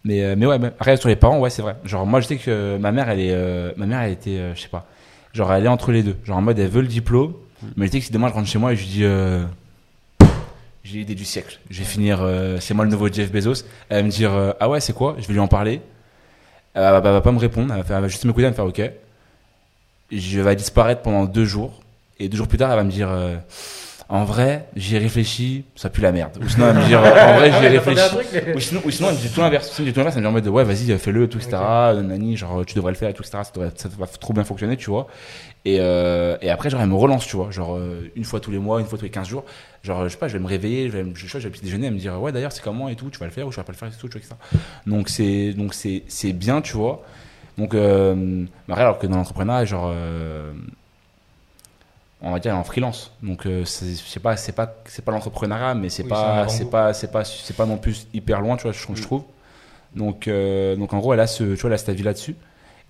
[SPEAKER 1] Mais, euh, mais ouais mais après sur les parents ouais c'est vrai. Genre moi je sais que ma mère elle est euh, ma mère elle était euh, je sais pas. Genre elle est entre les deux. Genre en mode elle veut le diplôme mais je sais que si demain je rentre chez moi et je lui dis euh, j'ai l'idée du siècle. Je vais finir euh, c'est moi le nouveau Jeff Bezos. Elle va me dire euh, ah ouais c'est quoi? Je vais lui en parler elle va, pas me répondre elle va, faire- elle va juste m'écouter elle va me faire ok je vais disparaître pendant deux jours et deux jours plus tard elle va me dire euh, en vrai j'y ai réfléchi ça pue la merde ou sinon elle va me dire euh, en vrai j'y ai *laughs* réfléchi ou sinon, ou sinon, elle me dit tout l'inverse. Sinon, elle me dit tout l'inverse. Elle me dit en mode, ouais, vas-y, fais-le, tout, etc. Nani, genre, tu devrais le faire, tout, etc. Ça, devrait- ça va trop bien fonctionner, tu vois. Et, euh, et après, genre, elle me relance, tu vois. Genre, euh, une fois tous les mois, une fois tous les 15 jours. Genre, je sais pas, je vais me réveiller, je vais, je je vais petit déjeuner, elle me dire, ouais, d'ailleurs, c'est comment et tout, tu vas le faire ou tu vas pas le faire, et tout, tu vois, etc. Donc, c'est, donc, c'est, c'est bien, tu vois. Donc, euh, alors que dans l'entrepreneuriat, genre, euh, on va dire en freelance. Donc, euh, c'est, je sais pas, c'est pas, c'est pas l'entrepreneuriat, mais c'est
[SPEAKER 2] Oui,
[SPEAKER 1] pas, c'est pas, c'est pas, c'est pas non plus hyper loin, tu vois, je, je
[SPEAKER 3] Mm.
[SPEAKER 1] trouve. Donc, euh, donc en gros, elle a ce, tu vois, elle a cet avis là-dessus.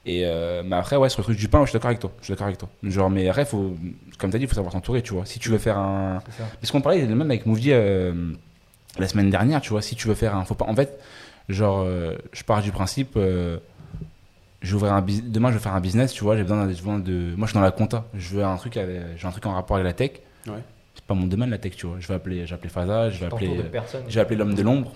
[SPEAKER 1] Et euh, mais après, ouais, sur le truc du pain, je suis d'accord avec toi. Je suis d'accord avec toi. Genre, mais après, faut, comme tu as dit, il faut savoir s'entourer, tu vois. Si tu veux faire un.
[SPEAKER 2] C'est ça.
[SPEAKER 1] Parce qu'on parlait même avec Mouvier euh, la semaine dernière, tu vois. Si tu veux faire un. Faut pas... En fait, genre, euh, je pars du principe. Euh, je vais un bus- Demain, je vais faire un business, tu vois. J'ai besoin, besoin de. Moi, je suis dans la compta. Je veux un truc, avec... j'ai un truc en rapport avec la tech.
[SPEAKER 3] Ouais.
[SPEAKER 1] C'est pas mon domaine, la tech, tu vois. Je vais appeler, je vais appeler Faza, je vais appeler.
[SPEAKER 2] De personnes.
[SPEAKER 1] J'ai appelé l'homme de l'ombre.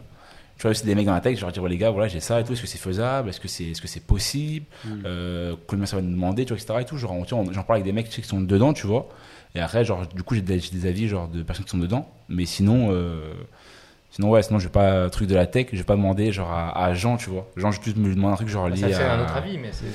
[SPEAKER 1] Tu vois, c'est des mecs dans la tech, je leur dis, les gars, voilà, j'ai ça et tout, est-ce que c'est faisable, est-ce que c'est est -ce c'est possible,
[SPEAKER 3] Mm.
[SPEAKER 1] euh, combien ça va nous demander, tu vois, etc. Et tout. Genre, j'en parle avec des mecs qui sont dedans, tu vois. Et après, genre, du coup, j'ai des, j'ai des avis genre, de personnes qui sont dedans. Mais sinon, euh, sinon, ouais, sinon, je vais pas, truc de la tech, je vais pas demander, genre, à, à Jean, tu vois. Jean, je vais juste me demander un truc, genre,
[SPEAKER 2] Bah,
[SPEAKER 1] lié
[SPEAKER 2] Ça, c'est
[SPEAKER 1] à.
[SPEAKER 2] un autre avis, mais c'est.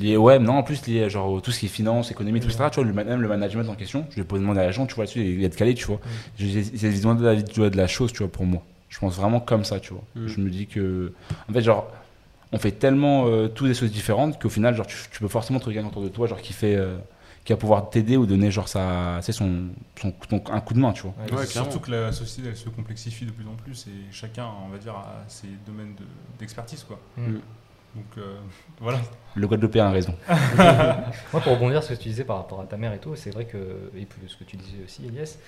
[SPEAKER 1] Lié, ouais, mais non, en plus, lié, genre, tout ce qui est finance, économie, tout, etc. Tu vois, même le management en question, je vais pas demander à Jean, tu vois, là-dessus, il est calé, tu vois. J'ai j'ai besoin de la, tu vois, de la chose, tu vois, pour moi. Je pense vraiment comme ça, tu vois.
[SPEAKER 3] Mm.
[SPEAKER 1] Je me dis que. En fait, genre, on fait tellement euh, tous des choses différentes qu'au final, genre, tu, tu peux forcément trouver quelqu'un autour de toi, genre, qui fait, euh, qui va pouvoir t'aider ou donner, genre, sa, tu sais, son, son, ton- un coup de main, tu vois.
[SPEAKER 2] Ouais,
[SPEAKER 4] C'est. Surtout que la société elle se complexifie de plus en plus et chacun, on va dire, a ses domaines de- d'expertise. quoi.
[SPEAKER 2] Mm.
[SPEAKER 4] Donc euh, *laughs* voilà.
[SPEAKER 1] Le Guadeloupéen a raison. *laughs*
[SPEAKER 2] Moi, pour rebondir sur ce que tu disais par rapport à ta mère et tout, c'est vrai que, et puis ce que tu disais aussi, Elias,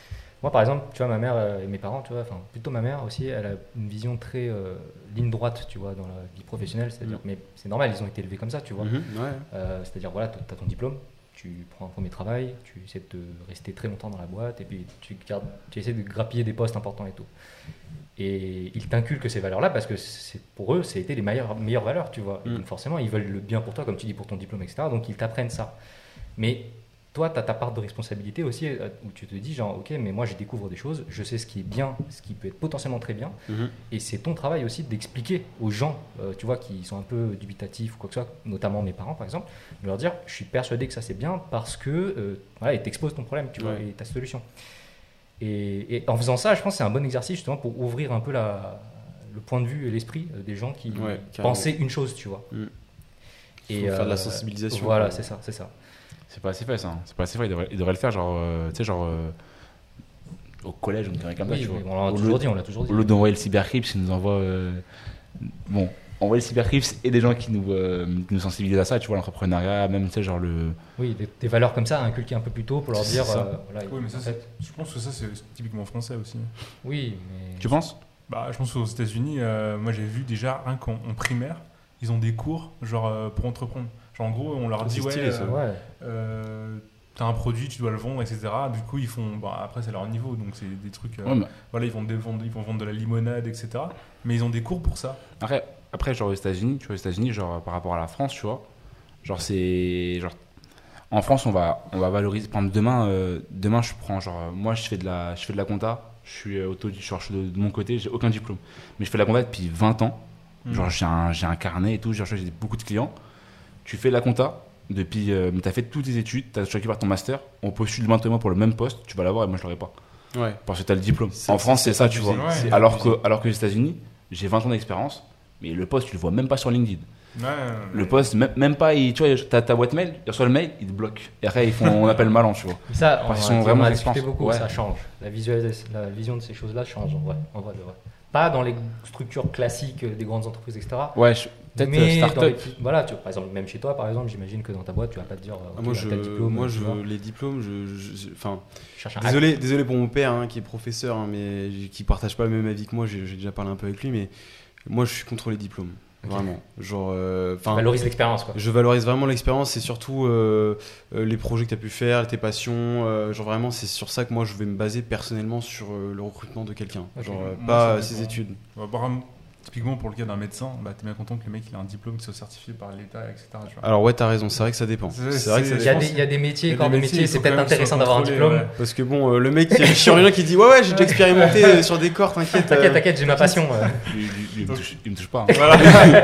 [SPEAKER 2] moi, par exemple, tu vois, ma mère euh, et mes parents, tu vois, enfin, plutôt ma mère aussi, elle a une vision très euh, ligne droite, tu vois, dans la vie professionnelle, c'est-à-dire, mais c'est normal, ils ont été élevés comme ça, tu vois.
[SPEAKER 3] Mhm, ouais.
[SPEAKER 2] Euh, c'est-à-dire, voilà, tu as ton diplôme, tu prends un premier travail, tu essaies de rester très longtemps dans la boîte, et puis tu, gardes, tu essaies de grappiller des postes importants et tout. Et ils t'inculquent ces valeurs-là parce que c'est, pour eux, c'était les meilleures, meilleures valeurs, tu vois.
[SPEAKER 3] Mm.
[SPEAKER 2] donc forcément, ils veulent le bien pour toi, comme tu dis, pour ton diplôme, etc. Donc ils t'apprennent ça. Mais toi, tu as ta part de responsabilité aussi, euh, où tu te dis, genre, ok, mais moi, je découvre des choses, je sais ce qui est bien, ce qui peut être potentiellement très bien.
[SPEAKER 3] Mhm.
[SPEAKER 2] Et c'est ton travail aussi d'expliquer aux gens, euh, tu vois, qui sont un peu dubitatifs ou quoi que ce soit, notamment mes parents par exemple, de leur dire je suis persuadé que ça c'est bien parce que, euh, voilà, et t'exposes ton problème, tu vois,
[SPEAKER 3] Ouais.
[SPEAKER 2] et ta solution. Et, et en faisant ça, je pense que c'est un bon exercice justement pour ouvrir un peu la, le point de vue et l'esprit des gens qui
[SPEAKER 3] Ouais,
[SPEAKER 2] pensaient une chose, tu vois.
[SPEAKER 3] Mm. Faut faire de la sensibilisation,
[SPEAKER 2] Voilà, c'est ça, c'est ça.
[SPEAKER 1] C'est pas assez fait, ça. hein. C'est pas assez fait. Il devrait, il devrait le faire, genre, euh, tu sais, genre, euh, au collège, on dirait comme ça,
[SPEAKER 2] Oui,
[SPEAKER 1] tu vois.
[SPEAKER 2] mais on l'a
[SPEAKER 1] Au
[SPEAKER 2] toujours
[SPEAKER 1] lieu-
[SPEAKER 2] dit, on l'a toujours dit.
[SPEAKER 1] Au lieu d'envoyer le cybercrypt, ils nous envoient. euh, Bon, envoyer le cybercrypt et des gens qui nous, euh, qui nous sensibilisent à ça, tu vois, l'entrepreneuriat, même, tu sais, genre le.
[SPEAKER 2] Oui, des, des valeurs comme ça à inculquer un peu plus tôt pour leur
[SPEAKER 1] C'est
[SPEAKER 2] dire.
[SPEAKER 1] ça.
[SPEAKER 2] euh, voilà,
[SPEAKER 4] Oui, mais ça,
[SPEAKER 2] en
[SPEAKER 4] c'est-
[SPEAKER 2] fait,
[SPEAKER 4] je pense que ça, c'est typiquement français aussi.
[SPEAKER 2] oui, mais.
[SPEAKER 1] Tu penses?
[SPEAKER 4] Bah, je pense qu'aux États-Unis, euh, moi j'ai vu déjà un qu'en en primaire, ils ont des cours genre euh, pour entreprendre. En gros, on leur dit ouais,
[SPEAKER 3] stylé, ça.
[SPEAKER 4] euh,
[SPEAKER 2] Ouais.
[SPEAKER 4] euh, t'as un produit, tu dois le vendre, etc. Du coup, ils font, bah, après c'est leur niveau, donc c'est des trucs. euh,
[SPEAKER 1] Ouais, mais
[SPEAKER 4] Voilà, ils vont, des- vendre, ils vont vendre de la limonade, etc. Mais ils ont des cours pour ça.
[SPEAKER 1] Après, après, genre aux États-Unis, tu vois, aux États-Unis, genre par rapport à la France, tu vois, genre c'est. Genre, en France, on va, on va valoriser. Par exemple, demain, euh, demain, je prends, genre, euh, moi, je fais de la, je fais de la compta, je suis euh, auto, je suis de, de mon côté, j'ai aucun diplôme. Mais je fais de la compta depuis 20 ans.
[SPEAKER 4] Mm.
[SPEAKER 1] Genre, j'ai un, j'ai un carnet et tout, genre, j'ai beaucoup de clients. Tu fais la compta depuis. Euh, tu as fait toutes tes études, tu as choisi par ton master, on postule maintenant pour le même poste, tu vas l'avoir et moi, je l'aurai pas.
[SPEAKER 3] Ouais.
[SPEAKER 1] Parce que tu as le diplôme. En France, c'est ça, tu vois.
[SPEAKER 4] Ouais.
[SPEAKER 1] Alors que, alors que les États-Unis, j'ai 20 ans d'expérience, mais le poste, tu le vois même pas sur LinkedIn.
[SPEAKER 4] Ouais,
[SPEAKER 1] Le poste, même, même pas, il- tu vois, t'as ta boîte mail, il reçoit le mail, il te bloque. Et après, ils font, on appelle malin, tu vois.
[SPEAKER 2] Ça,
[SPEAKER 1] Parce sont
[SPEAKER 2] on
[SPEAKER 1] vraiment
[SPEAKER 2] a
[SPEAKER 1] d'expérience.
[SPEAKER 2] discuté beaucoup,
[SPEAKER 1] Ouais.
[SPEAKER 2] ça change. La, visualis- la vision de ces choses-là change en vrai, en vrai, de vrai. Pas dans les structures classiques des grandes entreprises, etc.
[SPEAKER 1] Ouais, je- peut-être euh, start-up.
[SPEAKER 2] voilà, tu, par exemple, même chez toi, par exemple, j'imagine que dans ta boîte, tu vas pas te dire, euh,
[SPEAKER 3] Ah, moi,
[SPEAKER 2] bah,
[SPEAKER 3] je,
[SPEAKER 2] diplôme,
[SPEAKER 3] moi je, les diplômes, je, je- je- enfin,
[SPEAKER 2] Je cherche un
[SPEAKER 3] désolé, désolé pour mon père hein, qui est professeur, hein, mais qui partage pas le même avis que moi. J'ai déjà parlé un peu avec lui, mais moi, je suis contre les diplômes, vraiment. Genre, euh,
[SPEAKER 2] Tu
[SPEAKER 3] enfin,
[SPEAKER 2] valorises l'expérience, quoi.
[SPEAKER 3] je valorise vraiment l'expérience et surtout euh, les projets que tu as pu faire, tes passions. euh, genre vraiment, c'est sur ça que moi je vais me baser personnellement sur euh, le recrutement de quelqu'un. Genre euh,
[SPEAKER 4] Moi,
[SPEAKER 3] pas
[SPEAKER 4] dépend.
[SPEAKER 3] ses études.
[SPEAKER 4] Bah, typiquement pour le cas d'un médecin, bah, t'es bien content que le mec il a un diplôme qui soit certifié par l'État, etc. tu vois.
[SPEAKER 3] Alors ouais, t'as raison. C'est vrai que ça dépend.
[SPEAKER 4] C'est-
[SPEAKER 3] C'est vrai que ça
[SPEAKER 4] c'est-
[SPEAKER 2] Il y, a des, il y a des métiers,
[SPEAKER 4] Il y a
[SPEAKER 2] corps
[SPEAKER 4] des
[SPEAKER 2] de
[SPEAKER 4] métiers,
[SPEAKER 2] métier,
[SPEAKER 4] il
[SPEAKER 2] c'est peut-être intéressant d'avoir un diplôme.
[SPEAKER 4] ouais.
[SPEAKER 3] Parce que bon, euh, le mec, le chirurgien qui dit ouais ouais, j'ai déjà expérimenté euh, sur des corps, t'inquiète.
[SPEAKER 2] T'inquiète,
[SPEAKER 3] euh.
[SPEAKER 2] t'inquiète, j'ai ma passion. euh.
[SPEAKER 1] Lui, lui- lui, il, me touche, il me touche pas. hein.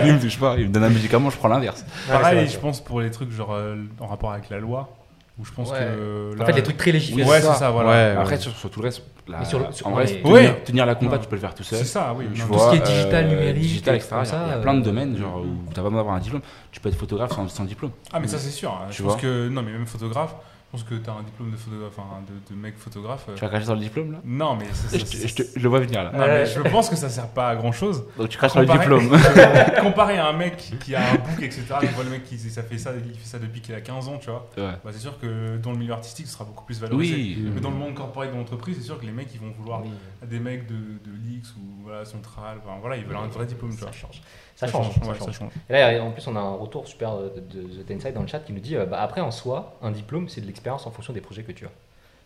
[SPEAKER 1] Lui, *laughs* il me touche pas. Il me donne un médicament, je prends l'inverse.
[SPEAKER 2] Ouais,
[SPEAKER 4] Pareil, je pense pour les trucs genre euh, en rapport avec la loi, où je pense
[SPEAKER 2] Ouais.
[SPEAKER 4] que.
[SPEAKER 2] En
[SPEAKER 4] là-
[SPEAKER 2] fait, les trucs très légiférés.
[SPEAKER 4] Ouais,
[SPEAKER 1] c'est
[SPEAKER 4] c'est
[SPEAKER 1] ça.
[SPEAKER 4] ça, voilà.
[SPEAKER 3] Ouais,
[SPEAKER 1] Après,
[SPEAKER 3] ouais.
[SPEAKER 1] sur, sur tout le reste, la-
[SPEAKER 2] Mais sur-
[SPEAKER 1] en vrai,
[SPEAKER 2] ouais.
[SPEAKER 1] tenir,
[SPEAKER 4] Ouais.
[SPEAKER 1] tenir la
[SPEAKER 4] Non.
[SPEAKER 1] tu peux le faire tout seul.
[SPEAKER 4] C'est ça, oui.
[SPEAKER 1] Tu
[SPEAKER 4] Non,
[SPEAKER 1] vois,
[SPEAKER 2] Tout ce qui est digital,
[SPEAKER 1] euh,
[SPEAKER 2] numérique,
[SPEAKER 1] digital,
[SPEAKER 2] et
[SPEAKER 1] etc. Il y a-
[SPEAKER 2] ça,
[SPEAKER 1] il y a
[SPEAKER 2] euh,
[SPEAKER 1] plein de domaines genre, où tu n'as pas besoin d'avoir un diplôme. Tu peux être photographe sans, sans diplôme.
[SPEAKER 4] Ah, mais ça, c'est sûr.
[SPEAKER 1] Tu
[SPEAKER 4] je pense que. Non, mais même photographe, je pense que t'as un diplôme de, photographe, enfin, de, de mec photographe. euh,
[SPEAKER 1] Tu vas cracher sur le diplôme là?
[SPEAKER 4] Non, mais
[SPEAKER 1] je,
[SPEAKER 4] c'est-
[SPEAKER 1] te- je te- je le vois venir là.
[SPEAKER 4] Non, mais je pense que ça sert pas à grand chose.
[SPEAKER 1] Donc tu craches sur le
[SPEAKER 4] Comparé-
[SPEAKER 1] diplôme. *laughs*
[SPEAKER 4] Comparé à un mec qui a un book, etc. Tu vois le mec qui ça fait ça, il fait ça depuis qu'il a 15 ans, tu vois.
[SPEAKER 1] Ouais.
[SPEAKER 4] Bah, c'est sûr que dans le milieu artistique, ce sera beaucoup plus valorisé.
[SPEAKER 1] Oui.
[SPEAKER 4] Mais dans le monde corporate de l'entreprise, c'est sûr que les mecs ils vont vouloir
[SPEAKER 2] Oui,
[SPEAKER 4] des mecs de, de l'X ou voilà, Central, enfin, voilà, ils veulent un vrai diplôme, tu vois.
[SPEAKER 2] ça change. Ça change. ça change.
[SPEAKER 4] ça change.
[SPEAKER 2] Et là, en plus, on a un retour super de, de The Tenside dans le chat qui nous dit euh, bah, après, en soi, un diplôme, c'est de l'expérience en fonction des projets que tu as.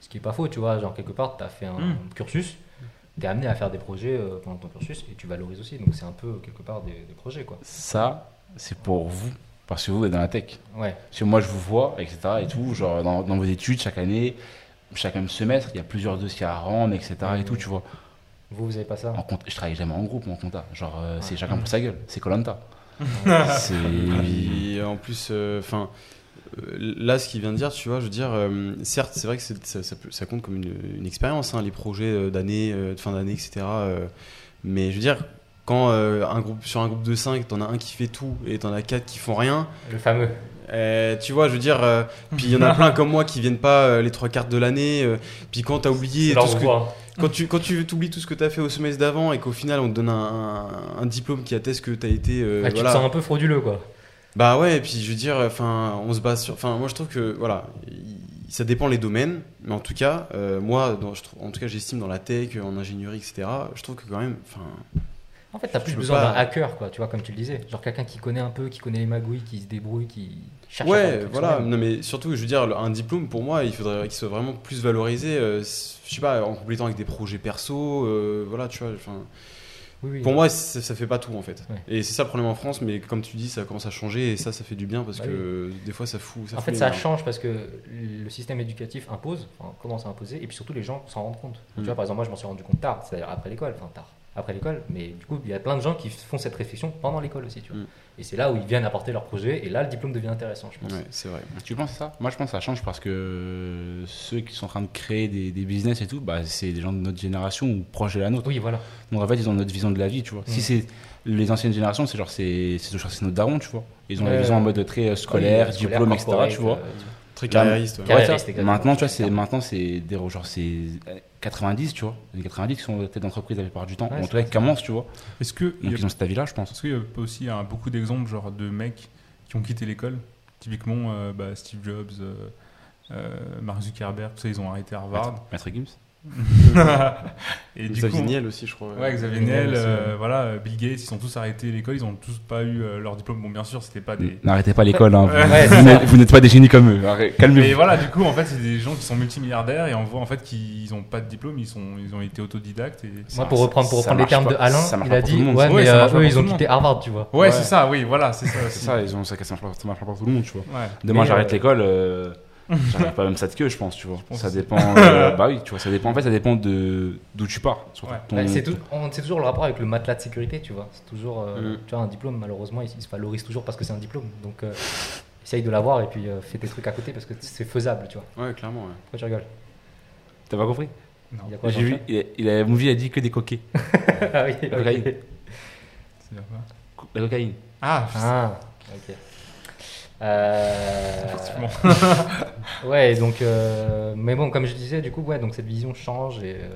[SPEAKER 2] Ce qui est pas faux, tu vois. Genre, quelque part, tu as fait un
[SPEAKER 4] Mm.
[SPEAKER 2] cursus, tu es amené à faire des projets euh, pendant ton cursus et tu valorises aussi. Donc, c'est un peu, quelque part, des, des projets, quoi.
[SPEAKER 1] Ça, c'est pour vous. Parce que vous êtes dans la tech.
[SPEAKER 2] Ouais.
[SPEAKER 1] Parce que moi, je vous vois, etc. Et tout, genre dans, dans vos études, chaque année, chaque même semestre, il y a plusieurs dossiers à rendre, etc. Et tout, tu vois.
[SPEAKER 2] Vous, vous avez pas ça
[SPEAKER 1] En compte, je travaille jamais en groupe, mon compta. Genre, euh, c'est chacun pour sa gueule. C'est Colanta. c'est.
[SPEAKER 3] En plus, euh, enfin, euh, là, ce qu'il vient de dire, tu vois, je veux dire, euh, certes, c'est vrai que ça, ça peut- ça compte comme une, une expérience, hein, les projets d'année, de fin d'année, etc. euh, mais je veux dire, quand euh, un groupe, sur un groupe de 5, t'en as un qui fait tout et t'en as 4 qui font rien.
[SPEAKER 2] Le fameux.
[SPEAKER 3] Euh, tu vois, je veux dire, euh, puis il y en a plein comme moi qui viennent pas euh, les trois quarts de l'année. euh, puis quand t'as oublié tout ce que. Quand tu quand tu oublies tout ce que t'as fait au semestre d'avant et qu'au final on te donne un, un- un diplôme qui atteste que t'as été, euh,
[SPEAKER 2] Ah, tu
[SPEAKER 3] voilà.
[SPEAKER 2] te sens un peu frauduleux, quoi.
[SPEAKER 3] Bah ouais, et puis je veux dire, enfin, on se base sur. Enfin, moi je trouve que voilà, il- ça dépend les domaines, mais en tout cas, euh, moi, dans, je trouve, en tout cas, j'estime dans la tech, en ingénierie, etc. Je trouve que quand même, enfin,
[SPEAKER 2] En fait, t'as plus
[SPEAKER 3] Tu
[SPEAKER 2] besoin
[SPEAKER 3] pas-
[SPEAKER 2] d'un hacker, quoi, tu vois, comme tu le disais. Genre quelqu'un qui connaît un peu, qui connaît les magouilles, qui se débrouille, qui cherche
[SPEAKER 3] ouais, voilà. Non, mais surtout, je veux dire, un diplôme pour moi, il faudrait qu'il soit vraiment plus valorisé. euh, je sais pas, en complétant avec des projets perso, euh, voilà, tu vois. Enfin,
[SPEAKER 2] Oui, oui.
[SPEAKER 3] pour moi, ça, ça fait pas tout en fait.
[SPEAKER 2] Ouais.
[SPEAKER 3] Et c'est ça le problème en France, mais comme tu dis, ça commence à changer et ça, ça fait du bien parce
[SPEAKER 2] Bah
[SPEAKER 3] que des fois, ça fout. Ça
[SPEAKER 2] en
[SPEAKER 3] fout
[SPEAKER 2] fait, ça change parce que le système éducatif impose, enfin, commence à imposer, et puis surtout les gens s'en rendent compte. Tu
[SPEAKER 3] Mm.
[SPEAKER 2] vois, par exemple, moi, je m'en suis rendu compte tard, c'est-à-dire après l'école, enfin tard, après l'école, mais du coup, il y a plein de gens qui font cette réflexion pendant l'école aussi, tu vois.
[SPEAKER 3] Mm.
[SPEAKER 2] Et c'est là où ils viennent apporter leur projet, et là, le diplôme devient intéressant, je pense.
[SPEAKER 3] Ouais, c'est vrai.
[SPEAKER 1] Tu penses ça? Moi, je pense que ça change parce que ceux qui sont en train de créer des, des business et tout, bah, c'est des gens de notre génération ou proches de la nôtre.
[SPEAKER 2] Oui, voilà.
[SPEAKER 1] Donc en fait, ils ont notre vision de la vie, tu vois.
[SPEAKER 2] Mm.
[SPEAKER 1] Si c'est les anciennes générations, c'est genre c'est c'est genre, c'est notre daron, tu vois. Ils ont la vision en mode très euh, scolaire,
[SPEAKER 2] Oui,
[SPEAKER 1] diplôme, etc. Tu vois.
[SPEAKER 2] euh,
[SPEAKER 3] Très carriériste. ouais.
[SPEAKER 2] Carrière-
[SPEAKER 1] Ouais,
[SPEAKER 2] Carriériste.
[SPEAKER 1] Maintenant, tu vois, c'est maintenant c'est des genre c'est euh, 90, tu vois. Les 90 qui sont la tête d'entreprise la plupart du temps.
[SPEAKER 2] Ouais,
[SPEAKER 1] Ou en tout cas, commencent, tu vois.
[SPEAKER 4] Est-ce que il y
[SPEAKER 1] Donc
[SPEAKER 4] a-
[SPEAKER 1] ils ont cette avis-là, je pense.
[SPEAKER 4] Est-ce qu'il y a aussi hein, beaucoup d'exemples genre de mecs qui ont quitté l'école? Typiquement, euh, bah, Steve Jobs, euh, euh, Mark Zuckerberg, tout ça, ils ont arrêté Harvard.
[SPEAKER 1] Maître Gims. *laughs*
[SPEAKER 4] et du
[SPEAKER 3] Xavier
[SPEAKER 4] coup,
[SPEAKER 3] Niel aussi, je crois.
[SPEAKER 4] ouais, Xavier
[SPEAKER 2] Niel
[SPEAKER 4] euh, voilà, euh, Bill Gates, ils ont tous arrêté l'école, ils ont tous pas eu euh, leur diplôme. Bon, bien sûr, c'était pas des.
[SPEAKER 1] N'arrêtez pas l'école, hein. *laughs* Vous- n'êtes- pas des génies comme eux.
[SPEAKER 4] Mais
[SPEAKER 1] Calmez-vous.
[SPEAKER 4] voilà, du coup, en fait, c'est des gens qui sont multimilliardaires et on voit en fait qu'ils ont pas de diplôme, ils, sont, ils ont été autodidactes. Et...
[SPEAKER 2] Moi, pour reprendre, pour reprendre les termes
[SPEAKER 1] pas-
[SPEAKER 2] de Alain,
[SPEAKER 1] ça marche
[SPEAKER 2] il a dit. Ouais, mais euh, eux, ils ont quitté Harvard, tu vois.
[SPEAKER 4] Ouais, c'est ça, oui, voilà, c'est ça
[SPEAKER 1] C'est ça, ils ont, ça, marche pas, pour tout le monde, tu vois. Demain, j'arrête l'école, j'arrête pas même ça de queue, je pense, tu vois.
[SPEAKER 4] pense
[SPEAKER 1] Ça dépend. *laughs* euh, bah oui, tu vois, ça dépend. En fait, ça dépend de d'où tu pars. surtout.
[SPEAKER 4] Ouais.
[SPEAKER 1] Ton-
[SPEAKER 2] Bah, c'est tout- toujours le rapport avec le matelas de sécurité, tu vois. C'est toujours, euh,
[SPEAKER 3] Mm.
[SPEAKER 2] tu vois, un diplôme, malheureusement, il, il se valorise toujours parce que c'est un diplôme. Donc, euh, essaye de l'avoir et puis euh, fais tes trucs à côté parce que c'est faisable, tu vois.
[SPEAKER 3] Ouais, clairement. ouais.
[SPEAKER 2] Pourquoi tu rigoles?
[SPEAKER 1] T'as pas compris?
[SPEAKER 4] Non,
[SPEAKER 2] Il y a quoi
[SPEAKER 1] J'ai vu,
[SPEAKER 2] Jean-Pierre
[SPEAKER 1] il a, il a, Movie a dit que des coquets. *laughs*
[SPEAKER 2] Ah oui,
[SPEAKER 1] La cocaïne. La cocaïne.
[SPEAKER 4] Ah,
[SPEAKER 2] Ah, ok. Euh, *laughs* ouais, donc, euh, mais bon, comme je disais, du coup, ouais, donc cette vision change et, euh,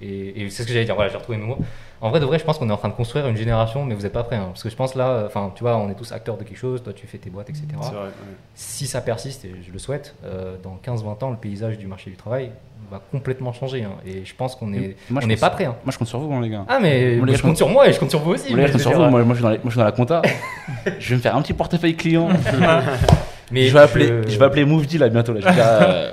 [SPEAKER 2] et, et c'est ce que j'allais dire. Voilà, j'ai retrouvé mes mots. En vrai, de vrai, je pense qu'on est en train de construire une génération, mais vous n'êtes pas prêts, hein, parce que je pense là, enfin, tu vois, on est tous acteurs de quelque chose. Toi, tu fais tes boîtes, etc.
[SPEAKER 3] C'est vrai. ouais.
[SPEAKER 2] Si ça persiste, et je le souhaite, euh, dans 15-20 ans, le paysage du marché du travail va complètement changer. hein, et je pense qu'on est,
[SPEAKER 1] Moi,
[SPEAKER 2] on n'est pas prêts. hein.
[SPEAKER 1] Moi, je compte sur vous, hein, les gars.
[SPEAKER 2] Ah, mais
[SPEAKER 1] Moi, les
[SPEAKER 2] je compte sur moi et je compte sur vous aussi.
[SPEAKER 1] Moi, les gars,
[SPEAKER 2] mais
[SPEAKER 1] je compte sur vous. Moi, moi, je, suis dans la, moi, je suis dans la compta. *laughs* je vais me faire un petit portefeuille client. *laughs*
[SPEAKER 2] mais
[SPEAKER 1] je, vais appeler, je vais appeler Mouvdi là bientôt. Là.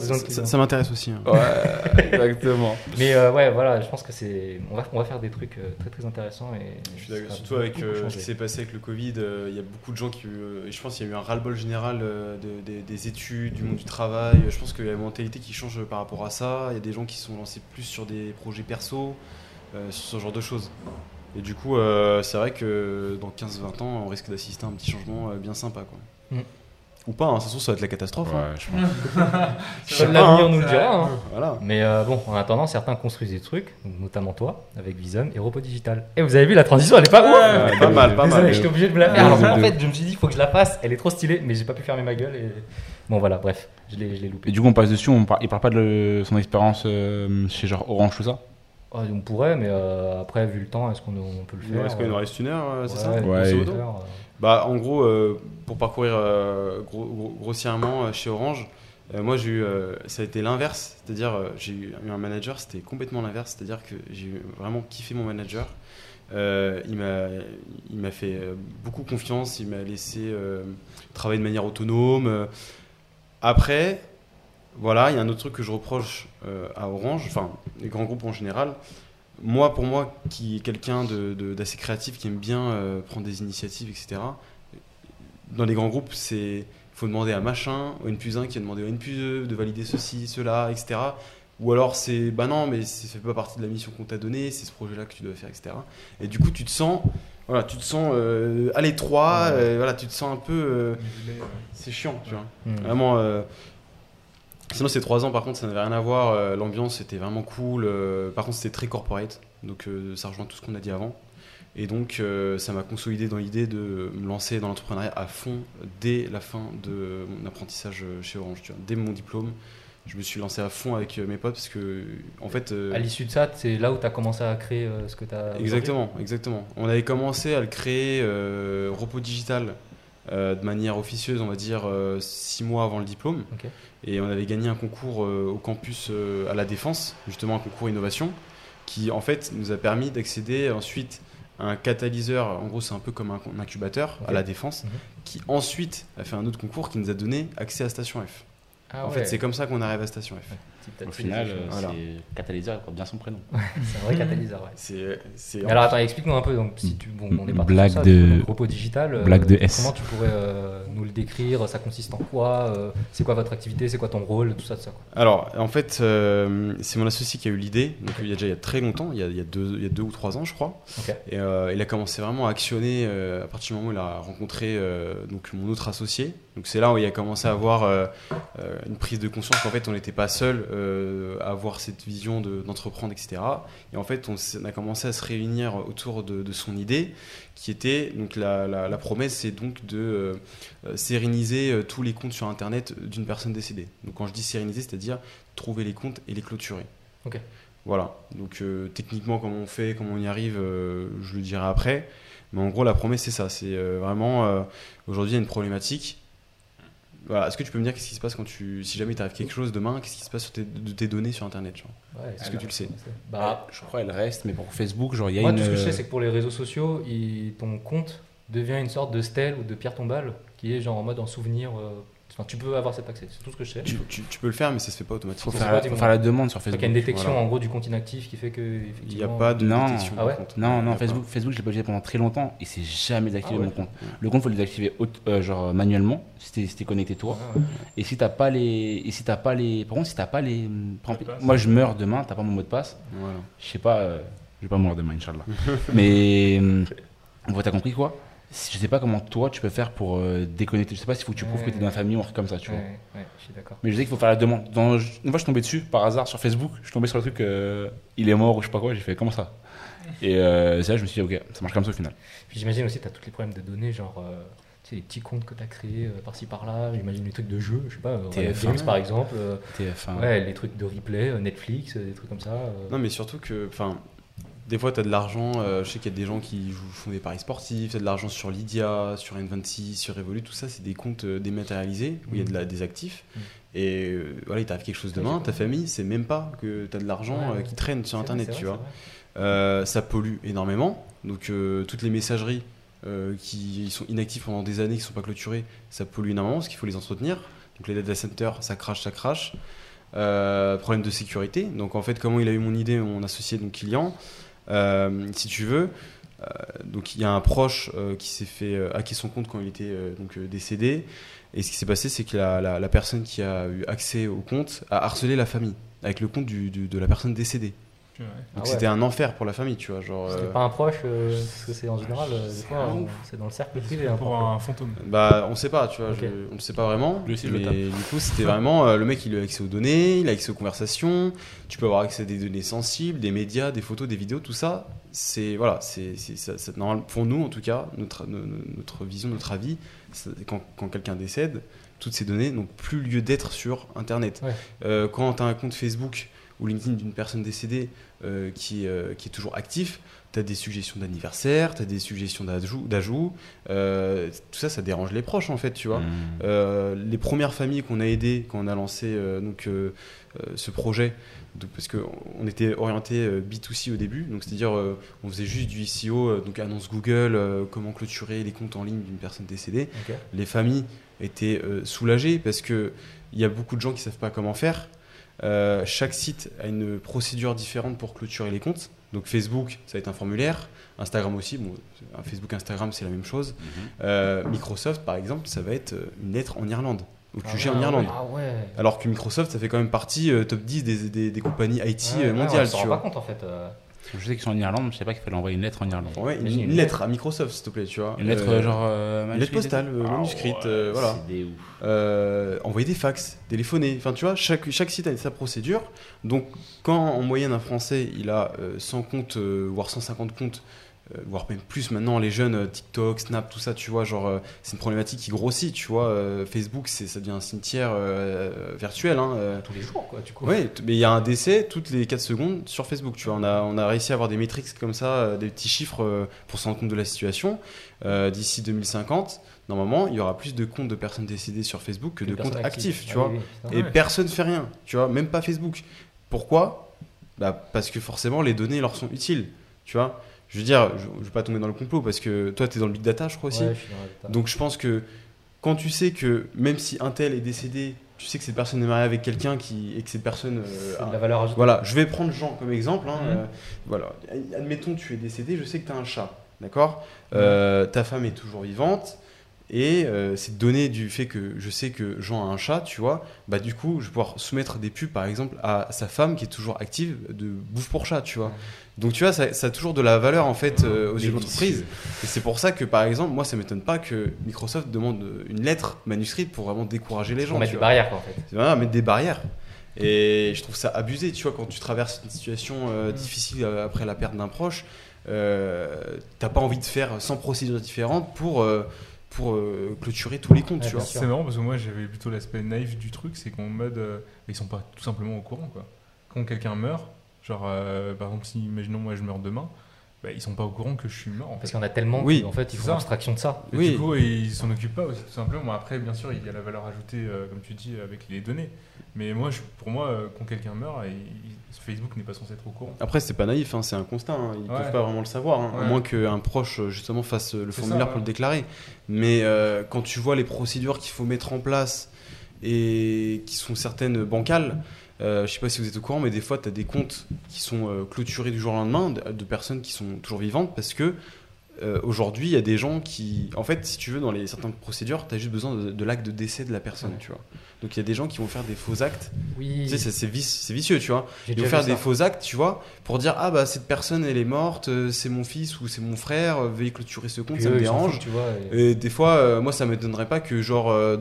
[SPEAKER 3] Ça, m'intéresse aussi. hein.
[SPEAKER 1] Ouais, exactement. *laughs*
[SPEAKER 2] Mais euh, ouais, voilà, je pense que c'est. On va, on va faire des trucs euh, très très intéressants. Et
[SPEAKER 3] Je suis d'accord. Surtout avec euh, ce qui s'est passé avec le Covid, euh, il y a beaucoup de gens qui. euh, je pense qu'il y a eu un ras-le-bol général euh, de- des- des études, du monde du travail. Je pense qu'il y a une mentalité qui change par rapport à ça. Il y a des gens qui se sont lancés plus sur des projets perso, euh, sur ce genre de choses. Et du coup, euh, c'est vrai que dans 15-20 ans, on risque d'assister à un petit changement euh, bien sympa. Quoi.
[SPEAKER 2] Mm.
[SPEAKER 3] Ou pas, hein, ça se trouve, ça va être la catastrophe. hein.
[SPEAKER 1] Ouais, je pense. *laughs*
[SPEAKER 3] Je
[SPEAKER 2] Seul
[SPEAKER 3] pas,
[SPEAKER 2] l'avenir
[SPEAKER 3] hein.
[SPEAKER 2] nous le dira. hein.
[SPEAKER 3] Voilà.
[SPEAKER 2] Mais euh, bon, en attendant, certains construisent des trucs, notamment toi, avec Visum et Robot Digital. Et vous avez vu, la transition, elle est pas ouf
[SPEAKER 3] Ouais, pas mal, pas
[SPEAKER 2] Désolé,
[SPEAKER 3] mal.
[SPEAKER 2] j'étais obligé de me la faire. Alors
[SPEAKER 1] de
[SPEAKER 2] en fait, je me suis dit, il faut que je la fasse. Elle est trop stylée, mais j'ai pas pu fermer ma gueule. Et... Bon, voilà, bref, je l'ai je l'ai loupé.
[SPEAKER 1] Et du coup, on passe dessus. On par- il parle pas de son expérience euh, chez genre Orange, tout ça?
[SPEAKER 2] Ah, on pourrait, mais euh, après, vu le temps, est-ce qu'on on peut le faire
[SPEAKER 3] nous reste quoi Il nous reste une heure, euh, c'est
[SPEAKER 2] ouais,
[SPEAKER 3] ça?
[SPEAKER 1] Ouais.
[SPEAKER 3] Bah, en gros, euh, pour parcourir euh, gros- gros- grossièrement euh, chez Orange, moi ça a été l'inverse, c'est-à-dire j'ai eu un manager, c'était complètement l'inverse, c'est-à-dire que j'ai vraiment kiffé mon manager. Euh, il m'a, fait beaucoup confiance, il m'a laissé travailler de manière autonome. Après, voilà, il y a un autre truc que je reproche à Orange, enfin les grands groupes en général. Moi, pour moi, qui est quelqu'un d'assez créatif, qui aime bien euh, prendre des initiatives, etc. Dans les grands groupes, c'est faut demander à machin, au N plus 1 qui a demandé au N plus 2 de valider ceci, cela, etc. Ou alors c'est bah non, mais ça fait pas partie de la mission qu'on t'a donnée, c'est ce projet-là que tu dois faire, etc. Et du coup, tu te sens, voilà, tu te sens euh, à l'étroit, euh, voilà, tu te sens un peu, euh, c'est chiant, tu vois. Vraiment. Sinon, ces trois ans, par contre, ça n'avait rien à voir. euh, L'ambiance était vraiment cool. euh, par contre, c'était très corporate. Donc, euh, ça rejoint tout ce qu'on a dit avant. Et donc, ça m'a consolidé dans l'idée de me lancer dans l'entrepreneuriat à fond dès la fin de mon apprentissage chez Orange. Tu vois. Dès mon diplôme, je me suis lancé à fond avec mes potes parce que, en fait. euh,
[SPEAKER 2] À l'issue de ça, c'est là où tu as commencé à créer euh, ce que tu as.
[SPEAKER 3] Exactement, exactement. On avait commencé à le créer, euh, Repos Digital, euh, de manière officieuse, on va dire, euh, six mois avant le diplôme. Et on avait gagné un concours euh, au campus à la Défense, justement un concours innovation, qui en fait nous a permis d'accéder ensuite à un catalyseur, en gros c'est un peu comme un, un incubateur à la Défense,
[SPEAKER 2] Mhm.
[SPEAKER 3] qui ensuite a fait un autre concours qui nous a donné accès à Station F.
[SPEAKER 2] Ah
[SPEAKER 3] en
[SPEAKER 2] ouais.
[SPEAKER 3] fait c'est comme ça qu'on arrive à Station F.
[SPEAKER 1] Au final, euh, c'est catalyseur, il porte bien son prénom. *laughs*
[SPEAKER 2] c'est un vrai catalyseur. Ouais.
[SPEAKER 3] C'est,
[SPEAKER 2] alors attends, explique-nous un peu. Donc, si tu, bon, on est parti
[SPEAKER 1] Blague
[SPEAKER 2] ça,
[SPEAKER 1] de-
[SPEAKER 2] donc, repos digital. euh,
[SPEAKER 1] blague de S.
[SPEAKER 2] Comment tu pourrais euh, nous le décrire Ça consiste en quoi euh, C'est quoi votre activité C'est quoi ton rôle Tout ça, tout ça. Quoi.
[SPEAKER 3] Alors, en fait, euh, c'est mon associé qui a eu l'idée. Donc, il y a déjà il y a très longtemps, il y a, il y a deux, il y a deux ou trois ans, je crois. Et euh, il a commencé vraiment à actionner euh, à partir du moment où il a rencontré euh, donc mon autre associé. Donc, c'est là où il a commencé à avoir une prise de conscience qu'en fait, on n'était pas seul euh, avoir cette vision de- d'entreprendre, etc. Et en fait, on, a commencé à se réunir autour de, de son idée, qui était donc la, la- la promesse, c'est donc de euh, euh, séréniser euh, tous les comptes sur Internet d'une personne décédée. Donc quand je dis séréniser, c'est-à-dire trouver les comptes et les clôturer.
[SPEAKER 2] Ok.
[SPEAKER 3] Voilà. Donc euh, techniquement, comment on fait, comment on y arrive, je le dirai après. Mais en gros, la promesse, c'est ça. C'est vraiment aujourd'hui il y a une problématique. Voilà. Est-ce que tu peux me dire qu'est-ce qui se passe quand tu, si jamais il t'arrive quelque chose demain, qu'est-ce qui se passe sur tes, de tes données sur Internet genre
[SPEAKER 2] Ouais,
[SPEAKER 3] Est-ce que tu le sais
[SPEAKER 2] bah,
[SPEAKER 1] je crois qu'elle reste, mais pour Facebook, genre, il y a
[SPEAKER 2] Moi,
[SPEAKER 1] une.
[SPEAKER 2] tout ce que je sais,
[SPEAKER 1] euh,
[SPEAKER 2] c'est que pour les réseaux sociaux, il- ton compte devient une sorte de stèle ou de pierre tombale qui est genre en mode en souvenir. euh, Enfin, tu peux avoir cet accès. C'est tout ce que je sais.
[SPEAKER 3] tu, tu- tu peux le faire, mais ça se fait pas automatiquement.
[SPEAKER 1] faire, la, faut faire la demande sur
[SPEAKER 2] Donc, il y a
[SPEAKER 1] Facebook.
[SPEAKER 2] une détection
[SPEAKER 3] Voilà.
[SPEAKER 2] en gros du compte inactif qui fait que.
[SPEAKER 3] Il n'y a pas de
[SPEAKER 1] Non.
[SPEAKER 3] détection.
[SPEAKER 2] Ah ouais
[SPEAKER 3] contre.
[SPEAKER 1] Non, non, Facebook, Facebook, je l'ai pas utilisé pendant très longtemps et c'est jamais désactivé
[SPEAKER 2] Ah ouais.
[SPEAKER 1] mon compte. Le compte, faut le désactiver euh, genre manuellement, si t'es si connecté toi.
[SPEAKER 2] Ah ouais.
[SPEAKER 1] Et si t'as pas les, et si t'as pas les, par contre, si t'as pas les,
[SPEAKER 4] passe.
[SPEAKER 1] moi je meurs demain, t'as pas mon mot de passe,
[SPEAKER 3] pas. Voilà.
[SPEAKER 1] je sais pas, euh, je vais pas mourir demain, Inch'Allah. *laughs* Mais, euh, bon, t'as compris quoi? Je sais pas comment toi tu peux faire pour euh, déconnecter. Je sais pas s'il faut que tu prouves que t'es dans la famille ou un truc comme ça, tu vois.
[SPEAKER 2] Ouais, ouais, je suis d'accord.
[SPEAKER 1] Mais je sais qu'il faut faire la demande. Dans- une fois, je suis tombé dessus par hasard sur Facebook. Je suis tombé sur le truc, euh, il est mort ou je sais pas quoi. J'ai fait comment ça? Et euh, c'est là, je me suis dit, ok, ça marche comme ça au final.
[SPEAKER 2] Puis j'imagine aussi, tu as tous les problèmes de données, genre euh, tu sais, les petits comptes que tu as créés euh, par-ci par-là. J'imagine les trucs de jeux, je sais pas, euh, Riot
[SPEAKER 1] TF1.
[SPEAKER 2] Games par exemple. euh,
[SPEAKER 1] TF1.
[SPEAKER 2] ouais, les trucs de replay, euh, Netflix, euh, des trucs comme ça. euh.
[SPEAKER 3] Non, mais surtout que, enfin, des fois, tu as de l'argent. euh, je sais qu'il y a des gens qui jouent, font des paris sportifs. Tu as de l'argent sur Lydia, sur N26, sur Revolut. Tout ça, c'est des comptes euh, dématérialisés où il y a de la, des actifs.
[SPEAKER 2] Mm.
[SPEAKER 3] Et euh, voilà, il t'arrive quelque chose demain. Ta famille, c'est même pas que tu as de l'argent
[SPEAKER 2] Ouais,
[SPEAKER 3] euh, qui traîne sur Internet,
[SPEAKER 2] vrai,
[SPEAKER 3] tu
[SPEAKER 2] vrai,
[SPEAKER 3] vois. ça pollue énormément. Donc, toutes les messageries qui sont inactives pendant des années, qui sont pas clôturées, ça pollue énormément parce qu'il faut les entretenir. Donc, les data centers, ça crache, ça crache. Euh, problème de sécurité. Donc, en fait, comment il a eu mon idée, mon associé, donc Euh, Si tu veux, euh, donc il y a un proche euh, qui s'est fait euh, hacker son compte quand il était euh, donc, euh, décédé. Et ce qui s'est passé, c'est que la, personne qui a eu accès au compte a harcelé la famille avec le compte de la personne décédée.
[SPEAKER 4] Ouais.
[SPEAKER 3] Donc
[SPEAKER 2] Ah ouais.
[SPEAKER 3] c'était un enfer pour la famille, tu vois. Genre,
[SPEAKER 2] C'était
[SPEAKER 3] euh,
[SPEAKER 2] pas un proche, euh, parce que c'est en général, euh, des
[SPEAKER 1] c'est
[SPEAKER 2] fois,
[SPEAKER 1] un
[SPEAKER 2] on-
[SPEAKER 1] ouf.
[SPEAKER 2] c'est dans le cercle privé. hein,
[SPEAKER 4] Pour un fantôme.
[SPEAKER 3] Bah, on sait pas, tu vois, je- on ne sait pas vraiment.
[SPEAKER 1] Lui aussi, je le
[SPEAKER 3] mais du coup, c'était vraiment euh, le mec, il a accès aux données, il a accès aux conversations. Tu peux avoir accès à des données sensibles, des médias, des photos, des vidéos, tout ça. C'est voilà, c'est normal- pour nous en tout cas, notre no- no- notre vision, notre avis, quand, quand quelqu'un décède, toutes ces données n'ont plus lieu d'être sur Internet.
[SPEAKER 2] Ouais.
[SPEAKER 3] Euh, quand tu as un compte Facebook ou LinkedIn d'une personne décédée euh, qui, euh, qui est toujours actif, tu as des suggestions d'anniversaire, tu as des suggestions d'ajout. Euh, tout ça, ça dérange les proches en fait, tu vois.
[SPEAKER 1] Mmh.
[SPEAKER 3] Les premières familles qu'on a aidées quand on a lancé donc, ce projet, donc, parce qu'on était orienté euh, B2C au début, donc c'est-à-dire on faisait juste du SEO, euh, donc annonce Google, comment clôturer les comptes en ligne d'une personne décédée. Les familles étaient soulagées parce que il y a beaucoup de gens qui savent pas comment faire. Euh, chaque site a une procédure différente pour clôturer les comptes. Donc Facebook, ça va être un formulaire. Instagram aussi. Bon, Facebook, Instagram, c'est la même chose.
[SPEAKER 1] Mhm.
[SPEAKER 3] Euh, Microsoft, par exemple, ça va être euh, une lettre en Irlande, au
[SPEAKER 2] Ah
[SPEAKER 3] QG
[SPEAKER 2] ouais,
[SPEAKER 3] en Irlande.
[SPEAKER 2] Ah ouais.
[SPEAKER 3] Alors que Microsoft, ça fait quand même partie euh, top 10 des, des, des compagnies IT
[SPEAKER 2] Ouais, ouais,
[SPEAKER 3] mondiales,
[SPEAKER 2] on s'en
[SPEAKER 3] tu
[SPEAKER 2] rend pas compte en fait.
[SPEAKER 1] Je sais qu'ils sont en Irlande, je sais pas qu'il fallait envoyer une lettre en Irlande.
[SPEAKER 3] Ouais, une, lettre à Microsoft, s'il te plaît, tu vois.
[SPEAKER 1] Une lettre
[SPEAKER 3] Euh,
[SPEAKER 1] genre. euh,
[SPEAKER 3] une lettre postale, euh,
[SPEAKER 1] Ah
[SPEAKER 3] manuscrite,
[SPEAKER 1] ouais,
[SPEAKER 3] voilà.
[SPEAKER 1] C'est des ouf.
[SPEAKER 3] envoyer des fax, téléphoner. Enfin, tu vois, chaque, chaque site a sa procédure. Donc, quand en moyenne un Français il a euh, 100 comptes, voire 150 comptes, voire même plus maintenant, les jeunes, euh, TikTok, Snap, tout ça, tu vois, genre, euh, c'est une problématique qui grossit, tu vois. euh, Facebook, c'est, ça devient un cimetière euh, virtuel. Hein, euh.
[SPEAKER 2] Tous les jours, quoi, du coup.
[SPEAKER 3] Ouais, t- mais il y a un décès toutes les 4 secondes sur Facebook. Tu vois, on a, on a réussi à avoir des métriques comme ça, euh, des petits chiffres euh, pour se rendre compte de la situation. Euh, D'ici 2050, normalement, il y aura plus de comptes de personnes décédées sur Facebook que de comptes actifs, tu
[SPEAKER 2] Ah
[SPEAKER 3] vois.
[SPEAKER 2] oui, oui, putain.
[SPEAKER 3] Et personne fait rien, tu vois, même pas Facebook. Pourquoi? Bah, Parce que forcément, les données leur sont utiles, tu vois. Je veux dire, je, je veux pas tomber dans le complot parce que toi, tu es dans le big data, je crois aussi.
[SPEAKER 2] Ouais, je suis dans la data.
[SPEAKER 3] Donc je pense que quand tu sais que même si un tel est décédé, tu sais que cette personne est mariée avec quelqu'un qui et que cette personne euh, a-
[SPEAKER 2] de la valeur ajoutée.
[SPEAKER 3] voilà, je vais prendre Jean comme exemple. hein,
[SPEAKER 2] Mhm.
[SPEAKER 3] euh, voilà, admettons tu es décédé, je sais que tu as un chat, d'accord? Euh, Ta femme est toujours vivante et euh, c'est donné du fait que je sais que Jean a un chat, tu vois. Bah du coup, je vais pouvoir soumettre des pubs par exemple à sa femme qui est toujours active de bouffe pour chat, tu vois. Donc tu vois, ça, ça a toujours de la valeur en fait euh, aux yeux de l'entreprise. Et c'est pour ça que par exemple, moi ça m'étonne pas que Microsoft demande une lettre manuscrite pour vraiment décourager les gens.
[SPEAKER 2] On met
[SPEAKER 3] tu
[SPEAKER 2] des
[SPEAKER 3] vois.
[SPEAKER 2] barrières, quoi, en fait.
[SPEAKER 3] C'est vraiment mettre des barrières. Et je trouve ça abusé, tu vois, quand tu traverses une situation euh,
[SPEAKER 2] Mm.
[SPEAKER 3] difficile euh, après la perte d'un proche, euh, t'as pas envie de faire 100 procédures différentes pour, euh, pour euh, clôturer tous les comptes,
[SPEAKER 2] Ouais,
[SPEAKER 3] tu
[SPEAKER 2] bien
[SPEAKER 3] vois.
[SPEAKER 2] sûr.
[SPEAKER 4] C'est marrant parce que moi j'avais plutôt l'aspect naïf du truc, c'est qu'en mode euh, ils sont pas tout simplement au courant quoi. Quand quelqu'un meurt, genre euh, par exemple si imaginons moi je meurs demain, bah, ils sont pas au courant que je suis mort en
[SPEAKER 2] Parce qu'il y en a tellement
[SPEAKER 3] Oui,
[SPEAKER 2] qu'en fait, ils font abstraction de ça.
[SPEAKER 4] Et
[SPEAKER 3] Oui.
[SPEAKER 4] Du coup ils s'en occupent pas aussi tout simplement. Après bien sûr il y a la valeur ajoutée euh, comme tu dis avec les données, mais moi je- pour moi euh, quand quelqu'un meurt, il- Facebook n'est pas censé être au courant.
[SPEAKER 3] Après, c'est pas naïf, hein, c'est un constat. hein, Ils
[SPEAKER 4] Ouais.
[SPEAKER 3] peuvent pas vraiment le savoir, hein, à moins qu'un proche euh, justement fasse euh, le formulaire
[SPEAKER 4] ça,
[SPEAKER 3] pour
[SPEAKER 4] ouais.
[SPEAKER 3] le déclarer. Mais euh, quand tu vois les procédures qu'il faut mettre en place et qui sont certaines bancales, euh, je sais pas si vous êtes au courant, mais des fois, tu as des comptes qui sont euh, clôturés du jour au lendemain de, de personnes qui sont toujours vivantes parce que euh, aujourd'hui, il y a des gens qui. En fait, si tu veux, dans les certaines procédures, tu as juste besoin de, de l'acte de décès de la personne,
[SPEAKER 2] Ouais.
[SPEAKER 3] tu vois. Donc il y a des gens qui vont faire des faux actes.
[SPEAKER 2] Oui,
[SPEAKER 3] Tu sais, c'est- c'est vici- c'est vicieux, tu vois. Ils vont faire des faux actes, tu vois, pour dire ah bah cette personne elle est morte, euh, c'est mon fils ou c'est mon frère, euh, veuillez clôturer ce compte,
[SPEAKER 2] Puis
[SPEAKER 3] ça me
[SPEAKER 2] eux, s'en
[SPEAKER 3] dérange.
[SPEAKER 2] foutent, tu vois. et-
[SPEAKER 3] Et des fois, euh, moi ça m'étonnerait pas que genre euh,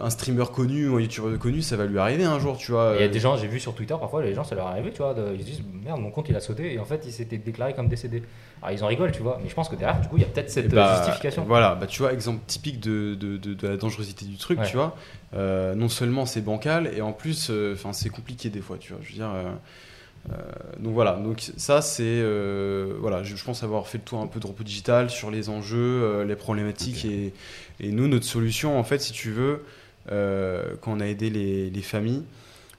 [SPEAKER 3] un streamer connu ou un youtubeur connu, ça va lui arriver un jour, tu vois.
[SPEAKER 2] Il y a des gens, j'ai vu sur Twitter, parfois les gens, ça leur est arrivé, tu vois, de- ils se disent merde, mon compte il a sauté et en fait il s'était déclaré comme décédé. Alors ils en rigolent, tu vois, mais je pense que derrière, du coup, il y a peut-être cette
[SPEAKER 3] Et bah,
[SPEAKER 2] justification.
[SPEAKER 3] Voilà, bah, tu vois, exemple typique de, de, de- de la dangerosité du truc,
[SPEAKER 2] Ouais.
[SPEAKER 3] tu vois. Euh, non seulement c'est bancal, et en plus, euh, c'est compliqué des fois, tu vois. Je veux dire. euh, donc voilà, donc ça c'est voilà, je, je pense avoir fait le tour un peu de repos digital sur les enjeux, les problématiques et, et nous notre solution en fait si tu veux quand on a aidé les, les familles,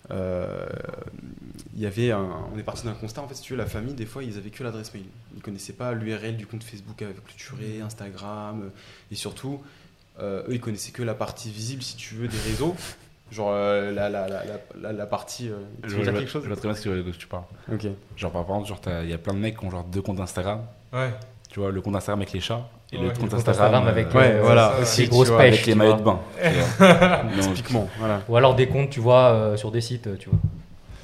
[SPEAKER 3] il y avait un, on est parti d'un constat en fait si tu veux la famille des fois ils avaient que l'adresse mail, ils connaissaient pas l'URL du compte Facebook avec clôturé, Instagram et surtout eux ils connaissaient que la partie visible si tu veux des réseaux, genre euh, la, la, la, la, partie. euh, tu
[SPEAKER 1] Je
[SPEAKER 3] veux
[SPEAKER 1] vois,
[SPEAKER 3] dire
[SPEAKER 1] je
[SPEAKER 3] quelque chose
[SPEAKER 1] je vois très bien ce que, de ce que tu parles.
[SPEAKER 3] Ok.
[SPEAKER 1] Genre, par exemple, genre, t'as- il y a plein de mecs qui ont genre deux comptes Instagram.
[SPEAKER 4] Ouais.
[SPEAKER 1] Tu vois, le compte Instagram avec les chats et
[SPEAKER 4] Ouais,
[SPEAKER 1] le compte Instagram,
[SPEAKER 2] Instagram avec,
[SPEAKER 1] euh,
[SPEAKER 3] Ouais,
[SPEAKER 2] euh,
[SPEAKER 3] voilà,
[SPEAKER 4] ça,
[SPEAKER 3] aussi,
[SPEAKER 2] les
[SPEAKER 1] avec maillots de bain. *laughs*
[SPEAKER 3] Typiquement, voilà.
[SPEAKER 2] Ou alors des comptes, tu vois, euh, sur des sites, tu vois.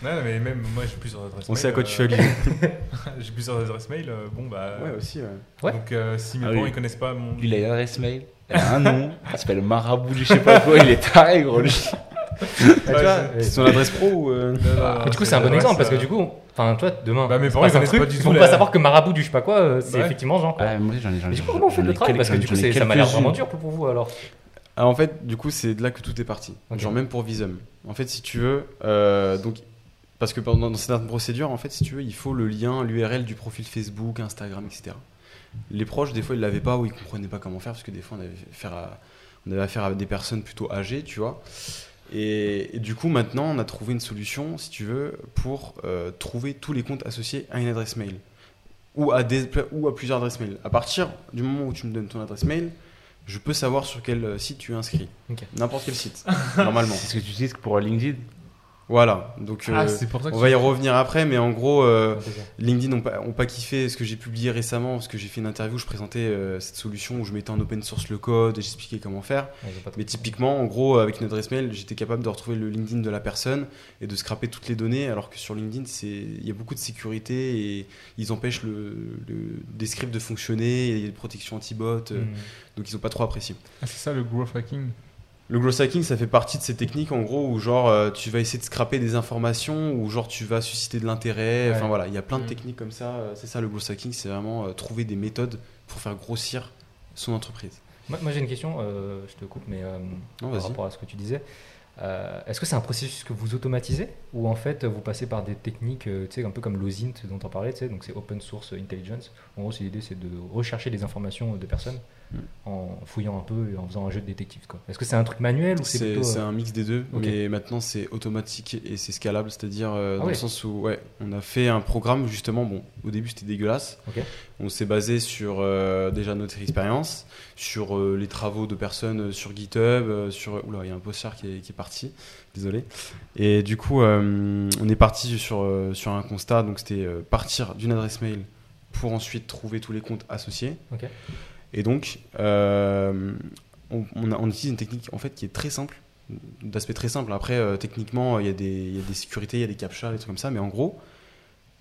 [SPEAKER 4] Ouais, mais même moi j'ai plusieurs adresses
[SPEAKER 3] On
[SPEAKER 4] mail.
[SPEAKER 3] sait à quoi tu fais
[SPEAKER 4] euh. *laughs* J'ai plusieurs adresses mail. euh, bon bah.
[SPEAKER 3] Ouais, aussi, ouais.
[SPEAKER 2] Ouais.
[SPEAKER 4] Donc euh, si mes
[SPEAKER 1] Ah
[SPEAKER 4] parents
[SPEAKER 1] oui.
[SPEAKER 4] ils connaissent pas mon.
[SPEAKER 1] Il a une adresse mail, il a un nom, il s'appelle Marabout du je sais pas quoi, il est taré, gros. lui.
[SPEAKER 3] Ah, tu vois,
[SPEAKER 2] c'est-
[SPEAKER 3] son adresse pro ou. euh,
[SPEAKER 4] Non, non, non,
[SPEAKER 2] Mais du coup, c'est un bon exemple parce que du coup, enfin, toi, demain,
[SPEAKER 4] Bah, mes parents, ils
[SPEAKER 2] un truc,
[SPEAKER 4] pas du
[SPEAKER 2] ils
[SPEAKER 4] tout
[SPEAKER 2] vont
[SPEAKER 4] la-
[SPEAKER 2] pas savoir que marabout du je sais pas quoi, euh, c'est
[SPEAKER 4] Ouais.
[SPEAKER 2] effectivement Jean. Quoi.
[SPEAKER 1] Ah, moi, j'en ai, j'en ai.
[SPEAKER 2] Mais du coup,
[SPEAKER 1] j'en-
[SPEAKER 2] comment vous faites
[SPEAKER 1] j'en
[SPEAKER 2] le
[SPEAKER 1] ai
[SPEAKER 2] travail Parce que du coup, ça m'a l'air vraiment dur pour vous alors.
[SPEAKER 3] Ah, en fait, du coup, c'est de là que tout est parti. Genre, même pour Visum. En fait, si tu veux. euh, donc, parce que pendant dans certaines procédures, en fait, si tu veux, il faut le lien, l'URL du profil Facebook, Instagram, etc. Les proches, des fois, ils l'avaient pas ou ils comprenaient pas comment faire parce que des fois, on avait, affaire à, on avait affaire à des personnes plutôt âgées, tu vois. Et, et du coup, maintenant, on a trouvé une solution, si tu veux, pour euh, trouver tous les comptes associés à une adresse mail ou à, des, ou à plusieurs adresses mail. À partir du moment où tu me donnes ton adresse mail, je peux savoir sur quel euh, site tu es inscrit. N'importe quel site, *laughs* normalement.
[SPEAKER 1] C'est ce que tu utilises pour LinkedIn?
[SPEAKER 3] Voilà, donc
[SPEAKER 4] Ah,
[SPEAKER 3] euh,
[SPEAKER 4] c'est pour ça que
[SPEAKER 3] on va y revenir après, mais en gros, euh,
[SPEAKER 2] plaisir.
[SPEAKER 3] LinkedIn n'ont pas, ont pas kiffé ce que j'ai publié récemment, parce que j'ai fait une interview, je présentais euh, cette solution où je mettais en open source le code et j'expliquais comment faire.
[SPEAKER 2] Ouais,
[SPEAKER 3] Mais typiquement, en gros, avec une adresse mail, j'étais capable de retrouver le LinkedIn de la personne et de scraper toutes les données, alors que sur LinkedIn, c'est- il y a beaucoup de sécurité et ils empêchent le, le- des scripts de fonctionner, et il y a des protections anti-bot, euh,
[SPEAKER 2] Hmm.
[SPEAKER 3] donc ils n'ont pas trop apprécié.
[SPEAKER 4] Ah, c'est ça le growth hacking?
[SPEAKER 3] Le growth hacking, ça fait partie de ces techniques en gros où genre euh, tu vas essayer de scraper des informations ou genre tu vas susciter de l'intérêt. Enfin
[SPEAKER 2] Ouais.
[SPEAKER 3] voilà, il y a plein de
[SPEAKER 2] Mhm.
[SPEAKER 3] techniques comme ça. euh, C'est ça le growth hacking, c'est vraiment euh, trouver des méthodes pour faire grossir son entreprise.
[SPEAKER 2] Moi, moi, j'ai une question, euh, je te coupe, mais
[SPEAKER 3] Non,
[SPEAKER 2] par rapport à ce que tu disais. Euh, Est-ce que c'est un processus que vous automatisez ou en fait vous passez par des techniques, euh, tu sais, un peu comme l'OSINT dont on parlait, tu sais, donc c'est Open Source Intelligence. En gros, l'idée, c'est de rechercher des informations de personnes
[SPEAKER 3] Mm.
[SPEAKER 2] En fouillant un peu et en faisant un jeu de détective. quoi. Est-ce que c'est un truc manuel ou c'est plutôt
[SPEAKER 3] c'est
[SPEAKER 2] euh,
[SPEAKER 3] un mix des deux, mais maintenant c'est automatique et c'est scalable, c'est-à-dire euh, dans
[SPEAKER 2] Ah
[SPEAKER 3] le
[SPEAKER 2] ouais.
[SPEAKER 3] sens où ouais, on a fait un programme justement. Bon, au début c'était dégueulasse. On s'est basé sur euh, déjà notre expérience, sur euh, les travaux de personnes sur GitHub, sur oula, il y a un poster qui est, qui est parti, désolé. Et du coup, on est parti sur sur un constat, donc c'était partir d'une adresse mail pour ensuite trouver tous les comptes associés. Et donc, euh, on, on, a- on utilise une technique en fait qui est très simple, d'aspect très simple. Après, euh, techniquement, il y, a des- il y a des sécurités, il y a des captcha, des trucs comme ça. Mais en gros,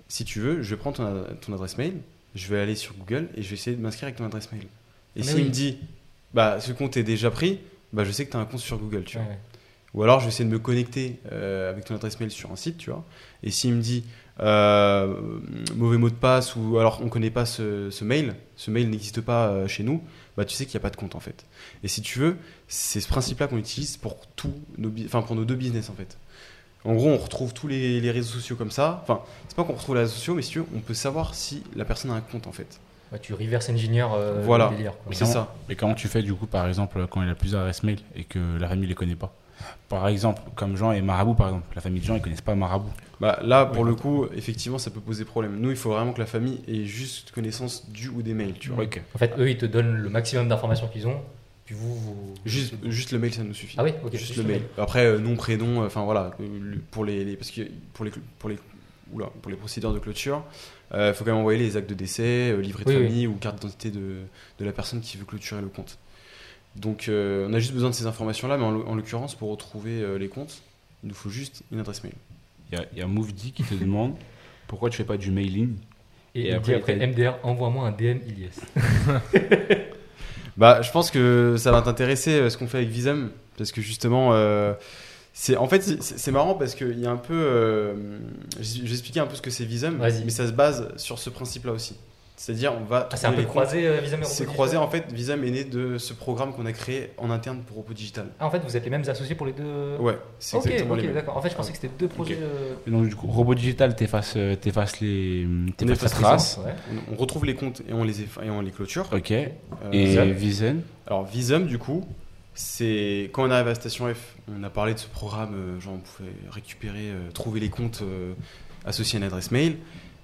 [SPEAKER 3] si tu veux, je vais prendre ton, ad- ton adresse mail, je vais aller sur Google et je vais essayer de m'inscrire avec ton adresse mail. Et
[SPEAKER 2] Mais
[SPEAKER 3] s'il
[SPEAKER 2] oui.
[SPEAKER 3] me dit, bah, ce compte est déjà pris, bah, je sais que tu as un compte sur Google, tu vois.
[SPEAKER 2] Ouais.
[SPEAKER 3] Ou alors, je vais essayer de me connecter euh, avec ton adresse mail sur un site, tu vois. Et s'il me dit euh, mauvais mot de passe ou alors on connaît pas ce, ce mail, ce mail n'existe pas euh, chez nous, bah tu sais qu'il n'y a pas de compte en fait. Et si tu veux, c'est ce principe-là qu'on utilise pour tous nos, enfin pour nos deux business en fait. En gros, on retrouve tous les, les réseaux sociaux comme ça. Enfin, c'est pas qu'on retrouve les réseaux sociaux, mais si tu veux, on peut savoir si la personne a un compte en fait.
[SPEAKER 2] Ouais, tu reverse engineer euh,
[SPEAKER 3] Voilà.
[SPEAKER 2] le délire. quoi.
[SPEAKER 3] C'est ça.
[SPEAKER 1] Et comment tu fais du coup, par exemple, quand il a plusieurs adresses mail et que la famille les connaît pas? Par exemple, comme Jean et Marabout, par exemple. La famille de Jean, ils connaissent pas Marabout.
[SPEAKER 3] Bah, là, pour
[SPEAKER 1] Oui.
[SPEAKER 3] le coup, effectivement, ça peut poser problème. Nous, il faut vraiment que la famille ait juste connaissance du ou des mails, tu vois.
[SPEAKER 2] En fait, eux, ils te donnent le maximum d'informations qu'ils ont, puis vous, vous...
[SPEAKER 3] Juste, juste le mail, ça nous suffit.
[SPEAKER 2] Ah oui, ok.
[SPEAKER 3] juste le mail. Après, euh, nom, prénom, euh, enfin voilà, euh, pour les, les- parce que pour les, pour les, oula, pour les procédures de clôture, il faut quand même envoyer les actes de décès, livret de
[SPEAKER 2] Oui, oui.
[SPEAKER 3] famille ou carte d'identité de, de la personne qui veut clôturer le compte. Donc, euh, on a juste besoin de ces informations-là, mais en, l'o- en l'occurrence, pour retrouver euh, les comptes, il nous faut juste une adresse mail.
[SPEAKER 1] Il y a, a Mouvdi qui te demande pourquoi tu fais pas du mailing
[SPEAKER 2] Et,
[SPEAKER 1] Et
[SPEAKER 2] il
[SPEAKER 1] après,
[SPEAKER 2] dit après MDR, envoie-moi un DM Ilias. *laughs*
[SPEAKER 3] Bah, je pense que ça va t'intéresser euh, ce qu'on fait avec Visum, parce que justement, euh, c'est en fait c'est- marrant parce qu'il y a un peu, euh, j- j'ai expliqué un peu ce que c'est Visum, mais ça se base sur ce principe-là aussi. C'est-à-dire, on va
[SPEAKER 2] Ah, c'est un peu
[SPEAKER 3] les
[SPEAKER 2] croisé euh, Visa
[SPEAKER 3] comptes.
[SPEAKER 2] Meropo
[SPEAKER 3] C'est croisé en fait. Visum est né de ce programme qu'on a créé en interne pour Oppo Digital.
[SPEAKER 2] Ah, en fait, vous êtes les mêmes associés pour les deux
[SPEAKER 3] Ouais, c'est
[SPEAKER 2] Ok,
[SPEAKER 3] exactement les
[SPEAKER 2] ok,
[SPEAKER 3] mêmes.
[SPEAKER 2] d'accord. En fait, je pensais que c'était deux projets. euh,
[SPEAKER 1] Et donc, du coup, Robot Digital, t'effaces euh, t'effaces les, t'effaces
[SPEAKER 3] efface les
[SPEAKER 1] trace.
[SPEAKER 2] Ouais.
[SPEAKER 3] On, on retrouve les comptes et on les effa- et on les clôture.
[SPEAKER 1] Ok.
[SPEAKER 3] Euh,
[SPEAKER 1] Et
[SPEAKER 2] Visum.
[SPEAKER 1] Vizen
[SPEAKER 3] Alors Visum, du coup, c'est quand on arrive à Station F, on a parlé de ce programme, euh, genre on pouvait récupérer, euh, trouver les comptes euh, associés à une adresse mail.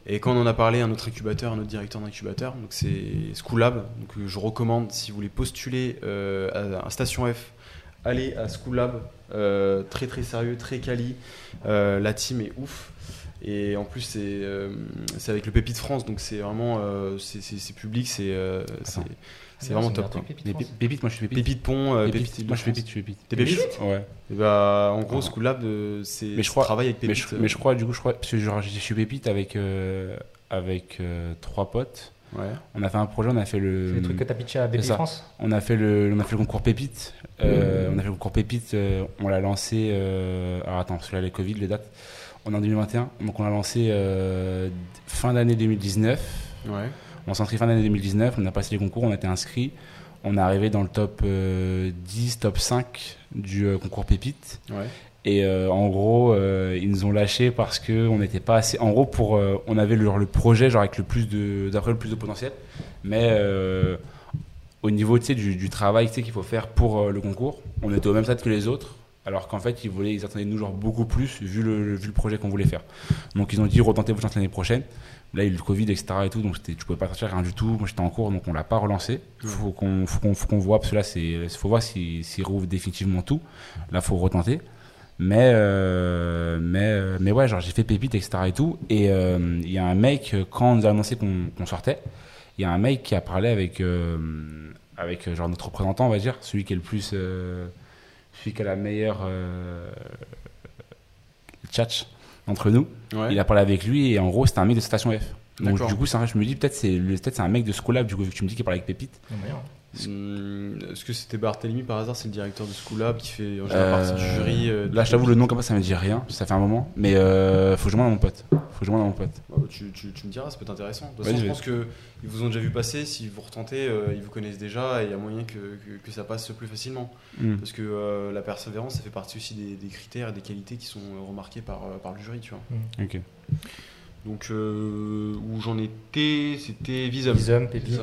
[SPEAKER 3] Et quand on en a parlé à notre incubateur, à notre directeur d'incubateur, donc c'est Schoolab, donc euh, je recommande si vous voulez postuler euh, à, à Station F, allez à Schoolab, euh, très très sérieux, très quali, Euh, la team est ouf. Et en plus, c'est avec le Pépite France, donc c'est vraiment c'est- public, c'est c'est vraiment top. quoi.
[SPEAKER 2] truc,
[SPEAKER 1] Les pépites, moi je suis pépite.
[SPEAKER 3] Pépite Pont, euh,
[SPEAKER 1] Pépite.
[SPEAKER 3] Pépite
[SPEAKER 1] Moi je suis
[SPEAKER 3] Île-de-France.
[SPEAKER 1] pépite, je suis pépite.
[SPEAKER 3] T'es pépite
[SPEAKER 1] Ouais.
[SPEAKER 3] Et bah, en gros,
[SPEAKER 1] Ah.
[SPEAKER 3] Schoolab, euh, c'est
[SPEAKER 1] Mais je
[SPEAKER 3] c'est
[SPEAKER 1] crois-
[SPEAKER 3] travaille avec
[SPEAKER 1] Mais
[SPEAKER 3] Pépite.
[SPEAKER 1] je, mais je crois, du coup, je crois, parce que genre, je suis pépite avec, euh, avec euh, trois potes.
[SPEAKER 3] Ouais.
[SPEAKER 1] On a fait un projet, on a fait le.
[SPEAKER 2] C'est les trucs que t'as pitché à
[SPEAKER 1] ça.
[SPEAKER 2] France
[SPEAKER 1] On a fait le, on a fait le concours Pépite. Euh, On a fait le concours Pépite. euh, on l'a lancé. euh, alors attends, parce que là, les Covid, les dates. On est en 2021. Donc on l'a lancé euh, fin d'année 2019.
[SPEAKER 3] Ouais.
[SPEAKER 1] On s'est inscrit fin d'année 2019. On a passé les concours. On a été inscrit. On est arrivé dans le top euh, 10, top 5 du euh, concours Pépite.
[SPEAKER 3] Ouais.
[SPEAKER 1] Et euh, en gros, euh, ils nous ont lâchés parce que on n'était pas assez. En gros, pour, euh, on avait le, le projet genre avec le plus de, d'après le plus de potentiel, mais euh, au niveau du, du travail qu'il faut faire pour euh, le concours, on était au même stade que les autres. Alors qu'en fait, ils voulaient, ils attendaient de nous genre beaucoup plus vu le, vu le projet qu'on voulait faire. Donc ils ont dit retentez vos chances l'année prochaine. Là, il y a eu le Covid, etc. Et tout, donc tu pouvais pas sortir rien du tout. Moi, j'étais en cours, donc on l'a pas relancé. Faut qu'on, faut qu'on, faut qu'on voit parce que là, c'est, faut voir s'ils s'ils rouvrent définitivement tout. Là, faut retenter. Mais, euh, mais, euh, mais ouais, genre j'ai fait pépite, etc. et tout. Et euh, il y a un mec, euh, quand on nous a annoncé qu'on sortait, il y a un mec qui a parlé avec, euh, avec genre notre représentant, on va dire, celui qui est le plus. euh, celui qui a la meilleure. Euh, tchatch entre nous.
[SPEAKER 3] Ouais.
[SPEAKER 1] Il a parlé avec lui et en gros, c'était un mec de Station F. Donc du coup, c'est un- je me dis peut-être c'est le- peut-être c'est un mec de Schoolab, du coup, vu que tu me dis qu'il parlait avec Pépite.
[SPEAKER 3] Hum, Est-ce que c'était Barthélemy par hasard C'est le directeur de Schoolab qui fait en général partie du
[SPEAKER 1] Euh,
[SPEAKER 3] jury. euh,
[SPEAKER 1] Là, je t'avoue, le nom comme ça, ça me dit rien. Ça fait un moment. Mais euh, faut que je demande à mon pote. Faut que je demande à mon pote.
[SPEAKER 3] Bah, tu, tu- tu me diras, ça peut être intéressant. De toute façon, je
[SPEAKER 1] vas-y.
[SPEAKER 3] pense qu'ils vous ont déjà vu passer. Si vous retentez, euh, ils vous connaissent déjà et il y a moyen que, que- que ça passe plus facilement.
[SPEAKER 1] Hmm.
[SPEAKER 3] Parce que euh, la persévérance, ça fait partie aussi des, des critères et des qualités qui sont euh, remarquées par, euh, par le jury. Tu vois.
[SPEAKER 1] Ok.
[SPEAKER 3] Donc, euh, où j'en étais, c'était Visum.
[SPEAKER 2] Visum, Pépite.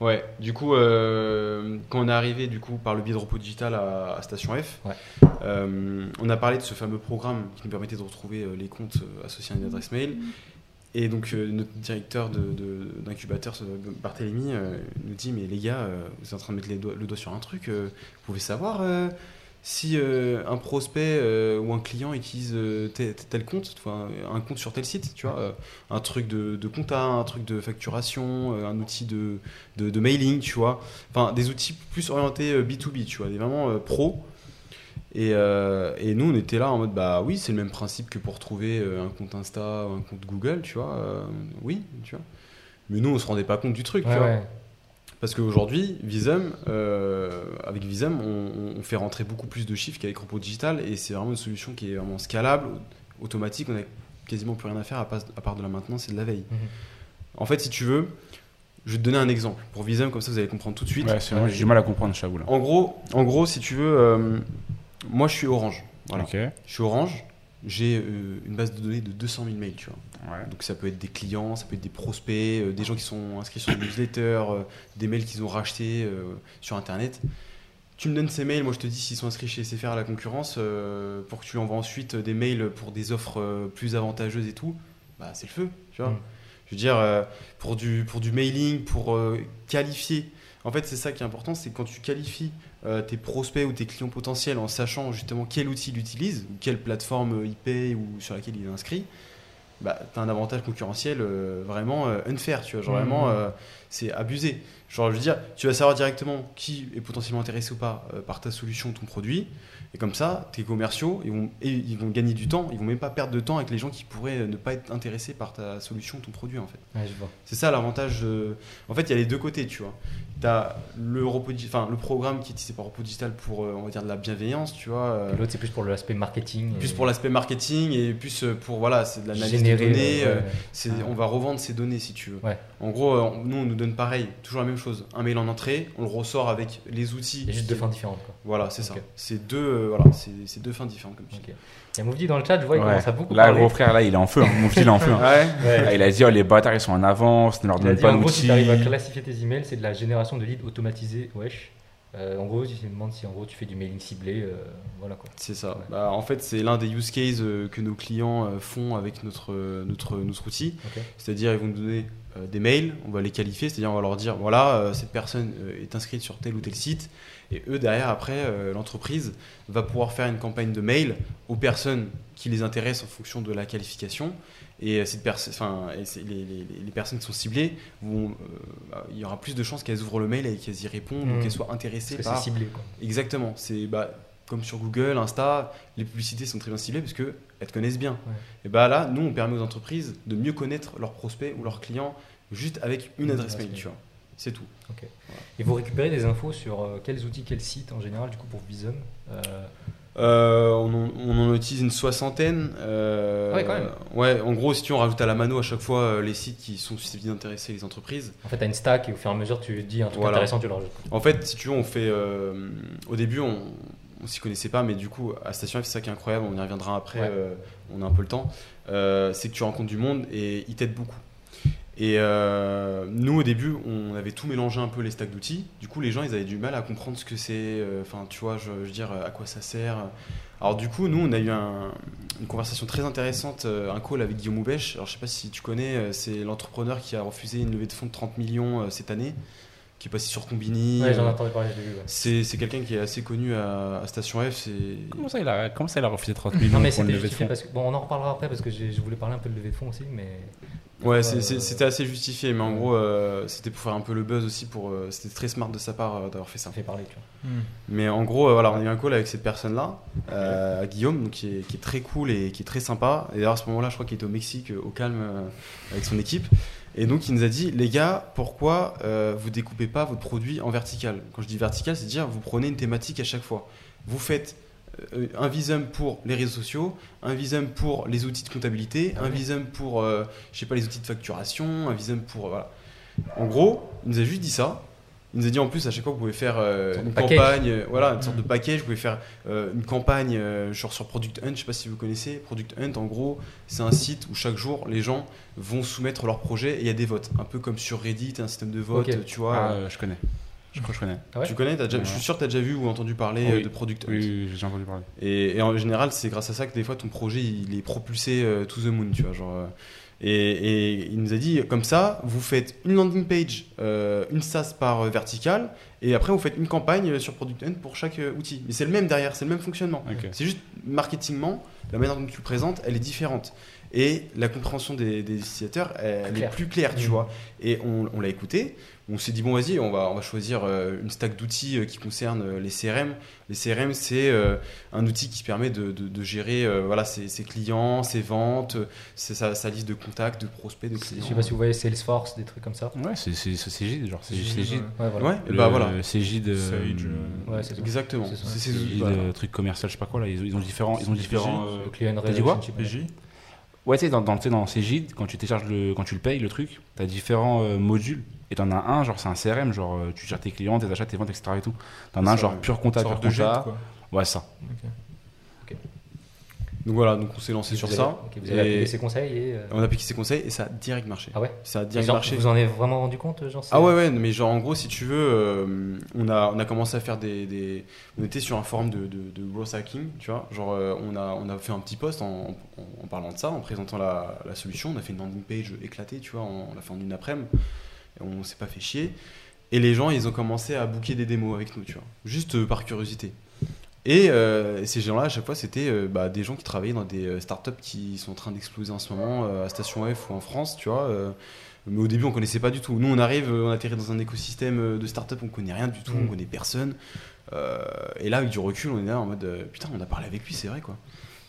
[SPEAKER 3] Ouais, du coup, euh, quand on est arrivé du coup, par le biais de Repos Digital à, à Station F,
[SPEAKER 2] Ouais.
[SPEAKER 3] euh, on a parlé de ce fameux programme qui nous permettait de retrouver euh, les comptes associés à une adresse mail. Et donc, euh, notre directeur de- de- d'incubateur, Barthélémy, euh, nous dit Mais les gars, vous êtes en train de mettre les doigts- le doigt sur un truc, vous pouvez savoir si euh, un prospect euh, ou un client utilise euh, tel, tel compte, un compte sur tel site, tu vois, un truc de, de compta, un truc de facturation, un outil de, de, de mailing, tu vois. Enfin, des outils plus orientés euh, B2B, tu vois, des vraiment pro. Et, et nous, on était là en mode, bah oui, c'est le même principe que pour trouver un compte Insta ou un compte Google, tu vois. oui, tu vois. Mais nous, on se rendait pas compte du truc, tu vois.
[SPEAKER 2] ouais.
[SPEAKER 3] Parce qu'aujourd'hui, Visum, euh, avec Visum, on, on fait rentrer beaucoup plus de chiffres qu'avec Repos Digital et c'est vraiment une solution qui est vraiment scalable, automatique. On n'a quasiment plus rien à faire à, part de la maintenance et de la veille.
[SPEAKER 2] Mhm.
[SPEAKER 3] En fait, si tu veux, je vais te donner un exemple pour Visum, comme ça vous allez comprendre tout de suite.
[SPEAKER 1] Ouais, c'est moi, j'ai du mal à comprendre, là.
[SPEAKER 3] En gros, en gros, si tu veux, euh, moi je suis Orange. Voilà. Je suis Orange. J'ai euh, une base de données de 200 000 mails, tu vois.
[SPEAKER 1] Ouais.
[SPEAKER 3] Donc ça peut être des clients, ça peut être des prospects, euh, des gens qui sont inscrits sur une newsletter, euh, des mails qu'ils ont rachetés euh, sur Internet. Tu me donnes ces mails, moi je te dis s'ils sont inscrits chez SFR à la concurrence, pour que tu envoies ensuite des mails pour des offres plus avantageuses et tout, bah c'est le feu, tu vois.
[SPEAKER 2] Mm.
[SPEAKER 3] Je veux dire, pour, du, pour du mailing, pour qualifier. En fait, c'est ça qui est important, c'est quand tu qualifies tes prospects ou tes clients potentiels en sachant justement quel outil il utilise, ou quelle plateforme IP ou sur laquelle il est inscrit, bah, tu as un avantage concurrentiel euh, vraiment euh, unfair, tu vois. Genre
[SPEAKER 2] Mhm.
[SPEAKER 3] vraiment, euh, c'est abusé. Genre, je veux dire, tu vas savoir directement qui est potentiellement intéressé ou pas par ta solution, ton produit. Et comme ça, tes commerciaux, ils vont, et ils vont gagner du temps. Ils vont même pas perdre de temps avec les gens qui pourraient ne pas être intéressés par ta solution, ton produit, en fait.
[SPEAKER 2] Ouais, je vois.
[SPEAKER 3] C'est ça l'avantage. En fait, il y a les deux côtés, tu vois. Tu as le, repos di- enfin, le programme qui est utilisé par Repos Digital pour, euh, on va dire, de la bienveillance, tu vois. euh,
[SPEAKER 2] L'autre, c'est plus pour l'aspect marketing.
[SPEAKER 3] plus
[SPEAKER 2] et
[SPEAKER 3] pour l'aspect marketing et plus euh, pour, voilà, c'est de l'analyse de données.
[SPEAKER 2] euh,
[SPEAKER 3] euh,
[SPEAKER 2] ouais.
[SPEAKER 3] c'est- On va revendre ces données, si tu veux.
[SPEAKER 2] Ouais.
[SPEAKER 3] En gros, euh, on- nous, on nous donne pareil, toujours la même chose. Un mail en entrée, on le ressort avec les outils.
[SPEAKER 2] Il y a juste deux fins différentes. Quoi.
[SPEAKER 3] Voilà, c'est ça. C'est deux, euh, voilà, c'est deux fins différentes, comme tu dis.
[SPEAKER 2] Il y a Mouvdi dans le chat, je vois, il
[SPEAKER 1] Ouais.
[SPEAKER 2] commence à beaucoup
[SPEAKER 1] Là,
[SPEAKER 2] parler.
[SPEAKER 1] gros frère, là, il est en feu. hein. Petit, il est en feu. hein.
[SPEAKER 3] Ouais.
[SPEAKER 2] Ouais.
[SPEAKER 1] Ah, il a dit, oh, les bâtards, ils sont en avance, ne leur donne pas
[SPEAKER 2] en gros, si
[SPEAKER 1] d'outils.
[SPEAKER 2] tu arrives à classifier tes emails, c'est de la génération de leads automatisés. Wesh. Euh, en gros, il se demande si en gros tu fais du mailing ciblé. euh, voilà quoi.
[SPEAKER 3] C'est ça.
[SPEAKER 2] Ouais.
[SPEAKER 3] Bah, en fait, c'est l'un des use cases euh, que nos clients euh, font avec notre, notre, notre outil. C'est-à-dire, ils vont nous donner euh, des mails, on va les qualifier, c'est-à-dire, on va leur dire voilà, euh, cette personne euh, est inscrite sur tel ou tel site. Et eux, derrière, après, euh, l'entreprise va pouvoir faire une campagne de mail aux personnes qui les intéressent en fonction de la qualification. Et, euh, cette enfin, et les, les- les personnes qui sont ciblées, vont, euh, bah, il y aura plus de chances qu'elles ouvrent le mail et qu'elles y répondent ou
[SPEAKER 2] Mhm.
[SPEAKER 3] qu'elles soient intéressées
[SPEAKER 2] Parce que
[SPEAKER 3] par.
[SPEAKER 2] c'est ciblé quoi.
[SPEAKER 3] Exactement. C'est bah, comme sur Google, Insta, les publicités sont très bien ciblées parce que elles te connaissent bien.
[SPEAKER 2] Ouais.
[SPEAKER 3] Et bah là, nous, on permet aux entreprises de mieux connaître leurs prospects ou leurs clients juste avec une
[SPEAKER 2] Une
[SPEAKER 3] adresse
[SPEAKER 2] adresse
[SPEAKER 3] mail,
[SPEAKER 2] mail.
[SPEAKER 3] tu vois. C'est tout.
[SPEAKER 2] Et vous récupérez des infos sur euh, quels outils, quels sites en général, du coup pour Visum Euh,
[SPEAKER 3] Euh, on, en, on en utilise une soixantaine. euh,
[SPEAKER 2] Ouais, quand même.
[SPEAKER 3] ouais, en gros, si tu veux, on rajoute à la mano à chaque fois euh, les sites qui sont susceptibles d'intéresser les entreprises.
[SPEAKER 2] En fait, tu as une stack et au fur et à mesure, tu dis un truc
[SPEAKER 3] Voilà.
[SPEAKER 2] intéressant, tu le rajoutes.
[SPEAKER 3] En fait, si tu veux, on fait. euh, au début, on, on s'y connaissait pas, mais du coup, à Station F, c'est ça qui est incroyable. On y reviendra après.
[SPEAKER 2] Ouais.
[SPEAKER 3] euh, on a un peu le temps. Euh, c'est que tu rencontres du monde et ils t'aident beaucoup. Et euh, nous, au début, on avait tout mélangé un peu les stacks d'outils. Du coup, les gens, ils avaient du mal à comprendre ce que c'est. euh, Enfin, tu vois, je, je veux dire, à quoi ça sert. Alors, du coup, nous, on a eu un- une conversation très intéressante, euh, un call avec Guillaume Houbèche. Alors, je sais pas si tu connais, c'est l'entrepreneur qui a refusé une levée de fonds de 30 millions euh, cette année qui est passé sur Combini.
[SPEAKER 2] Ouais, j'en ai entendu parler, je l'ai vu. ouais.
[SPEAKER 3] c'est c'est quelqu'un qui est assez connu à, à Station F. C'est
[SPEAKER 1] Comment ça, il a, comment ça, il a refusé 30 millions
[SPEAKER 2] Non, mais
[SPEAKER 1] pour une
[SPEAKER 2] c'était
[SPEAKER 1] levée de
[SPEAKER 2] justifié
[SPEAKER 1] fonds?
[SPEAKER 2] parce que. Bon, on en reparlera après parce que je voulais parler un peu de levée de fonds aussi, mais.
[SPEAKER 3] Ouais,
[SPEAKER 2] Euh,
[SPEAKER 3] c'était assez justifié, mais en gros, euh, c'était pour faire un peu le buzz aussi. Pour, euh, c'était très smart de sa part euh, d'avoir fait ça.
[SPEAKER 2] Fait parler, tu vois.
[SPEAKER 3] Mais en gros, euh, voilà, on a eu un call avec cette personne-là, euh, Guillaume, donc, qui, est, qui est très cool et qui est très sympa. Et d'ailleurs, à ce moment-là, je crois qu'il était au Mexique, au calme, euh, avec son équipe. Et donc, il nous a dit, les gars, pourquoi euh, vous découpez pas votre produit en vertical? Quand je dis vertical, c'est dire vous prenez une thématique à chaque fois. Vous faites un visum pour les réseaux sociaux, un visum pour les outils de comptabilité, un visum pour, euh, je sais pas, les outils de facturation, un visum pour, voilà. En gros, il nous a juste dit ça. Il nous a dit en plus à chaque fois que vous pouvez faire euh,
[SPEAKER 2] Une
[SPEAKER 3] campagne, euh, voilà, une sorte de package, vous pouvez faire euh, une campagne euh, genre sur Product Hunt, je sais pas si vous connaissez. Product Hunt, en gros, c'est un site où chaque jour les gens vont soumettre leur projet et il y a des votes, un peu comme sur Reddit, un système de vote, tu vois.
[SPEAKER 1] Ah, euh, je connais. Je crois que je connais.
[SPEAKER 2] Ah ouais
[SPEAKER 3] tu connais, déjà, je suis sûr que tu as déjà vu ou entendu parler
[SPEAKER 1] Oui.
[SPEAKER 3] euh, de Product Hunt.
[SPEAKER 1] Oui, oui, j'ai entendu parler.
[SPEAKER 3] Et, et en général, c'est grâce à ça que des fois ton projet il est propulsé euh, to the moon, tu vois. Genre, euh, et, et il nous a dit comme ça, vous faites une landing page, euh, une SaaS par euh, vertical, et après vous faites une campagne sur Product Hunt pour chaque outil. Mais c'est le même derrière, c'est le même fonctionnement.
[SPEAKER 1] Ok.
[SPEAKER 3] C'est juste marketingement, la manière dont tu le présentes, elle est différente. Et la compréhension des, des utilisateurs, elle, elle est plus claire, tu
[SPEAKER 2] Mhm.
[SPEAKER 3] vois. Et on, on l'a écouté. On s'est dit, bon, vas-y, on va, on va choisir euh, une stack d'outils euh, qui concerne euh, les CRM. Les CRM, c'est euh, un outil qui permet de, de- de gérer euh, voilà, ses, ses clients, ses ventes, sa, sa liste de contacts, de prospects, de
[SPEAKER 2] Je
[SPEAKER 3] clients.
[SPEAKER 2] sais pas si vous voyez Salesforce, des trucs comme ça.
[SPEAKER 1] Ouais, c'est c'est- c'est Cégide, genre
[SPEAKER 4] Cégide. ouais.
[SPEAKER 2] Ouais, voilà.
[SPEAKER 3] Ouais, et
[SPEAKER 1] Le
[SPEAKER 3] bah voilà.
[SPEAKER 1] Cégide. euh,
[SPEAKER 4] Sage, euh,
[SPEAKER 2] Ouais, c'est ça.
[SPEAKER 3] Exactement.
[SPEAKER 2] C'est ça.
[SPEAKER 3] C'est ces
[SPEAKER 1] Cégide,
[SPEAKER 3] voilà.
[SPEAKER 1] euh, truc commercial, je sais pas quoi là. Ils, ont- ils ont différents. Ils ont différents. euh,
[SPEAKER 2] client
[SPEAKER 1] T'as dit quoi
[SPEAKER 2] relationship.
[SPEAKER 1] Ouais, tu sais, dans, dans, dans quand tu télécharges le, quand tu le payes, le truc, t'as différents euh, modules. Et t'en as un, genre c'est un CRM, genre euh, tu gères tes clients, tes achats, tes ventes, etc. Et tout. T'en as un, genre pur compta, pur
[SPEAKER 4] Sorte de jet,
[SPEAKER 1] compta.
[SPEAKER 4] quoi.
[SPEAKER 1] Ouais, ça.
[SPEAKER 3] Donc voilà, donc on s'est lancé sur ça.
[SPEAKER 2] vous avez appliqué ses conseils et. euh,
[SPEAKER 3] on a appliqué ses conseils et ça a direct marché.
[SPEAKER 2] Ah ouais
[SPEAKER 3] Ça a direct
[SPEAKER 2] genre,
[SPEAKER 3] marché.
[SPEAKER 2] Vous en avez vraiment rendu compte, genre
[SPEAKER 3] Ah ouais, ouais, mais genre en gros, si tu veux, euh, on, a, on a commencé à faire des, des- On était sur un forum de, de, de growth hacking, tu vois. Genre, euh, on, a, on a fait un petit post en, en- en parlant de ça, en présentant la, la solution. On a fait une landing page éclatée, tu vois. On, l'a fait en une après-midi. On s'est pas fait chier. Et les gens, ils ont commencé à booker des démos avec nous, tu vois. Juste par curiosité. Et euh, ces gens-là, à chaque fois, c'était euh, bah, des gens qui travaillaient dans des euh, startups qui sont en train d'exploser en ce moment, euh, à Station F ou en France, tu vois. mais au début, on connaissait pas du tout. Nous, on arrive, on atterrit dans un écosystème de startup, on connaît rien du tout,
[SPEAKER 2] Mm.
[SPEAKER 3] on connaît personne. Et là, avec du recul, on est là en mode putain, on a parlé avec lui, c'est vrai quoi.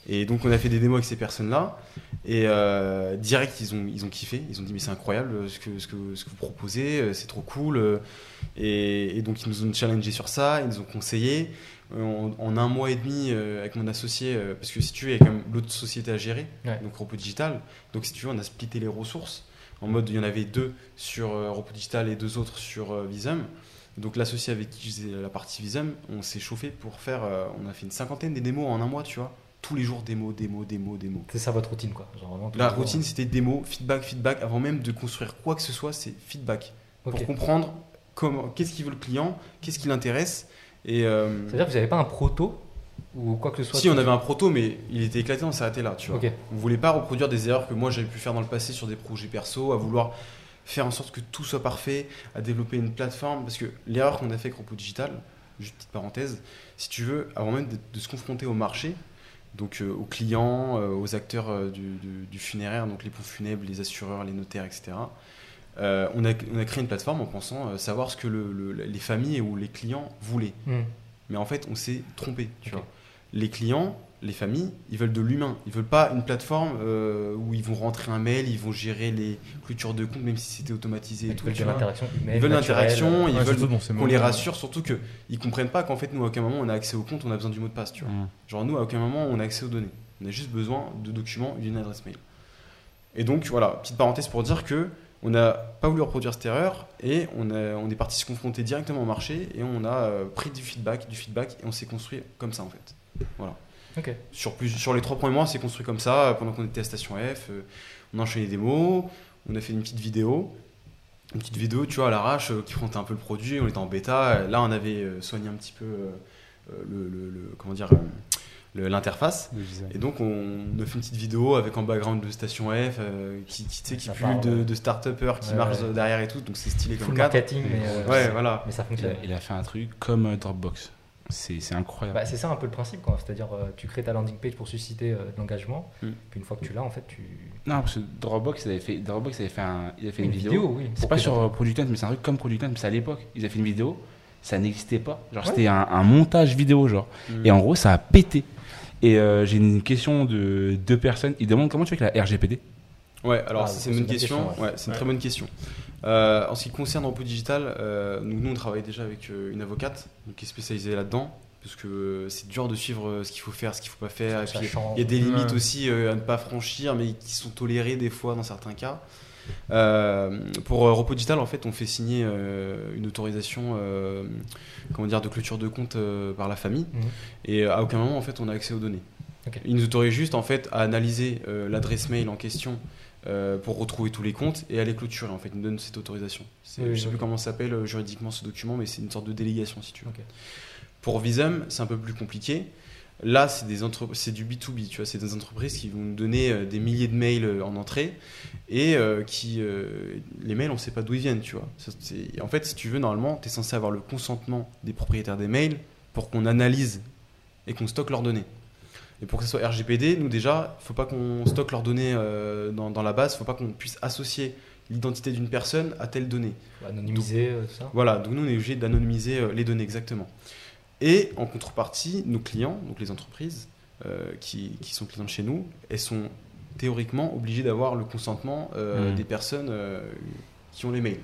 [SPEAKER 3] Et donc, on a fait des démos avec ces personnes-là. Et direct, ils ont, ils ont kiffé. Ils ont dit, mais c'est incroyable ce que, ce, que, ce que vous proposez, c'est trop cool. Et, et donc, ils nous ont challengé sur ça, ils nous ont conseillé. Euh, En, en un mois et demi, euh, avec mon associé, euh, parce que si tu veux, il y a quand même l'autre société à gérer,
[SPEAKER 2] Ouais.
[SPEAKER 3] donc Repo Digital. Donc, si tu veux, on a splitté les ressources. En mode, il y en avait deux sur euh, Repo Digital et deux autres sur Visum. Donc, l'associé avec qui je faisais la partie Visum, on s'est chauffé pour faire. on a fait une cinquantaine des démos en un mois, tu vois. Tous les jours, démo, démo, démo, démo.
[SPEAKER 2] C'est ça votre routine, quoi. Genre, vraiment, tous
[SPEAKER 3] La routine, c'était démo, feedback, feedback. Avant même de construire quoi que ce soit, c'est feedback. Pour comprendre comment, qu'est-ce qu'il veut le client, qu'est-ce qui l'intéresse. Et euh,
[SPEAKER 2] C'est-à-dire que vous n'avez pas un proto ou quoi que ce soit
[SPEAKER 3] si on avait un proto, mais il était éclaté, on s'est arrêté là, tu vois. On voulait pas reproduire des erreurs que moi j'avais pu faire dans le passé sur des projets perso, à vouloir faire en sorte que tout soit parfait, à développer une plateforme. Parce que l'erreur qu'on a fait avec Repo Digital, juste petite parenthèse, si tu veux, avant même de, de se confronter au marché, donc euh, aux clients, euh, aux acteurs euh, du, du- du funéraire, donc les pompes funèbres, les assureurs, les notaires, etc. euh, on, a, on a créé une plateforme en pensant euh, savoir ce que le- le- les familles ou les clients voulaient.
[SPEAKER 2] Hmm.
[SPEAKER 3] Mais en fait, on s'est trompé. Tu vois. Les clients, les familles, ils veulent de l'humain. Ils veulent pas une plateforme euh, où ils vont rentrer un mail, ils vont gérer les clôtures de compte, même si c'était automatisé. et
[SPEAKER 2] Ils
[SPEAKER 3] tout,
[SPEAKER 2] veulent l'interaction.
[SPEAKER 3] Ils veulent l'interaction, ils
[SPEAKER 4] Ouais,
[SPEAKER 3] veulent qu'on les rassure, surtout qu'ils ne comprennent pas qu'en fait, nous, à aucun moment, on a accès au compte, on a besoin du mot de passe. Tu vois.
[SPEAKER 1] Mm.
[SPEAKER 3] Genre, nous, à aucun moment, on a accès aux données. On a juste besoin de documents et d'une adresse mail. Et donc, voilà, petite parenthèse pour dire que on n'a pas voulu reproduire cette erreur et on, a- on est parti se confronter directement au marché et on a euh, pris du feedback, du feedback et on s'est construit comme ça en fait. Voilà. Sur, plus, sur les trois premiers mois, on s'est construit comme ça pendant qu'on était à Station F. euh, on a enchaîné des mots, on a fait une petite vidéo. Une petite vidéo, tu vois, à l'arrache, euh, qui présentait un peu le produit. On était en bêta. Là, on avait soigné un petit peu le, le- le- comment dire, l'interface. Et donc on a fait une petite vidéo avec en background de Station F euh, qui, qui, tu sais, qui pullule de,
[SPEAKER 2] ouais.
[SPEAKER 3] de start-upers qui
[SPEAKER 2] Ouais,
[SPEAKER 3] marchent
[SPEAKER 2] ouais.
[SPEAKER 3] derrière et tout, donc c'est stylé
[SPEAKER 2] Full
[SPEAKER 3] comme cadre.
[SPEAKER 2] marketing, mais, euh,
[SPEAKER 3] Ouais, voilà.
[SPEAKER 2] mais ça
[SPEAKER 1] Il
[SPEAKER 2] fonctionne.
[SPEAKER 1] a, il a fait un truc comme euh, Dropbox. C'est c'est incroyable.
[SPEAKER 2] Bah, c'est ça un peu le principe, quoi. C'est-à-dire, euh, tu crées ta landing page pour susciter euh, de l'engagement,
[SPEAKER 3] Mm.
[SPEAKER 2] puis une fois que tu l'as, en fait, tu.
[SPEAKER 1] non, parce que Dropbox, il avait fait, Dropbox avait fait, un- il avait fait une, vidéo.
[SPEAKER 2] oui.
[SPEAKER 1] C'est pas sur Product Hunt, mais c'est un truc comme Product Hunt, mais c'est à l'époque. Ils avaient fait une vidéo, ça n'existait pas. Genre,
[SPEAKER 2] Ouais.
[SPEAKER 1] c'était un, un montage vidéo, genre.
[SPEAKER 3] Mm.
[SPEAKER 1] Et en gros, ça a pété. Et euh, j'ai une question de deux personnes. Ils demandent comment tu fais avec la RGPD.
[SPEAKER 3] Ouais, alors
[SPEAKER 2] Ah, c'est
[SPEAKER 3] c'est une bonne question.
[SPEAKER 2] question,
[SPEAKER 3] Ouais, c'est une
[SPEAKER 4] Ouais.
[SPEAKER 3] très bonne question. Euh, en ce qui concerne Repos Digital, euh, nous, nous, on travaille déjà avec euh, une avocate donc, qui est spécialisée là-dedans, parce que c'est dur de suivre ce qu'il faut faire, ce qu'il faut pas faire. Il y a des limites
[SPEAKER 4] Ouais.
[SPEAKER 3] aussi euh, à ne pas franchir, mais qui sont tolérées des fois dans certains cas. Euh, pour euh, Repos Digital, en fait, on fait signer euh, une autorisation euh, comment dire, de clôture de compte par la famille,
[SPEAKER 2] Mhm.
[SPEAKER 3] et à aucun moment, en fait, on a accès aux données.
[SPEAKER 2] Ok.
[SPEAKER 3] Il nous autorise juste en fait à analyser l'adresse mail en question pour retrouver tous les comptes et à les clôturer. En fait, il nous donne cette autorisation.
[SPEAKER 2] Oui,
[SPEAKER 3] je sais
[SPEAKER 2] ok.
[SPEAKER 3] plus comment ça s'appelle juridiquement ce document, mais c'est une sorte de délégation si tu veux. Pour Visum, c'est un peu plus compliqué. Là, c'est des c'est du B2B, tu vois, c'est des entreprises qui vont nous donner euh, des milliers de mails euh, en entrée et euh, qui euh, les mails, on sait pas d'où ils viennent, tu vois. Ça, en fait, si tu veux, normalement, tu es censé avoir le consentement des propriétaires des mails pour qu'on analyse et qu'on stocke leurs données. Et pour que ce soit RGPD, nous déjà, il faut pas qu'on stocke leurs données euh, dans, dans la base, il faut pas qu'on puisse associer l'identité d'une personne à telle donnée.
[SPEAKER 2] Anonymiser, ça.
[SPEAKER 3] Voilà, donc nous on est obligé d'anonymiser les données exactement. Et en contrepartie, nos clients, donc les entreprises euh, qui, qui sont clients de chez nous, elles sont théoriquement obligées d'avoir le consentement euh,
[SPEAKER 1] Mhm.
[SPEAKER 3] des personnes euh, qui ont les mails.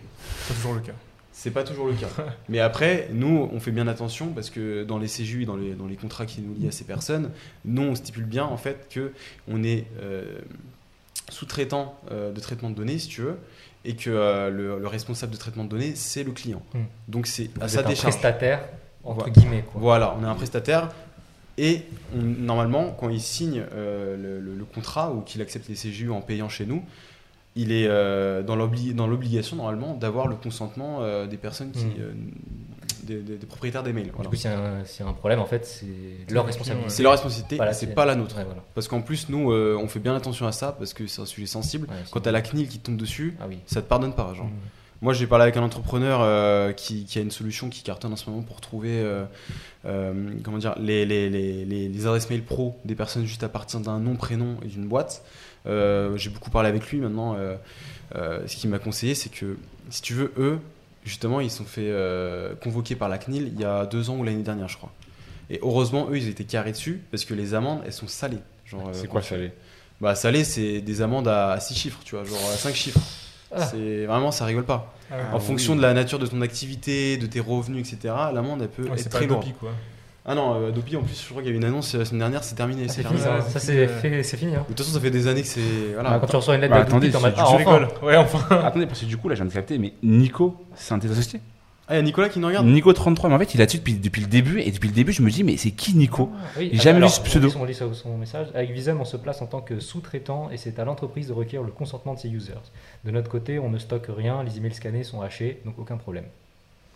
[SPEAKER 4] C'est toujours le cas.
[SPEAKER 3] C'est pas toujours le cas. *laughs* Mais après, nous, on fait bien attention parce que dans les CJU, dans les, dans les contrats qui nous lient à ces personnes, nous, on stipule bien en fait que on est euh, sous-traitant euh, de traitement de données, si tu veux, et que euh, le, le responsable de traitement de données, c'est le client.
[SPEAKER 2] Hmm.
[SPEAKER 3] Donc c'est à
[SPEAKER 2] Vous
[SPEAKER 3] sa
[SPEAKER 2] êtes un
[SPEAKER 3] décharge.
[SPEAKER 2] prestataire, entre
[SPEAKER 3] Voilà.
[SPEAKER 2] guillemets, quoi.
[SPEAKER 3] Voilà, on est un prestataire. Et on- normalement, quand il signe euh, le, le- le contrat ou qu'il accepte les CJU en payant chez nous, il est euh, dans l'obli- dans l'obligation normalement d'avoir le consentement euh, des personnes qui,
[SPEAKER 2] Mm.
[SPEAKER 3] euh, des, des- des propriétaires des mails. Voilà.
[SPEAKER 2] Du coup, s'il y, a un- s'il y a un problème, en fait, c'est leur
[SPEAKER 4] le
[SPEAKER 2] responsabilité.
[SPEAKER 3] C'est leur responsabilité, c'est pas la nôtre.
[SPEAKER 2] Ouais, voilà.
[SPEAKER 3] Parce qu'en plus, nous, euh, on fait bien attention à ça parce que c'est un sujet sensible.
[SPEAKER 2] Ouais,
[SPEAKER 3] Quand t'as la CNIL qui te tombe dessus,
[SPEAKER 2] Ah oui.
[SPEAKER 3] ça te pardonne pas. Genre.
[SPEAKER 2] Mm.
[SPEAKER 3] Moi, j'ai parlé avec un entrepreneur euh, qui, qui a une solution qui cartonne en ce moment pour trouver euh, euh, comment dire, les, les, les, les- les adresses mail pro des personnes juste à partir d'un nom, prénom et d'une boîte. J'ai beaucoup parlé avec lui maintenant. ce qu'il m'a conseillé, c'est que si tu veux, eux, justement, ils sont fait convoquer par la CNIL il y a deux ans ou l'année dernière, je crois. Et heureusement, eux, ils étaient carrés dessus parce que les amendes, elles sont salées.
[SPEAKER 1] C'est quoi salé
[SPEAKER 3] Bah, salé, c'est des amendes à 6 chiffres, tu vois, genre à 5 chiffres.
[SPEAKER 2] Ah.
[SPEAKER 3] C'est vraiment, ça rigole pas.
[SPEAKER 4] Ah,
[SPEAKER 3] En
[SPEAKER 1] Ah
[SPEAKER 3] fonction
[SPEAKER 1] oui.
[SPEAKER 3] de la nature de ton activité, de tes revenus, etc., l'amende elle peut
[SPEAKER 4] Ouais,
[SPEAKER 3] être très lourde. Ah non, euh, Adopi, en plus, je crois qu'il y avait une annonce euh, la semaine dernière, c'est terminé.
[SPEAKER 2] Ah,
[SPEAKER 3] c'est
[SPEAKER 2] fini, ça.
[SPEAKER 4] C'est fini,
[SPEAKER 2] hein.
[SPEAKER 3] De toute façon, ça fait des années que c'est. Voilà.
[SPEAKER 2] Ah, Quand tu reçois une lettre
[SPEAKER 1] Bah, attendez,
[SPEAKER 2] en mode,
[SPEAKER 1] tu-
[SPEAKER 2] ah, enfin.
[SPEAKER 4] rigole. Ouais, enfin.
[SPEAKER 1] Attendez, parce que du coup, là, je viens de capter, mais Nico, c'est un de tes associés?
[SPEAKER 3] Ah, il y a Nicolas qui nous regarde
[SPEAKER 1] Nico 33, mais en fait, il est là-dessus depuis, depuis le début, et depuis le début, je me dis, mais c'est qui Nico
[SPEAKER 2] Oui,
[SPEAKER 1] J'ai jamais
[SPEAKER 2] alors,
[SPEAKER 1] lu ce pseudo.
[SPEAKER 2] On lit son- son, message. Avec Visum, on se place en tant que sous-traitant et c'est à l'entreprise de requérir le consentement de ses users. De notre côté, on ne stocke rien, les emails scannés sont hachés, donc aucun problème.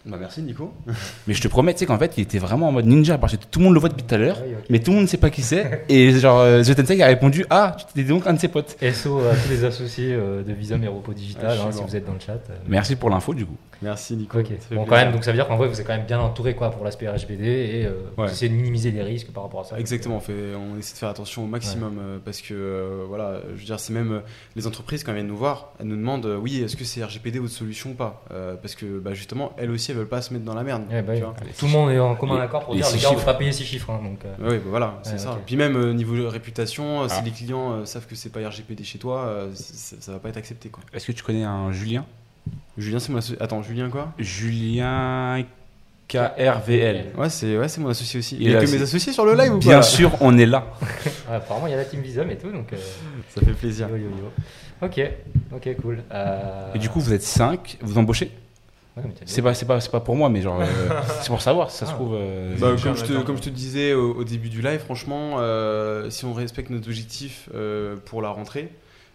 [SPEAKER 3] Bah, merci, Nico. *laughs*
[SPEAKER 1] Mais je te promets, tu sais qu'en fait, il était vraiment en mode ninja, parce que tout le monde le voit depuis tout à l'heure,
[SPEAKER 2] Ah oui, ok.
[SPEAKER 1] mais tout le monde ne sait pas qui c'est. Et genre, euh, The Tensei a répondu, ah, tu étais donc un de ses potes.
[SPEAKER 2] SO à tous les associés euh, de Visum et Repos Digital,
[SPEAKER 3] Ah, je suis
[SPEAKER 2] hein, si
[SPEAKER 3] bon.
[SPEAKER 2] vous êtes dans le chat. euh,
[SPEAKER 1] Merci pour l'info, du coup.
[SPEAKER 3] Merci, Nico. Ça
[SPEAKER 2] Bon, quand même, donc ça veut dire qu'en vrai, vous êtes quand même bien entouré quoi, pour l'aspect RGPD et euh, vous
[SPEAKER 3] Ouais.
[SPEAKER 2] essayez de minimiser les risques par rapport à ça.
[SPEAKER 3] Exactement, on, fait, on essaie de faire attention au maximum euh, parce que euh, voilà, je veux dire, c'est même euh, les entreprises quand elles viennent nous voir, elles nous demandent euh, oui, est-ce que c'est RGPD votre solution ou pas? Euh, Parce que bah, justement, elles aussi, elles veulent pas se mettre dans la merde.
[SPEAKER 2] Ouais, bah
[SPEAKER 3] tu
[SPEAKER 2] oui.
[SPEAKER 3] vois.
[SPEAKER 2] Tout le monde est en commun accord pour
[SPEAKER 1] les
[SPEAKER 2] dire les gars, on ne
[SPEAKER 1] chiffres.
[SPEAKER 2] peut pas payer 6 chiffres. hein, donc, euh,
[SPEAKER 3] Oui, bah voilà, c'est
[SPEAKER 2] Ouais,
[SPEAKER 3] ça. Puis même euh, niveau réputation, si
[SPEAKER 1] Ah.
[SPEAKER 3] les clients euh, savent que c'est pas RGPD chez toi, euh, c- ça va pas être accepté quoi.
[SPEAKER 1] Est-ce que tu connais un Julien?
[SPEAKER 3] Julien, c'est mon associé. Attends, Julien quoi?
[SPEAKER 1] Julien KRVL.
[SPEAKER 3] Ouais, c'est ouais, c'est mon associé aussi.
[SPEAKER 1] Il
[SPEAKER 3] Il y a que mes associés sur le live ou
[SPEAKER 1] Bien
[SPEAKER 3] pas?
[SPEAKER 1] sûr, on est là. *laughs*
[SPEAKER 2] apparemment, il y a la team Visum et tout, donc. euh,
[SPEAKER 3] Ça fait plaisir.
[SPEAKER 2] yo, yo, yo. Ok, ok, cool. Euh,
[SPEAKER 1] Et du coup, vous êtes 5, vous embauchez?
[SPEAKER 2] Ouais, mais t'as dit-
[SPEAKER 1] C'est pas, c'est pas, c'est pas pour moi, mais genre, euh, *laughs* c'est pour savoir si ça se
[SPEAKER 2] Ah.
[SPEAKER 1] trouve. euh,
[SPEAKER 3] Bah, comme, je te,
[SPEAKER 4] d'accord.
[SPEAKER 3] comme je te disais au, au début du live, franchement, euh, si on respecte notre objectif euh, pour la rentrée,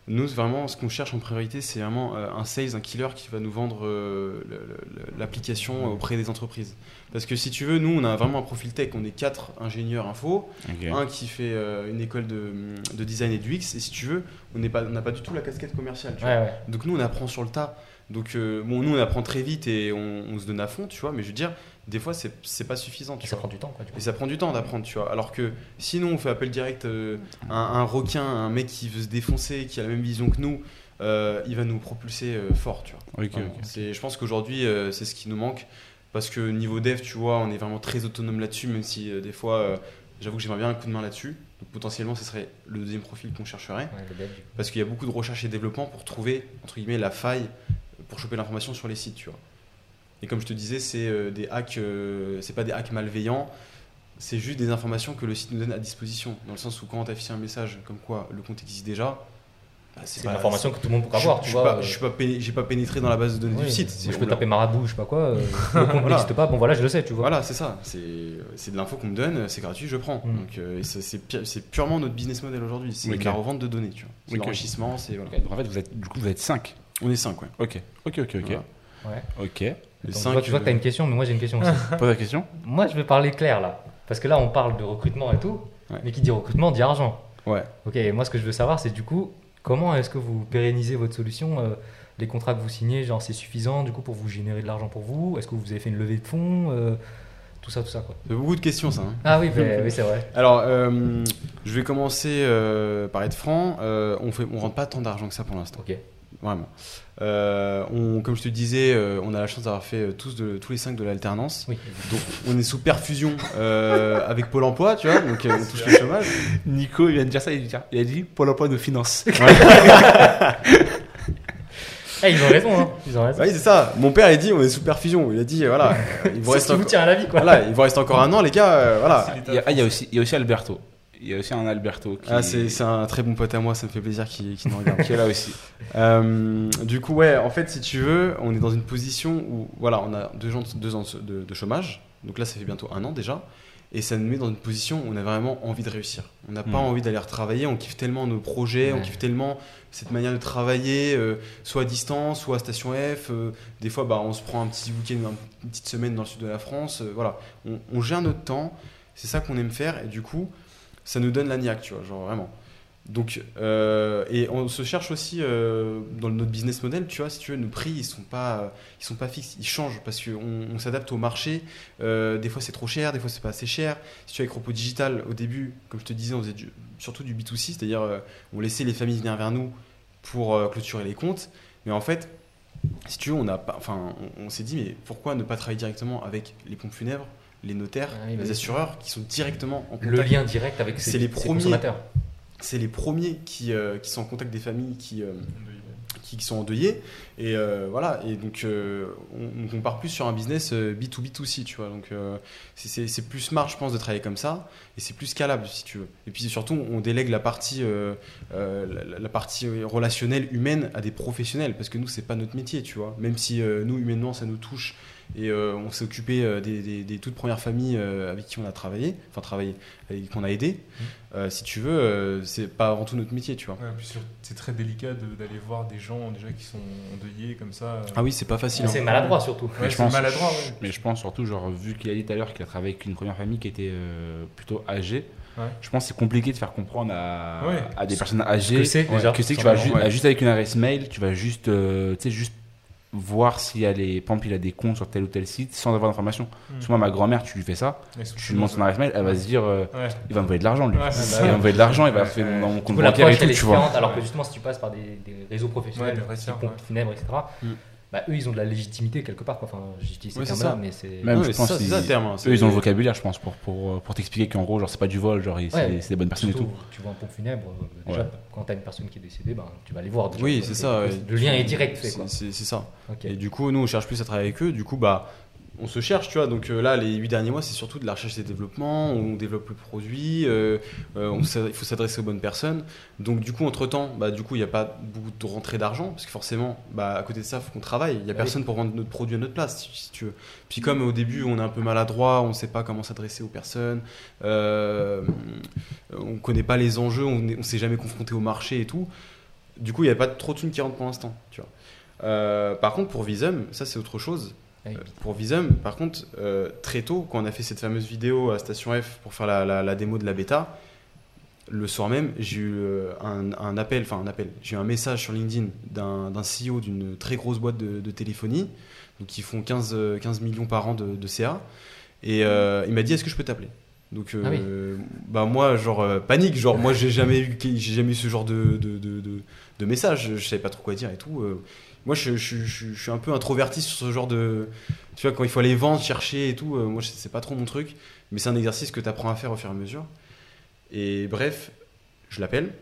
[SPEAKER 3] Nous, vraiment, ce qu'on cherche en priorité, c'est vraiment euh, un sales, un killer qui va nous vendre euh, l'application auprès des entreprises. Parce que si tu veux, nous, on a vraiment un profil tech. On est quatre ingénieurs info, un qui fait euh, une école de, de design et du X. Et si tu veux, on n'est pas- on n'a pas du tout la casquette commerciale. tu vois.
[SPEAKER 2] Ouais, ouais.
[SPEAKER 3] Donc nous, on apprend sur le tas. Donc euh, bon, nous, on apprend très vite et on, on se donne à fond, tu vois. Mais je veux dire, des fois, c'est c'est pas suffisant.
[SPEAKER 2] Et ça prend du temps, quoi. Du coup.
[SPEAKER 3] Et ça prend du temps d'apprendre, tu vois. Alors que sinon, on fait appel direct euh, à un, un requin, un mec qui veut se défoncer, qui a la même vision que nous, euh, il va nous propulser euh, fort, tu vois.
[SPEAKER 1] Ok,
[SPEAKER 3] Vraiment.
[SPEAKER 1] ok.
[SPEAKER 3] C'est- Je pense qu'aujourd'hui, euh, c'est ce qui nous manque. Parce que niveau dev, tu vois, on est vraiment très autonome là-dessus, même si euh, des fois, euh, j'avoue que j'aimerais bien un coup de main là-dessus. Donc potentiellement, ce serait le deuxième profil qu'on chercherait.
[SPEAKER 2] Ouais, le dev, du coup.
[SPEAKER 3] Parce qu'il y a beaucoup de recherche et développement pour trouver, entre guillemets, la faille pour choper l'information sur les sites, tu vois. Et comme je te disais, c'est euh, des hacks, euh, c'est pas des hacks malveillants, c'est juste des informations que le site nous donne à disposition. Dans le sens où quand tu affiches un message comme quoi le compte existe déjà, bah,
[SPEAKER 2] C'est
[SPEAKER 3] pas-
[SPEAKER 2] une information que tout le monde pourra
[SPEAKER 3] je-
[SPEAKER 2] voir,
[SPEAKER 3] je
[SPEAKER 2] tu
[SPEAKER 3] suis
[SPEAKER 2] vois.
[SPEAKER 3] pas-
[SPEAKER 2] euh,
[SPEAKER 3] Je suis pas, péné- j'ai pas pénétré dans la base de données
[SPEAKER 2] oui,
[SPEAKER 3] du site.
[SPEAKER 2] je peux
[SPEAKER 3] on-
[SPEAKER 2] taper marabout, je sais pas quoi. euh, *laughs* le compte
[SPEAKER 3] Voilà.
[SPEAKER 2] n'existe pas. Bon, voilà, je le sais, tu vois.
[SPEAKER 3] Voilà, c'est ça. C'est de l'info qu'on me donne, c'est gratuit, je prends.
[SPEAKER 2] Mm.
[SPEAKER 3] Donc euh, c'est purement notre business model aujourd'hui. C'est
[SPEAKER 1] Ok.
[SPEAKER 3] la revente de données, tu vois. C'est l'enrichissement, c'est voilà.
[SPEAKER 1] Ok, donc en fait, vous êtes, du coup, vous êtes 5.
[SPEAKER 3] On est 5 ouais.
[SPEAKER 1] Ok, ok, ok, ok.
[SPEAKER 3] Voilà.
[SPEAKER 2] Ouais.
[SPEAKER 1] Ok.
[SPEAKER 3] Les
[SPEAKER 2] Donc, je
[SPEAKER 3] cinq,
[SPEAKER 2] vois, je vois que
[SPEAKER 3] euh,
[SPEAKER 2] t'as une question, mais moi j'ai une question aussi.
[SPEAKER 1] Pose la question.
[SPEAKER 2] moi, je vais parler clair là. Parce que là, on parle de recrutement et tout.
[SPEAKER 3] Ouais.
[SPEAKER 2] Mais qui dit recrutement dit argent.
[SPEAKER 3] Ouais.
[SPEAKER 2] Ok, moi, ce que je veux savoir, c'est du coup, comment est-ce que vous pérennisez votre solution euh, Les contrats que vous signez, genre, c'est suffisant du coup pour vous générer de l'argent pour vous? Est-ce que vous avez fait une levée de fonds Euh, Tout ça, tout ça, quoi?
[SPEAKER 3] C'est beaucoup de questions ça. hein.
[SPEAKER 2] Ah oui, bah, oui c'est vrai.
[SPEAKER 3] Alors, euh, je vais commencer euh, par être franc. Euh, on fait, on rentre pas tant d'argent que ça pour l'instant,
[SPEAKER 2] Ok.
[SPEAKER 3] vraiment. Euh, on, comme je te disais, euh, on a la chance d'avoir fait euh, tous, de, tous les cinq de l'alternance.
[SPEAKER 2] Oui.
[SPEAKER 3] Donc, on est sous perfusion euh, avec Pôle Emploi, tu vois. Donc, euh, on touche le chômage.
[SPEAKER 1] Nico, il vient de dire ça, il, dit- il a dit Pôle emploi de finance. *laughs* *laughs*
[SPEAKER 2] Eh, ils ont raison, hein. Ils ont raison.
[SPEAKER 3] Oui, c'est ça. Mon père, il dit, on est sous perfusion. Il a dit, voilà, il vous reste
[SPEAKER 2] ce qui vous
[SPEAKER 3] encore,
[SPEAKER 2] tient à la vie, quoi.
[SPEAKER 3] voilà, il vous reste encore un an, les gars. euh, voilà.
[SPEAKER 1] Il y, a, ah, il y a aussi, il y a aussi Alberto. Il y a aussi un Alberto qui,
[SPEAKER 3] Ah, c'est un très bon pote à moi. Ça me fait plaisir qu'il qu'il nous regarde. *laughs*
[SPEAKER 1] qui est là aussi.
[SPEAKER 3] Euh, du coup, ouais, en fait, si tu veux, on est dans une position où, voilà, on a deux ans, deux ans de, de chômage. Donc là, ça fait bientôt un an déjà. Et ça nous met dans une position où on a vraiment envie de réussir. On n'a pas
[SPEAKER 1] Mm.
[SPEAKER 3] envie d'aller retravailler. On kiffe tellement nos projets, on kiffe tellement cette manière de travailler, euh, soit à distance, soit à Station F. euh, des fois, bah, on se prend un petit week-end, une petite semaine dans le sud de la France. voilà, on, on gère notre temps. C'est ça qu'on aime faire. Et du coup, ça nous donne la niaque, tu vois, genre vraiment. Donc, euh, et on se cherche aussi euh, dans notre business model, tu vois, si tu veux, nos prix, ils sont pas, ils sont pas fixes, ils changent parce qu'on on, s'adapte au marché. Euh, des fois, c'est trop cher, des fois, c'est pas assez cher. Si tu veux, avec Repos Digital, au début, comme je te disais, on faisait surtout du B2C, c'est-à-dire on laissait les familles venir vers nous pour clôturer les comptes. Mais en fait, si tu veux, on, on s'est dit, mais pourquoi ne pas travailler directement avec les pompes funèbres, les notaires,
[SPEAKER 2] Ah oui,
[SPEAKER 3] les assureurs, qui sont directement en contact
[SPEAKER 2] Le lien direct avec ces,
[SPEAKER 3] C'est les
[SPEAKER 2] ces
[SPEAKER 3] premiers.
[SPEAKER 2] consommateurs.
[SPEAKER 3] c'est les premiers qui, euh, qui sont en contact des familles qui, euh, qui, qui sont endeuillées. Et euh, voilà, et donc euh, on, part plus sur un business euh, B2B2C, tu vois. Donc euh, c'est- plus smart, je pense, de travailler comme ça, et c'est plus scalable, si tu veux. Et puis surtout, on délègue la partie, euh, euh, la, la partie relationnelle, humaine, à des professionnels, parce que nous, c'est pas notre métier, tu vois. Même si euh, nous, humainement, ça nous touche, et euh, on s'est occupé euh, des, des- des toutes premières familles euh, avec qui on a travaillé, enfin travaillé, avec- qu'on a aidé. Euh, si tu veux, euh, c'est pas avant tout notre métier, tu vois.
[SPEAKER 4] Ouais, c'est très délicat de- d'aller voir des gens déjà qui sont endeuillés comme ça.
[SPEAKER 3] Ah oui, c'est pas facile.
[SPEAKER 2] C'est
[SPEAKER 3] hein.
[SPEAKER 2] maladroit surtout.
[SPEAKER 4] Ouais,
[SPEAKER 1] je
[SPEAKER 4] c'est maladroit. ouais.
[SPEAKER 1] Mais je pense surtout, genre, vu qu'il a dit tout à l'heure qu'il a travaillé avec une première famille qui était euh, plutôt âgée,
[SPEAKER 4] Ouais.
[SPEAKER 1] je pense que c'est compliqué de faire comprendre à,
[SPEAKER 4] Ouais.
[SPEAKER 1] à des personnes âgées
[SPEAKER 2] que c'est déjà.
[SPEAKER 1] que c'est que tu vas ju-
[SPEAKER 3] ouais.
[SPEAKER 1] juste avec une adresse mail, tu vas juste, euh, juste voir s'il y a les, par exemple, il a des comptes sur tel ou tel site sans avoir d'informations.
[SPEAKER 4] Mm.
[SPEAKER 1] Parce que moi, ma grand-mère, tu lui fais ça, tu lui montres son adresse mail, elle va se dire, euh,
[SPEAKER 4] Ouais.
[SPEAKER 1] il va m'envoyer de l'argent, lui.
[SPEAKER 4] Ouais,
[SPEAKER 1] il va m'envoyer de l'argent, il va faire
[SPEAKER 4] ouais.
[SPEAKER 1] dans mon compte bancaire et tout,
[SPEAKER 2] elle est
[SPEAKER 1] tu vois.
[SPEAKER 2] alors que justement, si tu passes par des, des réseaux professionnels,
[SPEAKER 4] Ouais, des vrais ouais.
[SPEAKER 2] funèbres, etc.,
[SPEAKER 3] Mm.
[SPEAKER 2] Bah, eux, ils ont de la légitimité quelque part. quoi. Enfin, j'utilise ces
[SPEAKER 3] Ouais,
[SPEAKER 2] termes-là,
[SPEAKER 3] ça.
[SPEAKER 2] mais c'est.
[SPEAKER 1] Même,
[SPEAKER 3] Ouais,
[SPEAKER 1] je pense
[SPEAKER 3] ça, terme. hein.
[SPEAKER 1] Eux, ils ont le vocabulaire, je pense, pour, pour, pour t'expliquer qu'en gros, genre, c'est pas du vol, genre, c'est
[SPEAKER 2] Ouais.
[SPEAKER 1] des- c'est des bonnes personnes et tout.
[SPEAKER 2] Tu vois un pompe funèbre, euh, déjà,
[SPEAKER 1] Ouais.
[SPEAKER 2] quand tu as une personne qui est décédée, ben, tu vas les voir. déjà.
[SPEAKER 3] Oui, c'est ça.
[SPEAKER 2] Le, lien est direct fait.
[SPEAKER 3] C'est-
[SPEAKER 2] Quoi.
[SPEAKER 3] C'est c'est ça. Et du coup, nous, on cherche plus à travailler avec eux. Du coup, bah, on se cherche, tu vois. Donc euh, là, les huit derniers mois, c'est surtout de la recherche et développement. On développe le produit. euh, euh, on il faut s'adresser aux bonnes personnes. Donc du coup, entre temps, bah, du coup, il n'y a pas beaucoup de rentrée d'argent parce que forcément, bah, à côté de ça, il faut qu'on travaille. Il n'y a
[SPEAKER 2] Bah
[SPEAKER 3] personne pour vendre notre produit à notre place, si, si tu veux. Puis comme au début, on est un peu maladroit, on ne sait pas comment s'adresser aux personnes. on ne connaît pas les enjeux. On ne s'est jamais confronté au marché et tout. Du coup, il n'y avait pas trop de thunes qui rentrent pour l'instant, tu vois. Par contre, pour Visum, ça c'est autre chose.
[SPEAKER 2] Ah.
[SPEAKER 3] Euh, pour Visum, par contre, euh, très tôt, quand on a fait cette fameuse vidéo à Station F pour faire la, la- la démo de la bêta, le soir même, j'ai eu euh, un, un appel, enfin un appel, j'ai eu un message sur LinkedIn d'un CEO d'une très grosse boîte de, de téléphonie, donc qui font 15, euh, 15 millions par an de, de CA, et euh, il m'a dit est-ce que je peux t'appeler? Donc euh,
[SPEAKER 2] Ah
[SPEAKER 3] bah moi genre euh, panique genre moi j'ai jamais eu j'ai jamais eu ce genre de de, de, de- de message je, savais pas trop quoi dire et tout. Moi je, je, je- je suis un peu introverti sur ce genre de tu vois quand il faut aller vendre chercher et tout euh, moi c'est pas trop mon truc mais c'est un exercice que tu apprends à faire au fur et à mesure. Et bref je l'appelle.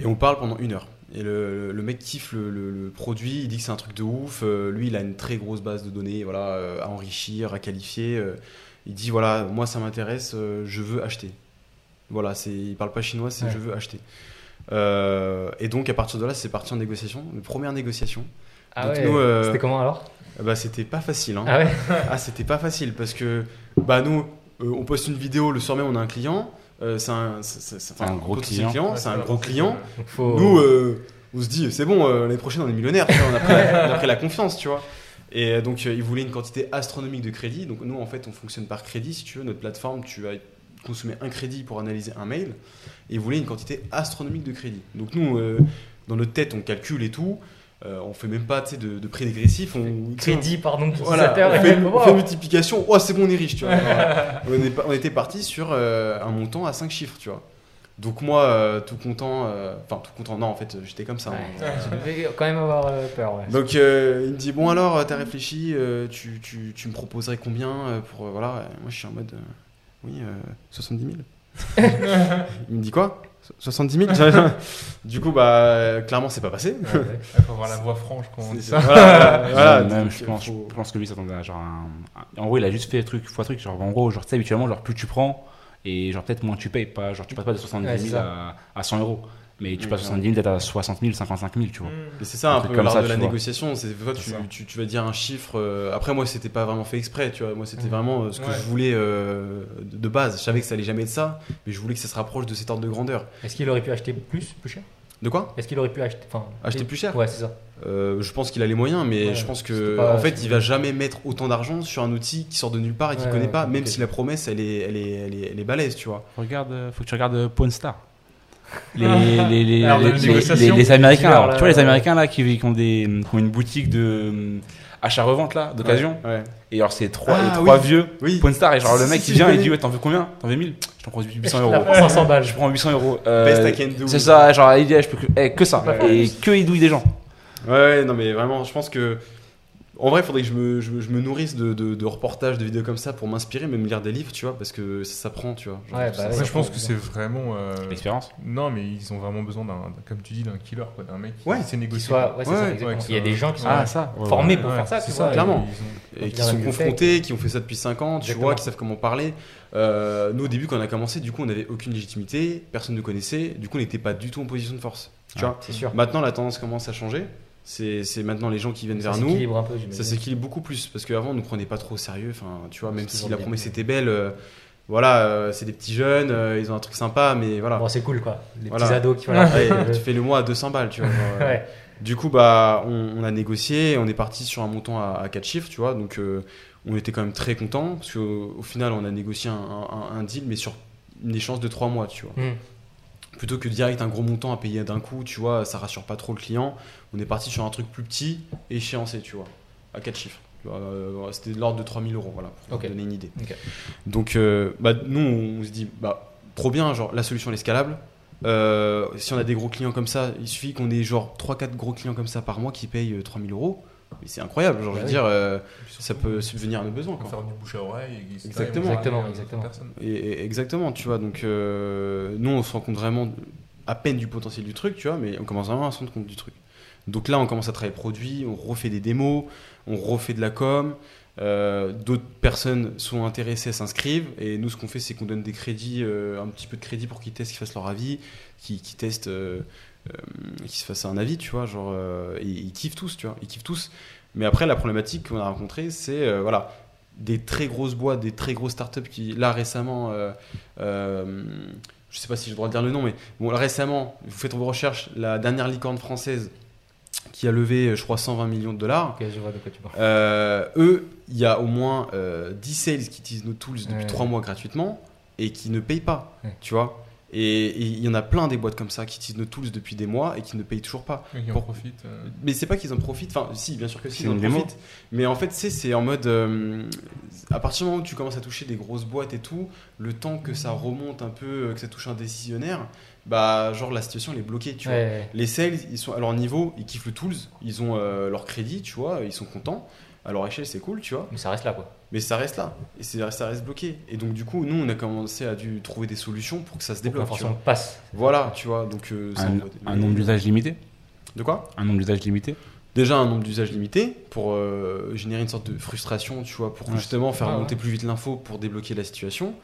[SPEAKER 3] Et on parle pendant une heure. Et le, le mec kiffe le, le- le produit il dit que c'est un truc de ouf euh, lui il a une très grosse base de données voilà euh, à enrichir à qualifier il dit voilà moi ça m'intéresse je veux acheter. Voilà c'est il parle pas chinois c'est
[SPEAKER 2] Ouais.
[SPEAKER 3] je veux acheter et donc à partir de là c'est parti en négociation une première négociation.
[SPEAKER 2] Ah
[SPEAKER 3] Donc
[SPEAKER 2] ouais.
[SPEAKER 3] nous, euh,
[SPEAKER 2] C'était comment alors?
[SPEAKER 3] Bah c'était pas facile hein.
[SPEAKER 2] Ah ouais? *laughs*
[SPEAKER 3] Ah, c'était pas facile parce que bah nous euh, on poste une vidéo le soir même on a un client. Euh, c'est un, c'est- c'est- c'est- enfin,
[SPEAKER 1] Un gros client.
[SPEAKER 3] c'est un gros client.
[SPEAKER 2] faut...
[SPEAKER 3] nous euh, on se dit c'est bon euh, l'année prochaine on est millionnaire on, a pris, on a pris la confiance tu vois. Et euh, donc euh, ils voulaient une quantité astronomique de crédit. Donc nous en fait on fonctionne par crédit si tu veux. Notre plateforme tu vas consommer un crédit pour analyser un mail et ils voulaient une quantité astronomique de crédit donc nous euh, dans notre tête on calcule et tout euh, on fait même pas de, de prix dégressif on
[SPEAKER 2] Crédit, pardon,
[SPEAKER 3] voilà, on fait, on fait multiplication. Oh, c'est bon, on est riche, tu vois. *laughs* On, est pas- on était parti sur euh, un montant à 5 chiffres, tu vois. Donc moi, euh, tout content, enfin tout content, non, en fait, j'étais comme ça. hein.
[SPEAKER 2] Ouais, tu devais quand même avoir peur. Ouais.
[SPEAKER 3] Donc il me dit bon alors, t'as réfléchi, tu, tu, tu me proposerais combien pour voilà. Moi je suis en mode oui, euh, 70 000. *laughs* il me dit quoi? 70 000 Du coup bah clairement c'est pas passé.
[SPEAKER 2] Ouais, ouais.
[SPEAKER 4] Il faut avoir la voix franche quand on dit ça.
[SPEAKER 3] voilà, voilà,
[SPEAKER 1] même,
[SPEAKER 3] donc,
[SPEAKER 1] je, pense,
[SPEAKER 3] faut-
[SPEAKER 1] je pense que lui s'attendait à genre un, En gros, il a juste fait truc fois truc. Genre, en gros, genre, tu sais, habituellement, genre, plus tu prends et genre, peut-être moins tu payes. Pas, genre, tu passes pas de 70
[SPEAKER 2] Ouais,
[SPEAKER 1] 000
[SPEAKER 2] c'est
[SPEAKER 1] à, à 100 euros. Mais tu passes 70 000 peut-être à 60 000, 55 000, tu vois.
[SPEAKER 3] Et c'est ça un,
[SPEAKER 1] Un
[SPEAKER 3] peu
[SPEAKER 1] comme
[SPEAKER 3] l'art
[SPEAKER 1] ça,
[SPEAKER 3] de la
[SPEAKER 1] vois.
[SPEAKER 3] négociation. C'est tu,
[SPEAKER 1] ça.
[SPEAKER 3] tu, tu vas dire un chiffre. euh, après moi c'était pas vraiment fait exprès, tu vois. Moi c'était
[SPEAKER 2] Mhm.
[SPEAKER 3] vraiment euh, ce que
[SPEAKER 4] Ouais.
[SPEAKER 3] je voulais euh, de, de base. Je savais que ça allait jamais être ça, mais je voulais que ça se rapproche de cet ordre de grandeur.
[SPEAKER 2] Est-ce qu'il aurait pu acheter plus, plus cher?
[SPEAKER 3] De quoi?
[SPEAKER 2] Est-ce qu'il aurait pu acheter, enfin,
[SPEAKER 3] Acheter
[SPEAKER 2] et-
[SPEAKER 3] plus cher?
[SPEAKER 2] Ouais, c'est ça.
[SPEAKER 3] Euh, Je pense qu'il a les moyens, mais
[SPEAKER 2] Ouais,
[SPEAKER 3] je pense que
[SPEAKER 2] pas-
[SPEAKER 3] en fait il va jamais mettre autant d'argent sur un outil qui sort de nulle part et qu'il
[SPEAKER 2] Ouais,
[SPEAKER 3] connaît
[SPEAKER 2] ouais,
[SPEAKER 3] pas, même si la promesse elle est, elle est, elle est, elle est balèze, tu vois.
[SPEAKER 1] Regarde, faut que tu regardes Pawn Star. Les, les, les,
[SPEAKER 4] Alors,
[SPEAKER 1] les- les- les- Américains, là, tu vois, les
[SPEAKER 2] ouais.
[SPEAKER 1] Américains là qui, qui ont, des, qui ont une boutique de hum, achat-revente là, d'occasion.
[SPEAKER 3] Ouais.
[SPEAKER 1] Et alors, c'est trois,
[SPEAKER 3] Ah,
[SPEAKER 1] trois
[SPEAKER 3] oui.
[SPEAKER 1] vieux.
[SPEAKER 3] Oui.
[SPEAKER 1] Pawn Star, et genre, le mec
[SPEAKER 3] si,
[SPEAKER 1] il
[SPEAKER 3] je
[SPEAKER 1] vient et il dit Ouais, t'en veux combien? T'en veux 1000 Je t'en prends 800
[SPEAKER 2] Je *laughs*
[SPEAKER 1] euros.
[SPEAKER 2] prends 500 balles.
[SPEAKER 1] Je prends 800 euros. Euh,
[SPEAKER 3] Best I can do.
[SPEAKER 1] C'est ça, genre, il dit eh, je peux que, eh, que ça.
[SPEAKER 2] Ouais.
[SPEAKER 1] Et que il douille des gens.
[SPEAKER 3] Ouais, ouais, non, mais vraiment, je pense que. En vrai, il faudrait que je me, je, me- je me nourrisse de, de, de reportages, de vidéos comme ça pour m'inspirer, même lire des livres, tu vois, parce que ça s'apprend, tu vois. Genre,
[SPEAKER 2] Ouais,
[SPEAKER 3] ça-
[SPEAKER 2] bah
[SPEAKER 3] ça
[SPEAKER 4] je pense que c'est vraiment. euh,
[SPEAKER 1] L'expérience.
[SPEAKER 4] Non, mais ils ont vraiment besoin d'un, comme tu dis, d'un killer, quoi, d'un mec qui
[SPEAKER 3] Ouais.
[SPEAKER 4] sait
[SPEAKER 2] Qui
[SPEAKER 4] négocier.
[SPEAKER 2] soit, ouais, c'est
[SPEAKER 3] Ouais,
[SPEAKER 2] ça, Il y a
[SPEAKER 4] ça-
[SPEAKER 2] des gens qui sont
[SPEAKER 1] Ah, ça.
[SPEAKER 2] formés pour
[SPEAKER 4] Ouais,
[SPEAKER 2] faire ça,
[SPEAKER 4] c'est
[SPEAKER 2] tu vois.
[SPEAKER 3] clairement.
[SPEAKER 4] Ils ont-
[SPEAKER 3] et qui sont confrontés, qui ont fait ça depuis 5 ans, tu
[SPEAKER 2] Exactement.
[SPEAKER 3] vois, qui savent comment parler. Euh, nous, au début, quand on a commencé, du coup, on n'avait aucune légitimité, personne ne connaissait, du coup, on n'était pas du tout en position de force. Tu
[SPEAKER 1] Ouais.
[SPEAKER 3] vois
[SPEAKER 2] C'est sûr.
[SPEAKER 3] Maintenant, la tendance commence à changer. C'est maintenant les gens qui viennent
[SPEAKER 2] Ça
[SPEAKER 3] vers nous.
[SPEAKER 2] un peu,
[SPEAKER 3] Ça s'équilibre beaucoup plus parce qu'avant, on ne prenait pas trop au sérieux. Enfin, tu vois, même si la promesse était belle, euh, voilà, euh, c'est des petits jeunes, euh, ils ont un truc sympa, mais voilà.
[SPEAKER 2] Bon, c'est cool, quoi. Les
[SPEAKER 3] Voilà.
[SPEAKER 2] petits ados qui
[SPEAKER 3] Ouais,
[SPEAKER 2] fête.
[SPEAKER 3] tu fais le mois à 200 balles, tu vois. genre, *laughs*
[SPEAKER 2] Ouais.
[SPEAKER 3] Du coup, bah, on, on a négocié, on est parti sur un montant à, à 4 chiffres, tu vois. Donc, on était quand même très contents parce qu'au au final, on a négocié un, un- un deal, mais sur une échéance de 3 mois, tu vois.
[SPEAKER 2] Hmm.
[SPEAKER 3] Plutôt que direct un gros montant à payer d'un coup, tu vois, ça rassure pas trop le client. On est parti sur un truc plus petit, échéancé, tu vois, à 4 chiffres. Euh, C'était de l'ordre de 3000 euros, voilà, pour
[SPEAKER 2] Ok.
[SPEAKER 3] te donner une idée. Donc, euh, bah, nous, on se dit, bah, trop bien, genre, la solution est scalable. Euh, si on a des gros clients comme ça, il suffit qu'on ait genre 3-4 gros clients comme ça par mois qui payent euh, 3000 euros. Mais c'est incroyable, genre,
[SPEAKER 2] Bah
[SPEAKER 3] je veux
[SPEAKER 2] oui.
[SPEAKER 3] dire, euh, ça peut subvenir à nos besoins.
[SPEAKER 4] on peut
[SPEAKER 3] Quoi.
[SPEAKER 4] faire du bouche à oreille. et.
[SPEAKER 3] Exactement.
[SPEAKER 2] Exactement, exactement.
[SPEAKER 3] Et, et- exactement, tu vois. Donc, euh, nous, on se rend compte vraiment à peine du potentiel du truc, tu vois, mais on commence vraiment à se rendre compte du truc. Donc là, on commence à travailler le produit, on refait des démos, on refait de la com. euh, D'autres personnes sont intéressées, s'inscrivent. Et nous, ce qu'on fait, c'est qu'on donne des crédits, euh, un petit peu de crédit pour qu'ils testent, qu'ils fassent leur avis, qu'ils qu'ils testent, euh, qu'ils se fassent un avis, tu vois. Genre, euh, ils kiffent tous, tu vois. Ils kiffent tous. Mais après, la problématique qu'on a rencontrée, c'est euh, voilà, des très grosses boîtes, des très grosses startups qui, là récemment, euh, euh, je sais pas si j'ai le droit de dire le nom, mais bon, là, récemment, vous faites vos recherches, la dernière licorne française qui a levé, je crois, 120 millions de dollars.
[SPEAKER 2] Ok, je vois de quoi tu parles.
[SPEAKER 3] Euh, eux, il y a au moins euh, 10 sales qui utilisent nos tools depuis
[SPEAKER 2] Ouais.
[SPEAKER 3] 3 mois gratuitement et qui ne payent pas,
[SPEAKER 2] Ouais.
[SPEAKER 3] tu vois. Et il y en a plein des boîtes comme ça qui utilisent nos tools depuis des mois et qui ne payent toujours pas.
[SPEAKER 4] Qui en
[SPEAKER 3] Pour-
[SPEAKER 4] profitent. euh.
[SPEAKER 3] Mais c'est pas qu'ils en profitent, enfin si, bien sûr que si,
[SPEAKER 1] C'est
[SPEAKER 3] ils en profitent. Mais en fait, c'est en mode, euh, à partir du moment où tu commences à toucher des grosses boîtes et tout, le temps que ça remonte un peu, euh, que ça touche un décisionnaire, bah genre la situation elle est bloquée, tu vois.
[SPEAKER 2] Ouais,
[SPEAKER 3] Les sales, ils sont à leur niveau, ils kiffent le tools, ils ont euh, leur crédit, tu vois, ils sont contents. À leur échelle, c'est cool, tu vois.
[SPEAKER 2] mais ça reste là quoi.
[SPEAKER 3] Mais ça reste là. Et c'est- ça reste bloqué. Et donc, du coup, nous, on a commencé à dû trouver des solutions pour que ça se débloque. vois.
[SPEAKER 2] passe.
[SPEAKER 3] Voilà, tu vois. Donc, euh,
[SPEAKER 1] Un, nombre d'usages limité
[SPEAKER 3] De quoi?
[SPEAKER 1] Un nombre d'usages limité
[SPEAKER 3] Déjà, un nombre d'usages limité pour euh, générer une sorte de frustration, tu vois, pour
[SPEAKER 1] Ouais.
[SPEAKER 3] justement faire
[SPEAKER 2] ouais.
[SPEAKER 3] monter plus vite l'info pour débloquer la situation.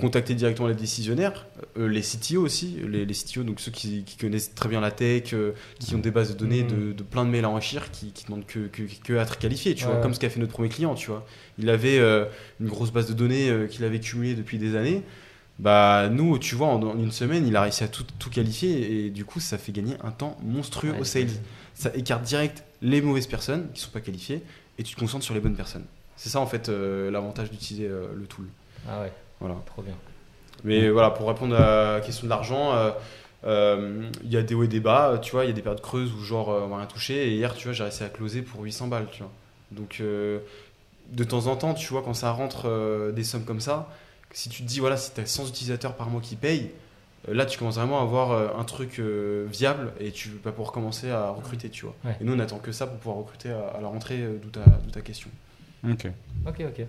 [SPEAKER 3] Contacter directement les décisionnaires, euh, les CTO aussi, les, les CTO, donc ceux qui, qui connaissent très bien la tech, euh, qui ont des bases de données,
[SPEAKER 2] Mhm.
[SPEAKER 3] de, de plein de mails à enrichir, qui, qui demandent que, que, que à être qualifiés, tu vois, comme ce qu'a fait notre premier client, tu vois. Il avait une grosse base de données qu'il avait cumulée depuis des années. Bah nous, tu vois, en, en une semaine, il a réussi à tout, tout qualifier et du coup, ça fait gagner un temps monstrueux aux sales. Ça écarte direct les mauvaises personnes qui sont pas qualifiées et tu te concentres sur les bonnes personnes. C'est ça en fait euh, l'avantage d'utiliser euh, le tool.
[SPEAKER 2] Ah ouais,
[SPEAKER 3] Voilà.
[SPEAKER 2] trop bien.
[SPEAKER 3] Mais voilà, pour répondre à la question de l'argent, euh, il y a des hauts et des bas. Tu vois, il y a des périodes creuses où genre on va rien toucher. Et hier, tu vois, j'ai réussi à closer pour 800 balles. Tu vois. Donc de temps en temps, tu vois, quand ça rentre des sommes comme ça, si tu te dis voilà, si tu as 100 utilisateurs par mois qui payent, là tu commences vraiment à avoir euh, un truc euh, viable et tu vas pouvoir commencer à recruter. Tu vois.
[SPEAKER 2] Ouais.
[SPEAKER 3] Et nous, on attend que ça pour pouvoir recruter à, à la rentrée, euh, d'où ta, d'où ta question.
[SPEAKER 1] Ok.
[SPEAKER 2] Ok, ok.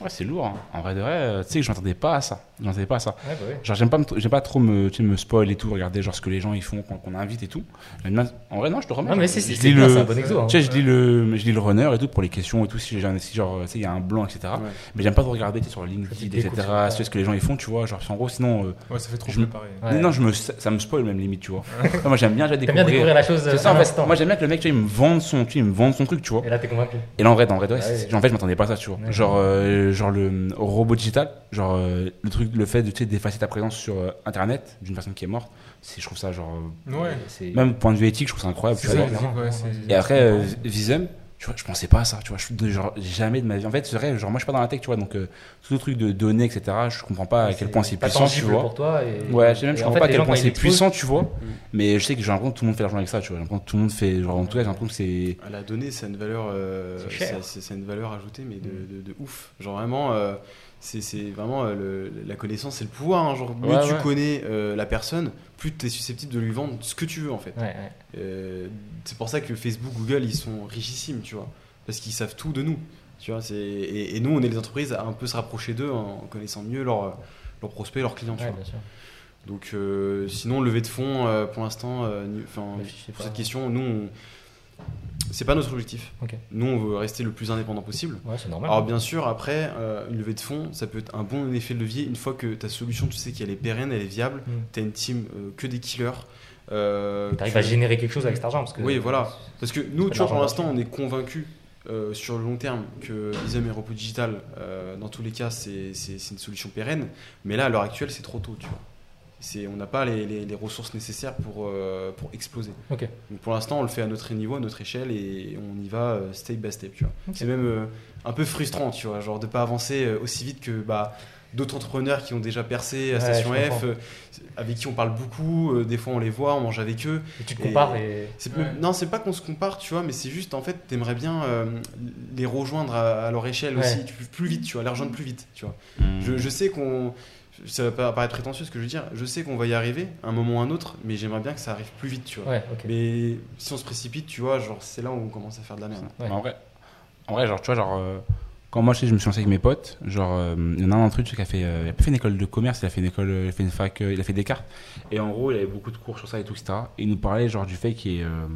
[SPEAKER 1] Ouais, c'est lourd. hein. En vrai de vrai, euh, tu sais que je m'attendais pas à ça. Je m'attendais pas à ça.
[SPEAKER 2] Ouais, bah ouais.
[SPEAKER 1] Genre, j'aime pas, me- j'aime pas trop me, tu sais, me spoil et tout, regarder genre ce que les gens ils font quand on invite et tout. J'aime bien- En vrai, non, je te remets.
[SPEAKER 2] Non, mais
[SPEAKER 1] Je
[SPEAKER 2] c'est c'est-
[SPEAKER 1] lis
[SPEAKER 2] c'est bien,
[SPEAKER 1] le-
[SPEAKER 2] c'est un bon exo. hein.
[SPEAKER 1] Tu sais, je lis le, je lis le runner et tout pour les questions et tout. Si j'ai un, si genre, tu sais, il y a un blanc, etc.
[SPEAKER 3] Ouais.
[SPEAKER 1] Mais j'aime pas trop regarder tu sais, sur LinkedIn, etc.
[SPEAKER 2] le
[SPEAKER 1] Tu sais ce que les gens ils font, tu vois. Genre, en gros, sinon, euh,
[SPEAKER 4] Ouais, ça fait trop
[SPEAKER 1] Je me-
[SPEAKER 4] préparé.
[SPEAKER 2] Ouais.
[SPEAKER 1] non, je me, ça, ça me spoil même limite, tu vois. Non, moi, j'aime bien déjà
[SPEAKER 2] T'aimes bien découvrir la chose
[SPEAKER 1] C'est
[SPEAKER 2] euh,
[SPEAKER 1] ça, en fait. Moi, j'aime bien que le mec, tu vois, il me vende son, tu sais, il me vende son truc, tu vois.
[SPEAKER 2] Et là, t'es convaincu.
[SPEAKER 1] Et là, en vrai, en vrai, de vrai, c'est-
[SPEAKER 2] ouais.
[SPEAKER 1] En fait, je m'attendais pas à ça, tu vois. Genre, euh, genre le robot digital, genre euh, le truc, le fait de tu sais, d'effacer ta présence sur euh, Internet d'une personne qui est morte, c'est, je trouve ça genre,
[SPEAKER 4] Ouais.
[SPEAKER 1] Même point de vue éthique, je trouve ça incroyable. Tu vois.
[SPEAKER 4] ouais,
[SPEAKER 1] Et après, Visum, tu vois, je pensais pas à ça, tu vois. Je, genre, jamais de ma vie. En fait, c'est vrai, genre, moi, je suis pas dans la tech, tu vois, donc euh, tout le truc de données, etc., je comprends pas à quel point c'est puissant, tu vois.
[SPEAKER 2] pour toi. Et...
[SPEAKER 1] Ouais, je sais même,
[SPEAKER 2] et
[SPEAKER 1] je
[SPEAKER 2] en
[SPEAKER 1] comprends
[SPEAKER 2] fait,
[SPEAKER 1] pas à quel point c'est puissant, tu vois. Mais je sais que j'ai l'impression que tout le monde fait l'argent avec ça, tu vois. J'ai l'impression que tout le monde fait, genre, en tout cas, j'ai l'impression que c'est.
[SPEAKER 3] À La donnée, c'est une valeur, euh,
[SPEAKER 2] C'est
[SPEAKER 3] une valeur ajoutée, mais de, de- de ouf. Genre vraiment, euh, c'est vraiment euh, le- la connaissance, c'est le pouvoir. hein. Genre, mieux
[SPEAKER 1] Ouais,
[SPEAKER 3] tu
[SPEAKER 1] ouais.
[SPEAKER 3] connais euh, la personne, plus tu es susceptible de lui vendre ce que tu veux en fait.
[SPEAKER 2] Ouais.
[SPEAKER 3] Euh, c'est pour ça que Facebook, Google, ils sont richissimes, tu vois, parce qu'ils savent tout de nous. Tu vois, c'est et, et nous, on est les entreprises à un peu se rapprocher d'eux en connaissant mieux leurs leurs prospects, leurs clients. Tu vois.
[SPEAKER 2] bien sûr.
[SPEAKER 3] Donc, euh, sinon, levée de fonds, pour l'instant, enfin,
[SPEAKER 2] sais
[SPEAKER 3] pour cette question, nous, on- c'est pas notre objectif. Nous, on veut rester le plus indépendant possible.
[SPEAKER 2] Ouais, c'est normal.
[SPEAKER 3] Alors bien sûr, après, euh, une levée de fonds, ça peut être un bon effet de levier une fois que ta solution, tu sais qu'elle est pérenne, elle est viable,
[SPEAKER 2] Mm.
[SPEAKER 3] tu as une team euh, que des killers. euh,
[SPEAKER 2] T'arrives
[SPEAKER 3] que-
[SPEAKER 2] à générer quelque chose avec cet argent parce que.
[SPEAKER 3] Oui, voilà. Parce que nous, tu vois, pour l'instant, on est convaincus euh, sur le long terme que Visum et Repos Digital, euh, dans tous les cas, c'est une solution pérenne. Mais là, à l'heure actuelle, c'est trop tôt, tu vois. C'est- On n'a pas les, les- les ressources nécessaires pour, euh, pour exploser.
[SPEAKER 2] Ok.
[SPEAKER 3] Donc pour l'instant, on le fait à notre niveau, à notre échelle, et on y va euh, step by step, tu vois.
[SPEAKER 2] Ok.
[SPEAKER 3] C'est même euh, un peu frustrant, tu vois, genre de pas avancer aussi vite que bah, d'autres entrepreneurs qui ont déjà percé à
[SPEAKER 2] Ouais,
[SPEAKER 3] Station F, euh, avec qui on parle beaucoup, euh, des fois on les voit, on mange avec eux.
[SPEAKER 2] Et tu te
[SPEAKER 3] Et-
[SPEAKER 2] compares et.
[SPEAKER 3] C'est
[SPEAKER 4] Ouais.
[SPEAKER 3] Non, c'est pas qu'on se compare, tu vois, mais c'est juste en fait, t'aimerais bien euh, les rejoindre à, à leur échelle
[SPEAKER 2] Ouais.
[SPEAKER 3] aussi, plus, plus vite, tu vois, les rejoindre plus vite, tu vois. Je, je sais qu'on. Ça va pas paraître prétentieux ce que je veux dire, je sais qu'on va y arriver, à un moment ou un autre, mais j'aimerais bien que ça arrive plus vite, tu vois.
[SPEAKER 2] Ouais.
[SPEAKER 3] Mais si on se précipite, tu vois, genre c'est là où on commence à faire de la merde.
[SPEAKER 2] Ouais.
[SPEAKER 1] En vrai, en vrai, genre, tu vois, genre, euh, quand moi je, sais, je me suis lancé avec mes potes, genre, euh, il y en a un d'entre eux qui a fait, euh, il a pas fait une école de commerce, il a fait une école, il a fait une fac, euh, il a fait Descartes. Et en gros, il avait beaucoup de cours sur ça et tout, etc. Et il nous parlait, genre, du fait qu'il y ait, euh,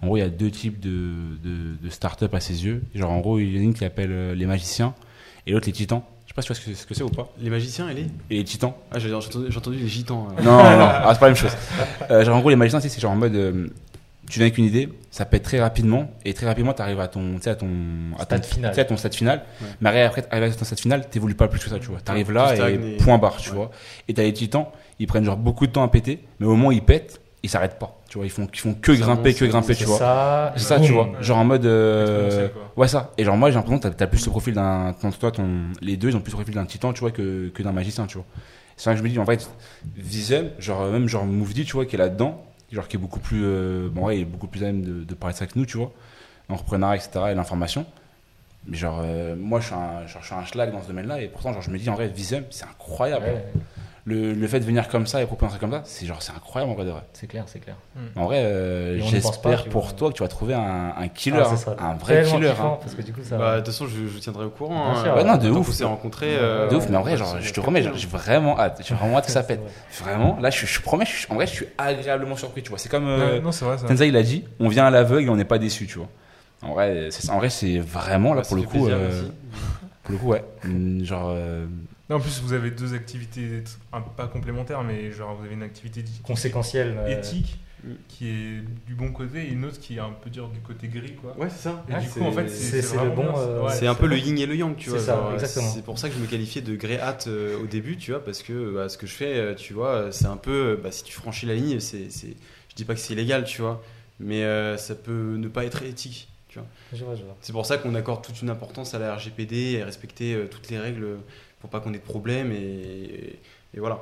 [SPEAKER 1] en gros, il y a deux types de, de, de start-up à ses yeux. Genre, en gros, il y en a une qui appelle euh, les magiciens et l'autre les titans. Je sais pas si tu vois ce que, ce que c'est ou pas.
[SPEAKER 3] Les magiciens, elle est
[SPEAKER 1] Et les titans.
[SPEAKER 3] Ah, j'ai entendu, les gitans. euh.
[SPEAKER 1] Non, *laughs* non, ah, c'est pas la même chose. Euh, genre, en gros, les magiciens, c'est genre en mode. euh, tu viens avec une idée, ça pète très rapidement, et très rapidement, tu arrives à ton, tu sais, à ton, à ton
[SPEAKER 2] Stade final.
[SPEAKER 1] tu sais, à ton stade final.
[SPEAKER 3] Ouais.
[SPEAKER 1] Mais après, après, arrivé à ton stade final, t'évolues pas plus que ça, tu vois. T'arrives là et
[SPEAKER 3] et-
[SPEAKER 1] point barre, tu
[SPEAKER 3] Ouais.
[SPEAKER 1] vois. Et t'as les titans, ils prennent genre beaucoup de temps à péter, mais au moment où ils pètent, ils s'arrêtent pas, tu vois. Ils font, ils font que grimper, que grimper, tu
[SPEAKER 2] C'est
[SPEAKER 1] vois.
[SPEAKER 2] ça.
[SPEAKER 1] C'est ça, tu vois. Genre en mode. euh. Ouais, ça. Et genre, moi, j'ai l'impression que t'as- plus le profil d'un. quand Toi, ton... les deux, ils ont plus le profil d'un titan, tu vois, que, que d'un magicien, tu vois. C'est vrai que je me dis, en fait, Vizem, genre, même genre Mouvdi, tu vois, qui est là-dedans, genre, qui est beaucoup plus. euh, Bon, ouais, il est beaucoup plus à même de, de parler de ça que nous, tu vois. L'entrepreneuriat, etc., et l'information. Mais genre, euh, moi, je suis, un, genre, je suis un schlag dans ce domaine-là, et pourtant, genre, je me dis, en vrai, Vizem, c'est incroyable. Le, le fait de venir comme ça et proposer un truc comme ça, c'est genre, c'est incroyable, en vrai, de vrai.
[SPEAKER 2] c'est clair, c'est clair.
[SPEAKER 1] En vrai, euh,
[SPEAKER 2] on
[SPEAKER 1] j'espère pour
[SPEAKER 2] vois.
[SPEAKER 1] toi que tu vas trouver un, un killer,
[SPEAKER 2] Ah, ça
[SPEAKER 1] un vrai killer. hein.
[SPEAKER 2] parce que du coup, ça.
[SPEAKER 3] Bah, de toute façon, je, je vous tiendrai au courant.
[SPEAKER 2] Bien
[SPEAKER 3] hein.
[SPEAKER 2] sûr.
[SPEAKER 1] Ouais, non, de ouf.
[SPEAKER 3] s'est rencontrés.
[SPEAKER 2] Ouais,
[SPEAKER 3] euh,
[SPEAKER 1] De ouf, mais en vrai, genre, je te promets, j'ai vraiment hâte. J'ai vraiment hâte que ça pète.
[SPEAKER 2] vrai.
[SPEAKER 1] Vraiment, là, je, je promets, je suis- en vrai, je suis agréablement surpris, tu vois. C'est comme euh,
[SPEAKER 4] non, c'est vrai.
[SPEAKER 1] Tenza, il a dit, on vient à l'aveugle et on n'est pas déçu, tu vois. En vrai, c'est en vrai, c'est vraiment là
[SPEAKER 3] Ouais,
[SPEAKER 1] pour le coup, euh, pour le coup, ouais. Mm, Genre,
[SPEAKER 4] Non, en plus, vous avez deux activités, un- pas complémentaires, mais genre vous avez une activité di-
[SPEAKER 2] Conséquentiel. euh,
[SPEAKER 4] éthique
[SPEAKER 3] Mm.
[SPEAKER 4] qui est du bon côté et une autre qui est un peu dire du côté gris, quoi.
[SPEAKER 3] Ouais, c'est ça.
[SPEAKER 4] Et du
[SPEAKER 3] c'est-
[SPEAKER 4] coup, en fait,
[SPEAKER 2] c'est-
[SPEAKER 4] c'est
[SPEAKER 2] c'est le bon, euh,
[SPEAKER 4] ouais,
[SPEAKER 3] c'est un peu le yin et le yang, tu
[SPEAKER 2] C'est
[SPEAKER 3] vois.
[SPEAKER 2] ça,
[SPEAKER 3] genre,
[SPEAKER 2] exactement.
[SPEAKER 3] C'est pour ça que je me qualifiais de grey hat euh, au début, tu vois, parce que bah, ce que je fais, euh, tu vois, c'est un peu, bah, si tu franchis la ligne, c'est, c'est, je dis pas que c'est illégal, tu vois, mais euh, ça peut ne pas être éthique, tu vois.
[SPEAKER 2] Je vois, je vois.
[SPEAKER 3] C'est pour ça qu'on accorde toute une importance à la RGPD et respecter euh, toutes les règles pour pas qu'on ait de problème et, et voilà.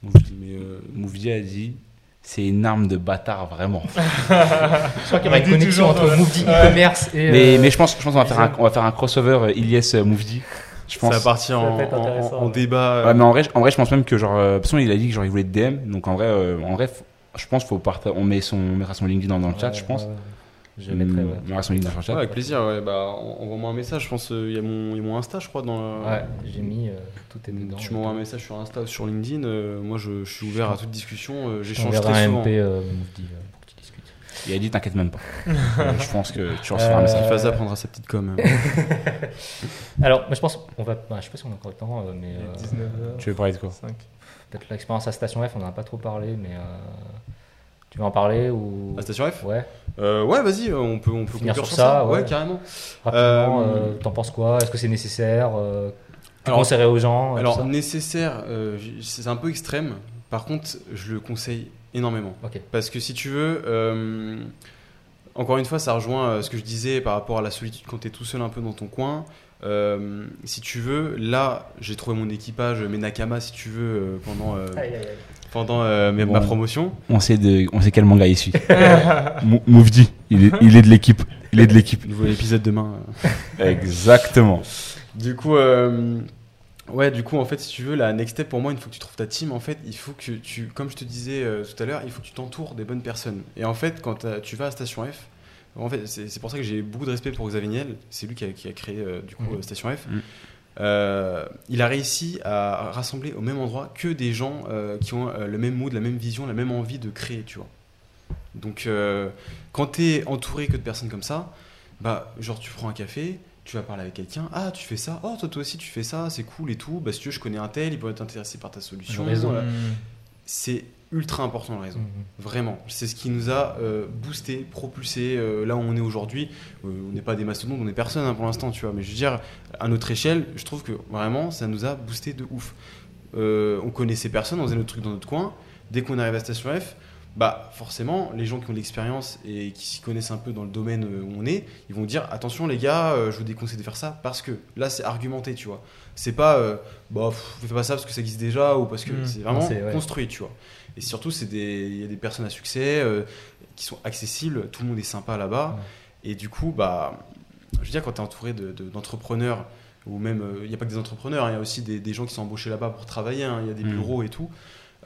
[SPEAKER 1] Mouvdi, mais euh, Mouvdi a dit, c'est une arme de bâtard, vraiment. *laughs*
[SPEAKER 2] Je crois qu'il y aura
[SPEAKER 4] On
[SPEAKER 2] une connexion
[SPEAKER 4] toujours
[SPEAKER 2] entre Mouvdi
[SPEAKER 4] Ouais.
[SPEAKER 2] e-commerce et.
[SPEAKER 1] Mais,
[SPEAKER 2] euh,
[SPEAKER 1] mais je pense, je pense qu'on va faire un, on va faire un crossover euh, Ilyes euh, Mouvdi. Je pense.
[SPEAKER 3] Ça va partir en, en- en débat. euh,
[SPEAKER 1] Ouais, mais en vrai, je- en vrai, je pense même que genre, euh, de toute façon, il a dit que genre il voulait être DM, donc en vrai, euh, en vrai, je pense faut on met son, on mettra son LinkedIn dans, dans le chat, je pense.
[SPEAKER 2] Je le mettrai,
[SPEAKER 1] Mm,
[SPEAKER 2] ouais.
[SPEAKER 1] On son le chat.
[SPEAKER 3] ouais, avec plaisir, ouais, bah, en- envoie-moi un message, je pense, euh, il y, a mon- il y a mon Insta, je crois, dans la-
[SPEAKER 2] Ouais, j'ai mis euh, tout est dedans.
[SPEAKER 3] Tu m'envoies un message sur Insta, sur LinkedIn. euh, moi, je, je suis ouvert à toute discussion. euh, J'échange très
[SPEAKER 2] un
[SPEAKER 3] souvent.
[SPEAKER 2] MP euh, euh, pour que tu discutes.
[SPEAKER 1] Il a dit t'inquiète même pas. *laughs* Euh, je pense que tu recevras un
[SPEAKER 2] Euh,
[SPEAKER 1] message.
[SPEAKER 3] Faza prendra sa petite com. hein. *laughs*
[SPEAKER 2] Alors, moi, je pense on va. bah, je sais pas si on a encore le temps, euh, mais
[SPEAKER 4] Il est
[SPEAKER 2] euh,
[SPEAKER 4] 19 heures.
[SPEAKER 1] Tu veux parler de quoi?
[SPEAKER 4] cinq.
[SPEAKER 2] peut-être l'expérience à Station F, on n'en a pas trop parlé, mais euh, tu veux en parler ou
[SPEAKER 3] À Station F?
[SPEAKER 2] Ouais.
[SPEAKER 3] Euh, Ouais, vas-y, euh, on peut, on peut
[SPEAKER 2] Finir
[SPEAKER 3] conclure
[SPEAKER 2] sur
[SPEAKER 3] sur
[SPEAKER 2] ça,
[SPEAKER 3] ça.
[SPEAKER 2] ouais.
[SPEAKER 3] Ouais, carrément.
[SPEAKER 2] Rapidement,
[SPEAKER 3] Euh,
[SPEAKER 2] t'en penses quoi? Est-ce que c'est nécessaire Tu
[SPEAKER 3] Alors-
[SPEAKER 2] conseillerais aux gens
[SPEAKER 3] Alors, nécessaire, c'est un peu extrême. Par contre, je le conseille énormément. Parce que si tu veux, encore une fois, ça rejoint ce que je disais par rapport à la solitude quand tu es tout seul un peu dans ton coin. Euh, si tu veux, là, j'ai trouvé mon équipage, mes Nakama, si tu veux, euh, pendant, euh,
[SPEAKER 2] Aïe, aïe, aïe.
[SPEAKER 3] Pendant euh, ma promotion.
[SPEAKER 1] On sait de, on sait quel manga il suit. *laughs* Mou- Mouvdi, il est, il est de l'équipe. Il est de l'équipe.
[SPEAKER 3] Nouveau épisode demain. *laughs*
[SPEAKER 1] Exactement.
[SPEAKER 3] Du coup, euh, ouais, du coup, en fait, si tu veux, la next step pour moi, une fois que tu trouves ta team, en fait, il faut que tu, comme je te disais euh, tout à l'heure, il faut que tu t'entoures des bonnes personnes. Et en fait, quand tu vas à Station F, en fait, c'est pour ça que j'ai beaucoup de respect pour Xavier Niel. C'est lui qui a, qui a créé euh, du coup euh, Station F.
[SPEAKER 1] Mhm.
[SPEAKER 3] Euh, il a réussi à rassembler au même endroit que des gens euh, qui ont euh, le même mood, la même vision, la même envie de créer, tu vois. Donc, quand tu es entouré que de personnes comme ça, bah, genre, tu prends un café, tu vas parler avec quelqu'un, ah, tu fais ça, oh, toi, toi aussi, tu fais ça, c'est cool et tout. Bah, si tu veux, je connais un tel, il peut être intéressé par ta solution.
[SPEAKER 4] Mm.
[SPEAKER 3] C'est ultra important le réseau.
[SPEAKER 2] Mhm.
[SPEAKER 3] Vraiment, c'est ce qui nous a euh, boosté, propulsé euh, là où on est aujourd'hui. Euh, on n'est pas des mastodontes, on n'est personne hein, pour l'instant, tu vois. Mais je veux dire, à notre échelle, je trouve que vraiment, ça nous a boosté de ouf. Euh, on connaissait personne, on faisait notre truc dans notre coin. Dès qu'on arrive à Station F, bah forcément, les gens qui ont de l'expérience et qui s'y connaissent un peu dans le domaine où on est, ils vont dire attention les gars, euh, je vous déconseille de faire ça parce que là c'est argumenté, tu vois. C'est pas euh, bah pff, fais pas ça parce que ça existe déjà ou parce que
[SPEAKER 4] Mm.
[SPEAKER 3] c'est vraiment
[SPEAKER 2] ouais.
[SPEAKER 3] construit, tu vois. Et surtout, il y a des personnes à succès euh, qui sont accessibles, tout le monde est sympa là-bas. Et du coup, bah, je veux dire, quand tu es entouré de- de- d'entrepreneurs, ou même, euh, il n'y a pas que des entrepreneurs, hein, il y a aussi des, des gens qui sont embauchés là-bas pour travailler, hein, il y a des
[SPEAKER 1] Mm.
[SPEAKER 3] bureaux et tout.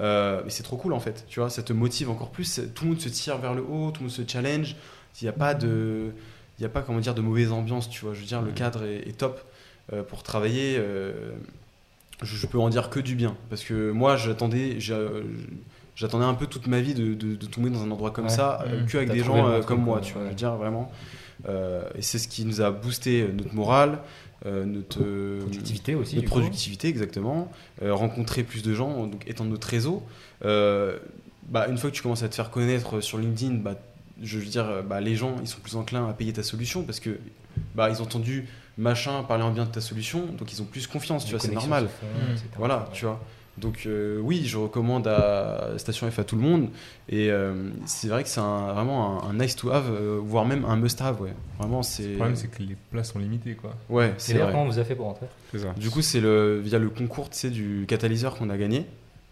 [SPEAKER 3] Euh, et c'est trop cool en fait, tu vois, ça te motive encore plus. Tout le monde se tire vers le haut, tout le monde se challenge. Il n'y a pas de, il a pas comment dire de mauvaise ambiance, tu vois. Je veux dire, le
[SPEAKER 1] Mm.
[SPEAKER 3] cadre est, est top euh, pour travailler. euh, je, je peux en dire que du bien parce que moi, j'attendais, j'a- j'attendais un peu toute ma vie de, de- de tomber dans un endroit comme
[SPEAKER 2] Ouais.
[SPEAKER 3] ça, euh,
[SPEAKER 4] Mm.
[SPEAKER 3] que avec des gens euh, comme moi, tu vois.
[SPEAKER 2] Ouais.
[SPEAKER 3] Je veux dire vraiment. Euh, et c'est ce qui nous a boosté euh, notre morale, euh, notre euh,
[SPEAKER 2] Productivité aussi.
[SPEAKER 3] notre
[SPEAKER 2] coup.
[SPEAKER 3] productivité exactement, euh, rencontrer plus de gens, donc étendre notre réseau. Euh, bah, une fois que tu commences à te faire connaître sur LinkedIn, bah, je veux dire, euh, bah, les gens, ils sont plus enclins à payer ta solution parce que bah, ils ont entendu machin parler en bien de ta solution, donc ils ont plus confiance, tu
[SPEAKER 2] Les
[SPEAKER 3] vois, c'est normal.
[SPEAKER 4] Mm.
[SPEAKER 2] etc.
[SPEAKER 3] Voilà,
[SPEAKER 2] Ouais.
[SPEAKER 3] tu vois. Donc euh, oui, je recommande à Station F à tout le monde. Et euh, c'est vrai que c'est un- vraiment un, un nice to have, euh, voire même un must have. Ouais. Vraiment, c'est.
[SPEAKER 4] Le problème, c'est que les places sont limitées, quoi.
[SPEAKER 3] Ouais, c'est vrai.
[SPEAKER 2] comment vous avez fait pour rentrer?
[SPEAKER 1] C'est ça.
[SPEAKER 3] Du coup, c'est le via le concours, tu sais, du catalyseur qu'on a gagné.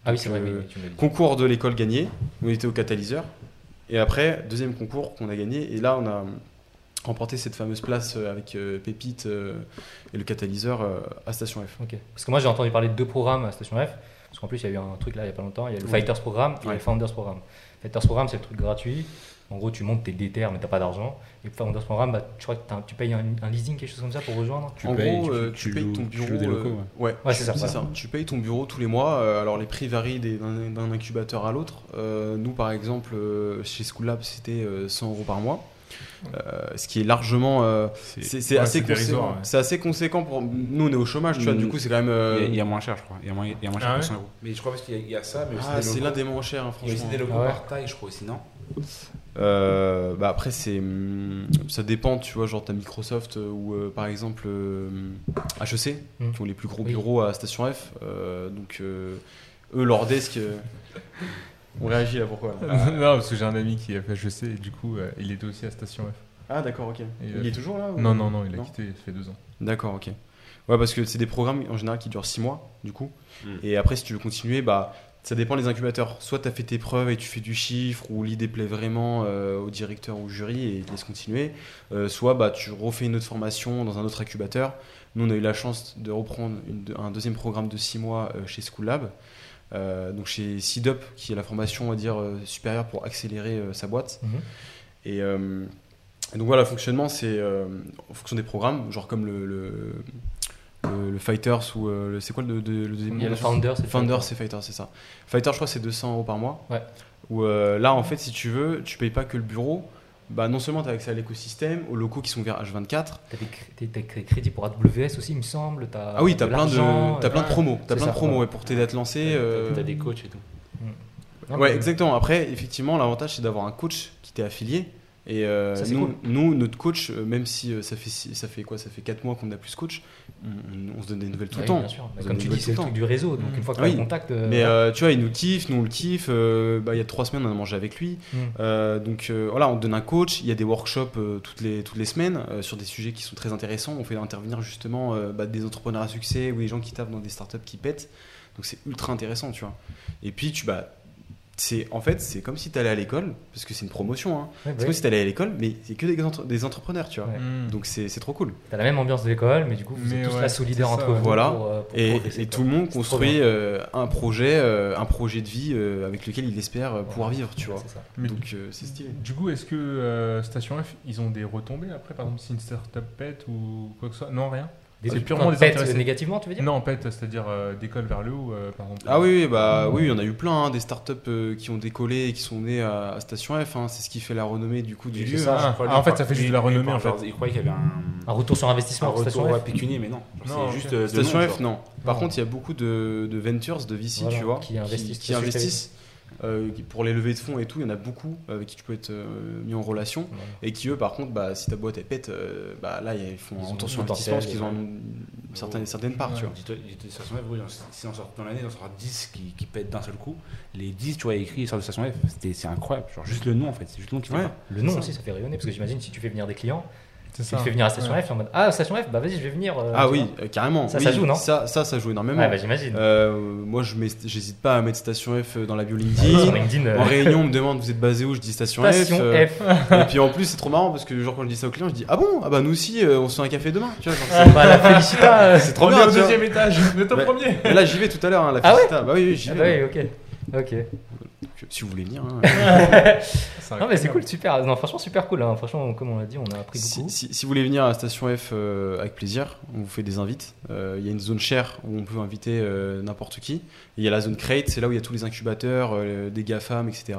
[SPEAKER 2] Ah oui, c'est vrai, oui,
[SPEAKER 3] euh,
[SPEAKER 2] tu.
[SPEAKER 3] Concours de l'école gagné, on était au catalyseur. Et après, deuxième concours qu'on a gagné. Et là, on a remporté cette fameuse place avec euh, Pépite euh, et le catalyseur euh, à Station F.
[SPEAKER 2] Ok. Parce que moi j'ai entendu parler de deux programmes à Station F. Parce qu'en plus il y a eu un truc là il y a pas longtemps. Il y a le
[SPEAKER 3] Ouais.
[SPEAKER 2] Fighters Programme et
[SPEAKER 3] Ouais.
[SPEAKER 2] le Founders Programme. Fighters Programme c'est le truc gratuit. En gros tu montes tes déterres mais t'as pas d'argent. Et le Founders Programme, bah, tu crois que t'as- tu payes un, un leasing quelque chose comme ça pour rejoindre
[SPEAKER 1] Tu
[SPEAKER 3] en
[SPEAKER 1] payes,
[SPEAKER 3] gros,
[SPEAKER 1] tu-
[SPEAKER 3] euh,
[SPEAKER 1] tu
[SPEAKER 3] tu, payes ton bureau.
[SPEAKER 1] loues des locaux,
[SPEAKER 3] euh, ouais,
[SPEAKER 2] Ouais, c'est ça,
[SPEAKER 3] c'est
[SPEAKER 2] voilà.
[SPEAKER 3] ça. Tu payes ton bureau tous les mois. euh, alors les prix varient d'un d'un incubateur à l'autre. Euh, nous, par exemple, euh, chez School Lab, c'était euh, 100 euros par mois. Euh, ce qui est largement. euh, c'est
[SPEAKER 4] ouais,
[SPEAKER 3] assez conséquent.
[SPEAKER 4] ouais.
[SPEAKER 3] C'est assez conséquent pour. Nous, on est au chômage, tu vois.
[SPEAKER 1] Mm.
[SPEAKER 3] Du coup, c'est quand même. euh,
[SPEAKER 1] Il y a- il y, a moins cher, je crois. Il y a moins, il y a moins cher
[SPEAKER 4] Ah
[SPEAKER 1] que
[SPEAKER 4] ouais
[SPEAKER 1] 100 euros. Mais je crois parce qu'il y, a- il y a ça, mais
[SPEAKER 3] Ah, c'est l'un des moins chers, hein,
[SPEAKER 1] Il y a aussi
[SPEAKER 3] franchement.
[SPEAKER 1] des locaux
[SPEAKER 2] Ah ouais.
[SPEAKER 1] par taille, je crois aussi, non
[SPEAKER 3] Euh, bah après c'est hum, ça dépend tu vois genre t'as Microsoft ou euh, par exemple euh, HEC
[SPEAKER 2] Mm.
[SPEAKER 3] qui ont les plus gros
[SPEAKER 2] Oui.
[SPEAKER 3] bureaux à Station F euh, donc euh, eux leur desk euh, on réagit là pourquoi là *laughs*
[SPEAKER 4] non, parce que j'ai un ami qui a fait HEC et du coup, euh, il était aussi à Station F.
[SPEAKER 3] ah d'accord ok
[SPEAKER 4] il
[SPEAKER 3] il est toujours là ou-
[SPEAKER 4] Non, non, non, il a
[SPEAKER 3] Non
[SPEAKER 4] quitté, ça fait deux ans.
[SPEAKER 3] D'accord, ok. Ouais, parce que c'est des programmes en général qui durent 6 mois, du coup.
[SPEAKER 1] Mm.
[SPEAKER 3] Et après, si tu veux continuer, bah, ça dépend des incubateurs. Soit tu as fait tes preuves et tu fais du chiffre, ou l'idée plaît vraiment euh, au directeur ou au jury et il te laisse continuer. Euh, soit bah, tu refais une autre formation dans un autre incubateur. Nous, on a eu la chance de reprendre une- un deuxième programme de 6 mois euh, chez School Lab. Euh, donc chez CIDUP, qui est la formation, on va dire, euh, supérieure pour accélérer euh, sa boîte.
[SPEAKER 2] Mhm.
[SPEAKER 3] Et, euh, et donc voilà, le fonctionnement, c'est euh, en fonction des programmes, genre comme le, le, le- le Fighters ou euh, le- c'est quoi le, le, le deuxième
[SPEAKER 2] Il y a
[SPEAKER 3] nom
[SPEAKER 2] le le
[SPEAKER 3] Founders,
[SPEAKER 2] Fighters.
[SPEAKER 3] c'est Fighters, c'est ça. Fighters, je crois, c'est 200 euros par mois.
[SPEAKER 2] Ouais.
[SPEAKER 3] Où euh, là, en fait, si tu veux, tu payes pas que le bureau. Bah, non seulement tu as accès à l'écosystème, aux locaux qui sont ouverts H24.
[SPEAKER 2] T'as des, cré- t'as des cré- crédits pour AWS aussi, il me semble. T'as
[SPEAKER 3] Ah oui, tu as plein de, t'as plein de
[SPEAKER 2] euh,
[SPEAKER 3] promos. T'as plein de promos
[SPEAKER 2] ouais.
[SPEAKER 3] pour t'aider à te lancer. euh,
[SPEAKER 1] T'as des coachs et tout.
[SPEAKER 2] Non,
[SPEAKER 3] Ouais, exactement. Après, effectivement, l'avantage, c'est d'avoir un coach qui t'est affilié. Et euh,
[SPEAKER 2] Ça,
[SPEAKER 3] nous,
[SPEAKER 2] cool.
[SPEAKER 3] nous, notre coach, euh, même si euh, ça fait ça fait quoi Ça fait 4 mois qu'on n'a plus ce coach, on, on- on se donne des nouvelles tout le temps.
[SPEAKER 2] bien sûr.
[SPEAKER 3] On
[SPEAKER 2] Mais
[SPEAKER 3] se
[SPEAKER 2] Comme tu dis, c'est le truc du réseau. Donc une fois
[SPEAKER 3] Oui.
[SPEAKER 2] tu as le contact. euh,
[SPEAKER 3] Mais tu vois, il nous kiffe, nous on le kiffe. bah, il y a 3 semaines, on a mangé avec lui.
[SPEAKER 2] Mm.
[SPEAKER 3] Donc voilà, on te donne un coach. Il y a des workshops toutes, les, toutes les semaines sur des sujets qui sont très intéressants. On fait intervenir justement bah, des entrepreneurs à succès ou des gens qui tapent dans des startups qui pètent. Donc c'est ultra intéressant, tu vois. Et puis, tu bah, c'est en fait, c'est comme si tu allais à l'école, parce que c'est une promotion. Hein.
[SPEAKER 2] ouais, bah
[SPEAKER 3] C'est comme si tu allais à l'école, mais c'est que des, entre- des entrepreneurs, tu vois.
[SPEAKER 2] Ouais.
[SPEAKER 4] Hmm.
[SPEAKER 3] Donc c'est c'est trop cool.
[SPEAKER 2] T'as la même ambiance de l'école, mais du coup, vous
[SPEAKER 4] Mais
[SPEAKER 2] êtes tous là solidaires
[SPEAKER 4] c'est
[SPEAKER 2] entre vous.
[SPEAKER 3] voilà.
[SPEAKER 2] pour, euh, pour
[SPEAKER 3] Et, tout le monde
[SPEAKER 2] C'est
[SPEAKER 3] construit euh, un projet, euh, un projet de vie euh, avec lequel il espère pouvoir vivre, tu vois.
[SPEAKER 2] C'est ça.
[SPEAKER 3] Donc euh, c'est stylé.
[SPEAKER 4] Du coup, est-ce que euh, Station F, ils ont des retombées après Par exemple, si une startup pète ou quoi que ce soit? Non, rien? C'est purement
[SPEAKER 2] qui pètent
[SPEAKER 4] désintéressé.
[SPEAKER 2] négativement, tu veux dire
[SPEAKER 4] Non, pète, c'est-à-dire euh, d'école vers le haut, euh, par exemple.
[SPEAKER 3] Ah oui, bah oui, il y en a eu plein, hein, des startups euh, qui ont décollé et qui sont nées à, à Station F. hein. c'est ce qui fait la renommée du coup du
[SPEAKER 1] Et
[SPEAKER 3] lieu.
[SPEAKER 1] ça,
[SPEAKER 4] Ah,
[SPEAKER 1] crois,
[SPEAKER 4] ah, en fait, ça fait juste de la renommée, en fait.
[SPEAKER 1] Il croyait qu'il y avait un,
[SPEAKER 2] Un retour sur
[SPEAKER 1] un
[SPEAKER 2] investissement Station
[SPEAKER 1] retour
[SPEAKER 2] F.
[SPEAKER 1] pécunier, mais non. *laughs* C'est juste euh,
[SPEAKER 3] Station
[SPEAKER 1] nom,
[SPEAKER 3] F, non. Par
[SPEAKER 2] Non.
[SPEAKER 3] contre, il y a beaucoup de, de ventures, de VC,
[SPEAKER 2] Voilà,
[SPEAKER 3] tu vois,
[SPEAKER 2] qui investissent
[SPEAKER 3] euh, pour les levées de fonds et tout. Il y en a beaucoup euh, avec qui tu peux être euh, mis en relation. Et qui, eux, par contre, bah, si ta boîte elle pète, euh, bah, là, ils font
[SPEAKER 2] Ils
[SPEAKER 3] un investissement parce qu'ils ont une certaine, certaine part, tu vois.
[SPEAKER 1] Si on sort dans l'année, on sort 10 qui, qui pètent d'un seul coup. Les 10, tu vois, écrit, ils sortent de Station F. C'est incroyable. Genre juste le nom, en fait. C'est juste le nom qui fait
[SPEAKER 3] Ouais.
[SPEAKER 2] Le nom aussi, ça fait rayonner, parce que j'imagine si tu fais venir des clients,
[SPEAKER 4] C'est
[SPEAKER 2] tu te fais venir à Station F, en mode Ah, Station F, bah vas-y, je vais venir. euh,
[SPEAKER 3] Ah oui,
[SPEAKER 2] vois.
[SPEAKER 3] euh, carrément.
[SPEAKER 2] Ça,
[SPEAKER 3] Oui,
[SPEAKER 2] ça joue, non?
[SPEAKER 3] ça, ça, ça joue énormément.
[SPEAKER 2] Ouais, bah j'imagine.
[SPEAKER 3] Euh, moi, je j'hésite pas à mettre Station F dans la bio
[SPEAKER 2] Sur
[SPEAKER 3] LinkedIn.
[SPEAKER 2] LinkedIn, euh,
[SPEAKER 3] En réunion, on me demande vous êtes basé où? Je dis Station,
[SPEAKER 2] Station
[SPEAKER 3] F.
[SPEAKER 2] F.
[SPEAKER 3] Et puis en plus, c'est trop marrant parce que genre quand je dis ça aux clients, je dis ah bon? Ah bah nous aussi, on se fait un café demain. Tu vois, genre, c'est-
[SPEAKER 2] Bah, la félicita. *laughs*
[SPEAKER 3] c'est trop
[SPEAKER 4] On est
[SPEAKER 3] bien.
[SPEAKER 4] au
[SPEAKER 3] tu vois.
[SPEAKER 4] deuxième étage, vous êtes au
[SPEAKER 3] Ouais.
[SPEAKER 4] premier
[SPEAKER 3] Là, j'y vais tout à l'heure. hein, la
[SPEAKER 2] Ah ouais?
[SPEAKER 3] Felicita. Bah oui, oui, j'y
[SPEAKER 2] Ah
[SPEAKER 3] vais.
[SPEAKER 2] bah oui, ok. Ok.
[SPEAKER 3] Donc, si vous voulez venir. hein. *laughs*
[SPEAKER 2] Non, mais c'est cool, super. Non, franchement, super cool. hein. Franchement, comme on l'a dit, on a appris
[SPEAKER 3] Si,
[SPEAKER 2] beaucoup.
[SPEAKER 3] si- si vous voulez venir à Station F euh, avec plaisir, on vous fait des invites. Euh, Il y a une zone share où on peut inviter euh, n'importe qui. Et Il y a la zone crate, c'est là où il y a tous les incubateurs, euh, des GAFAM, etc.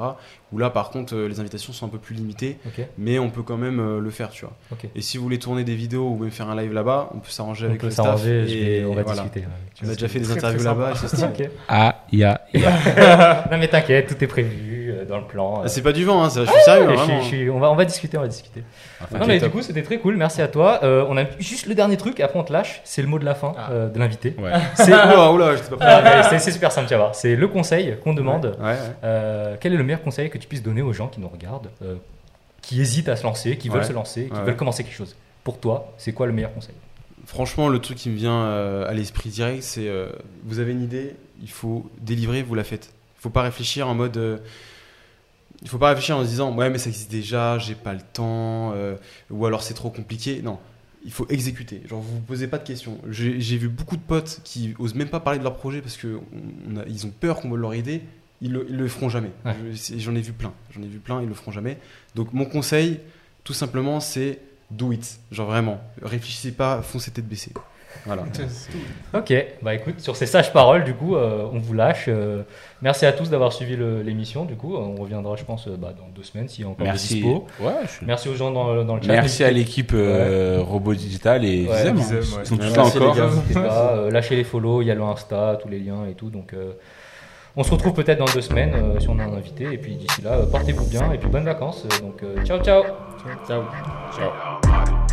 [SPEAKER 3] Où là, par contre, euh, les invitations sont un peu plus limitées, mais on peut quand même euh, le faire, tu vois. Et si vous voulez tourner des vidéos ou même faire un live là-bas, on peut s'arranger avec
[SPEAKER 2] peut
[SPEAKER 3] le staff. et
[SPEAKER 2] vais- on va
[SPEAKER 3] voilà.
[SPEAKER 2] discuter.
[SPEAKER 3] On a déjà fait des interviews là-bas, et c'est stylé. *laughs*
[SPEAKER 2] Ok.
[SPEAKER 1] Ah, il y a. il y a.
[SPEAKER 2] Non, mais t'inquiète, tout est prévu. Euh, dans le plan.
[SPEAKER 3] Ah, c'est pas du vent, hein, ça, je suis sérieux,
[SPEAKER 2] Ouais,
[SPEAKER 3] hein,
[SPEAKER 2] je suis-
[SPEAKER 3] vraiment.
[SPEAKER 2] je suis- on, va, on va discuter, on va discuter.
[SPEAKER 1] Enfin,
[SPEAKER 2] non mais
[SPEAKER 1] top.
[SPEAKER 2] du coup c'était très cool, merci à toi. Euh, on a juste le dernier truc, après on te lâche, c'est le mot de la fin
[SPEAKER 4] Ah.
[SPEAKER 2] euh, de l'invité.
[SPEAKER 1] Ouais. *laughs*
[SPEAKER 2] C'est
[SPEAKER 3] Oula, oula, j'étais pas prêt.
[SPEAKER 2] Ah, mais c'est- c'est super simple, tu vas voir. C'est le conseil qu'on demande.
[SPEAKER 3] Ouais, ouais.
[SPEAKER 2] Euh, quel est le meilleur conseil que tu puisses donner aux gens qui nous regardent, euh, qui hésitent à se lancer, qui veulent
[SPEAKER 3] Ouais.
[SPEAKER 2] se lancer, qui
[SPEAKER 3] Ouais,
[SPEAKER 2] veulent commencer quelque chose? Pour toi, c'est quoi le meilleur conseil?
[SPEAKER 3] Franchement, le truc qui me vient euh, à l'esprit direct, c'est euh, vous avez une idée, il faut délivrer, vous la faites. Il faut pas réfléchir en mode. euh, il faut pas réfléchir en se disant ouais mais ça existe déjà, j'ai pas le temps, euh, ou alors c'est trop compliqué. Non, il faut exécuter. Genre vous vous posez pas de questions. J'ai vu beaucoup de potes qui osent même pas parler de leur projet parce que on- on a- ils ont peur qu'on vole leur idée. Ils le, ils le feront jamais.
[SPEAKER 2] Ouais.
[SPEAKER 3] J'en ai vu plein. J'en ai vu plein. Ils le feront jamais. Donc mon conseil, tout simplement, c'est do it. Genre vraiment, réfléchissez pas, foncez tête baissée. Voilà. *laughs*
[SPEAKER 2] Ok, bah écoute, sur ces sages paroles, du coup, euh, on vous lâche. euh, merci à tous d'avoir suivi l'émission. Du coup, on reviendra, je pense, euh, bah, dans deux semaines s'il y a encore des
[SPEAKER 1] Merci.
[SPEAKER 2] dispo.
[SPEAKER 1] Ouais, je
[SPEAKER 2] Merci aux gens dans, dans le chat.
[SPEAKER 1] Merci à l'équipe euh, Robot Digital et
[SPEAKER 2] Ouais,
[SPEAKER 1] Vizem, hein.
[SPEAKER 4] Vizem.
[SPEAKER 1] Ils sont tous là encore.
[SPEAKER 3] les gars.
[SPEAKER 2] N'hésitez pas, euh, lâchez les follow, il y a le Insta, tous les liens et tout. Donc, euh, on se retrouve peut-être dans deux semaines euh, si on a un invité. Et puis d'ici là, euh, portez-vous bien et puis bonnes vacances. Donc, euh, ciao, ciao.
[SPEAKER 3] Ciao.
[SPEAKER 1] Ciao.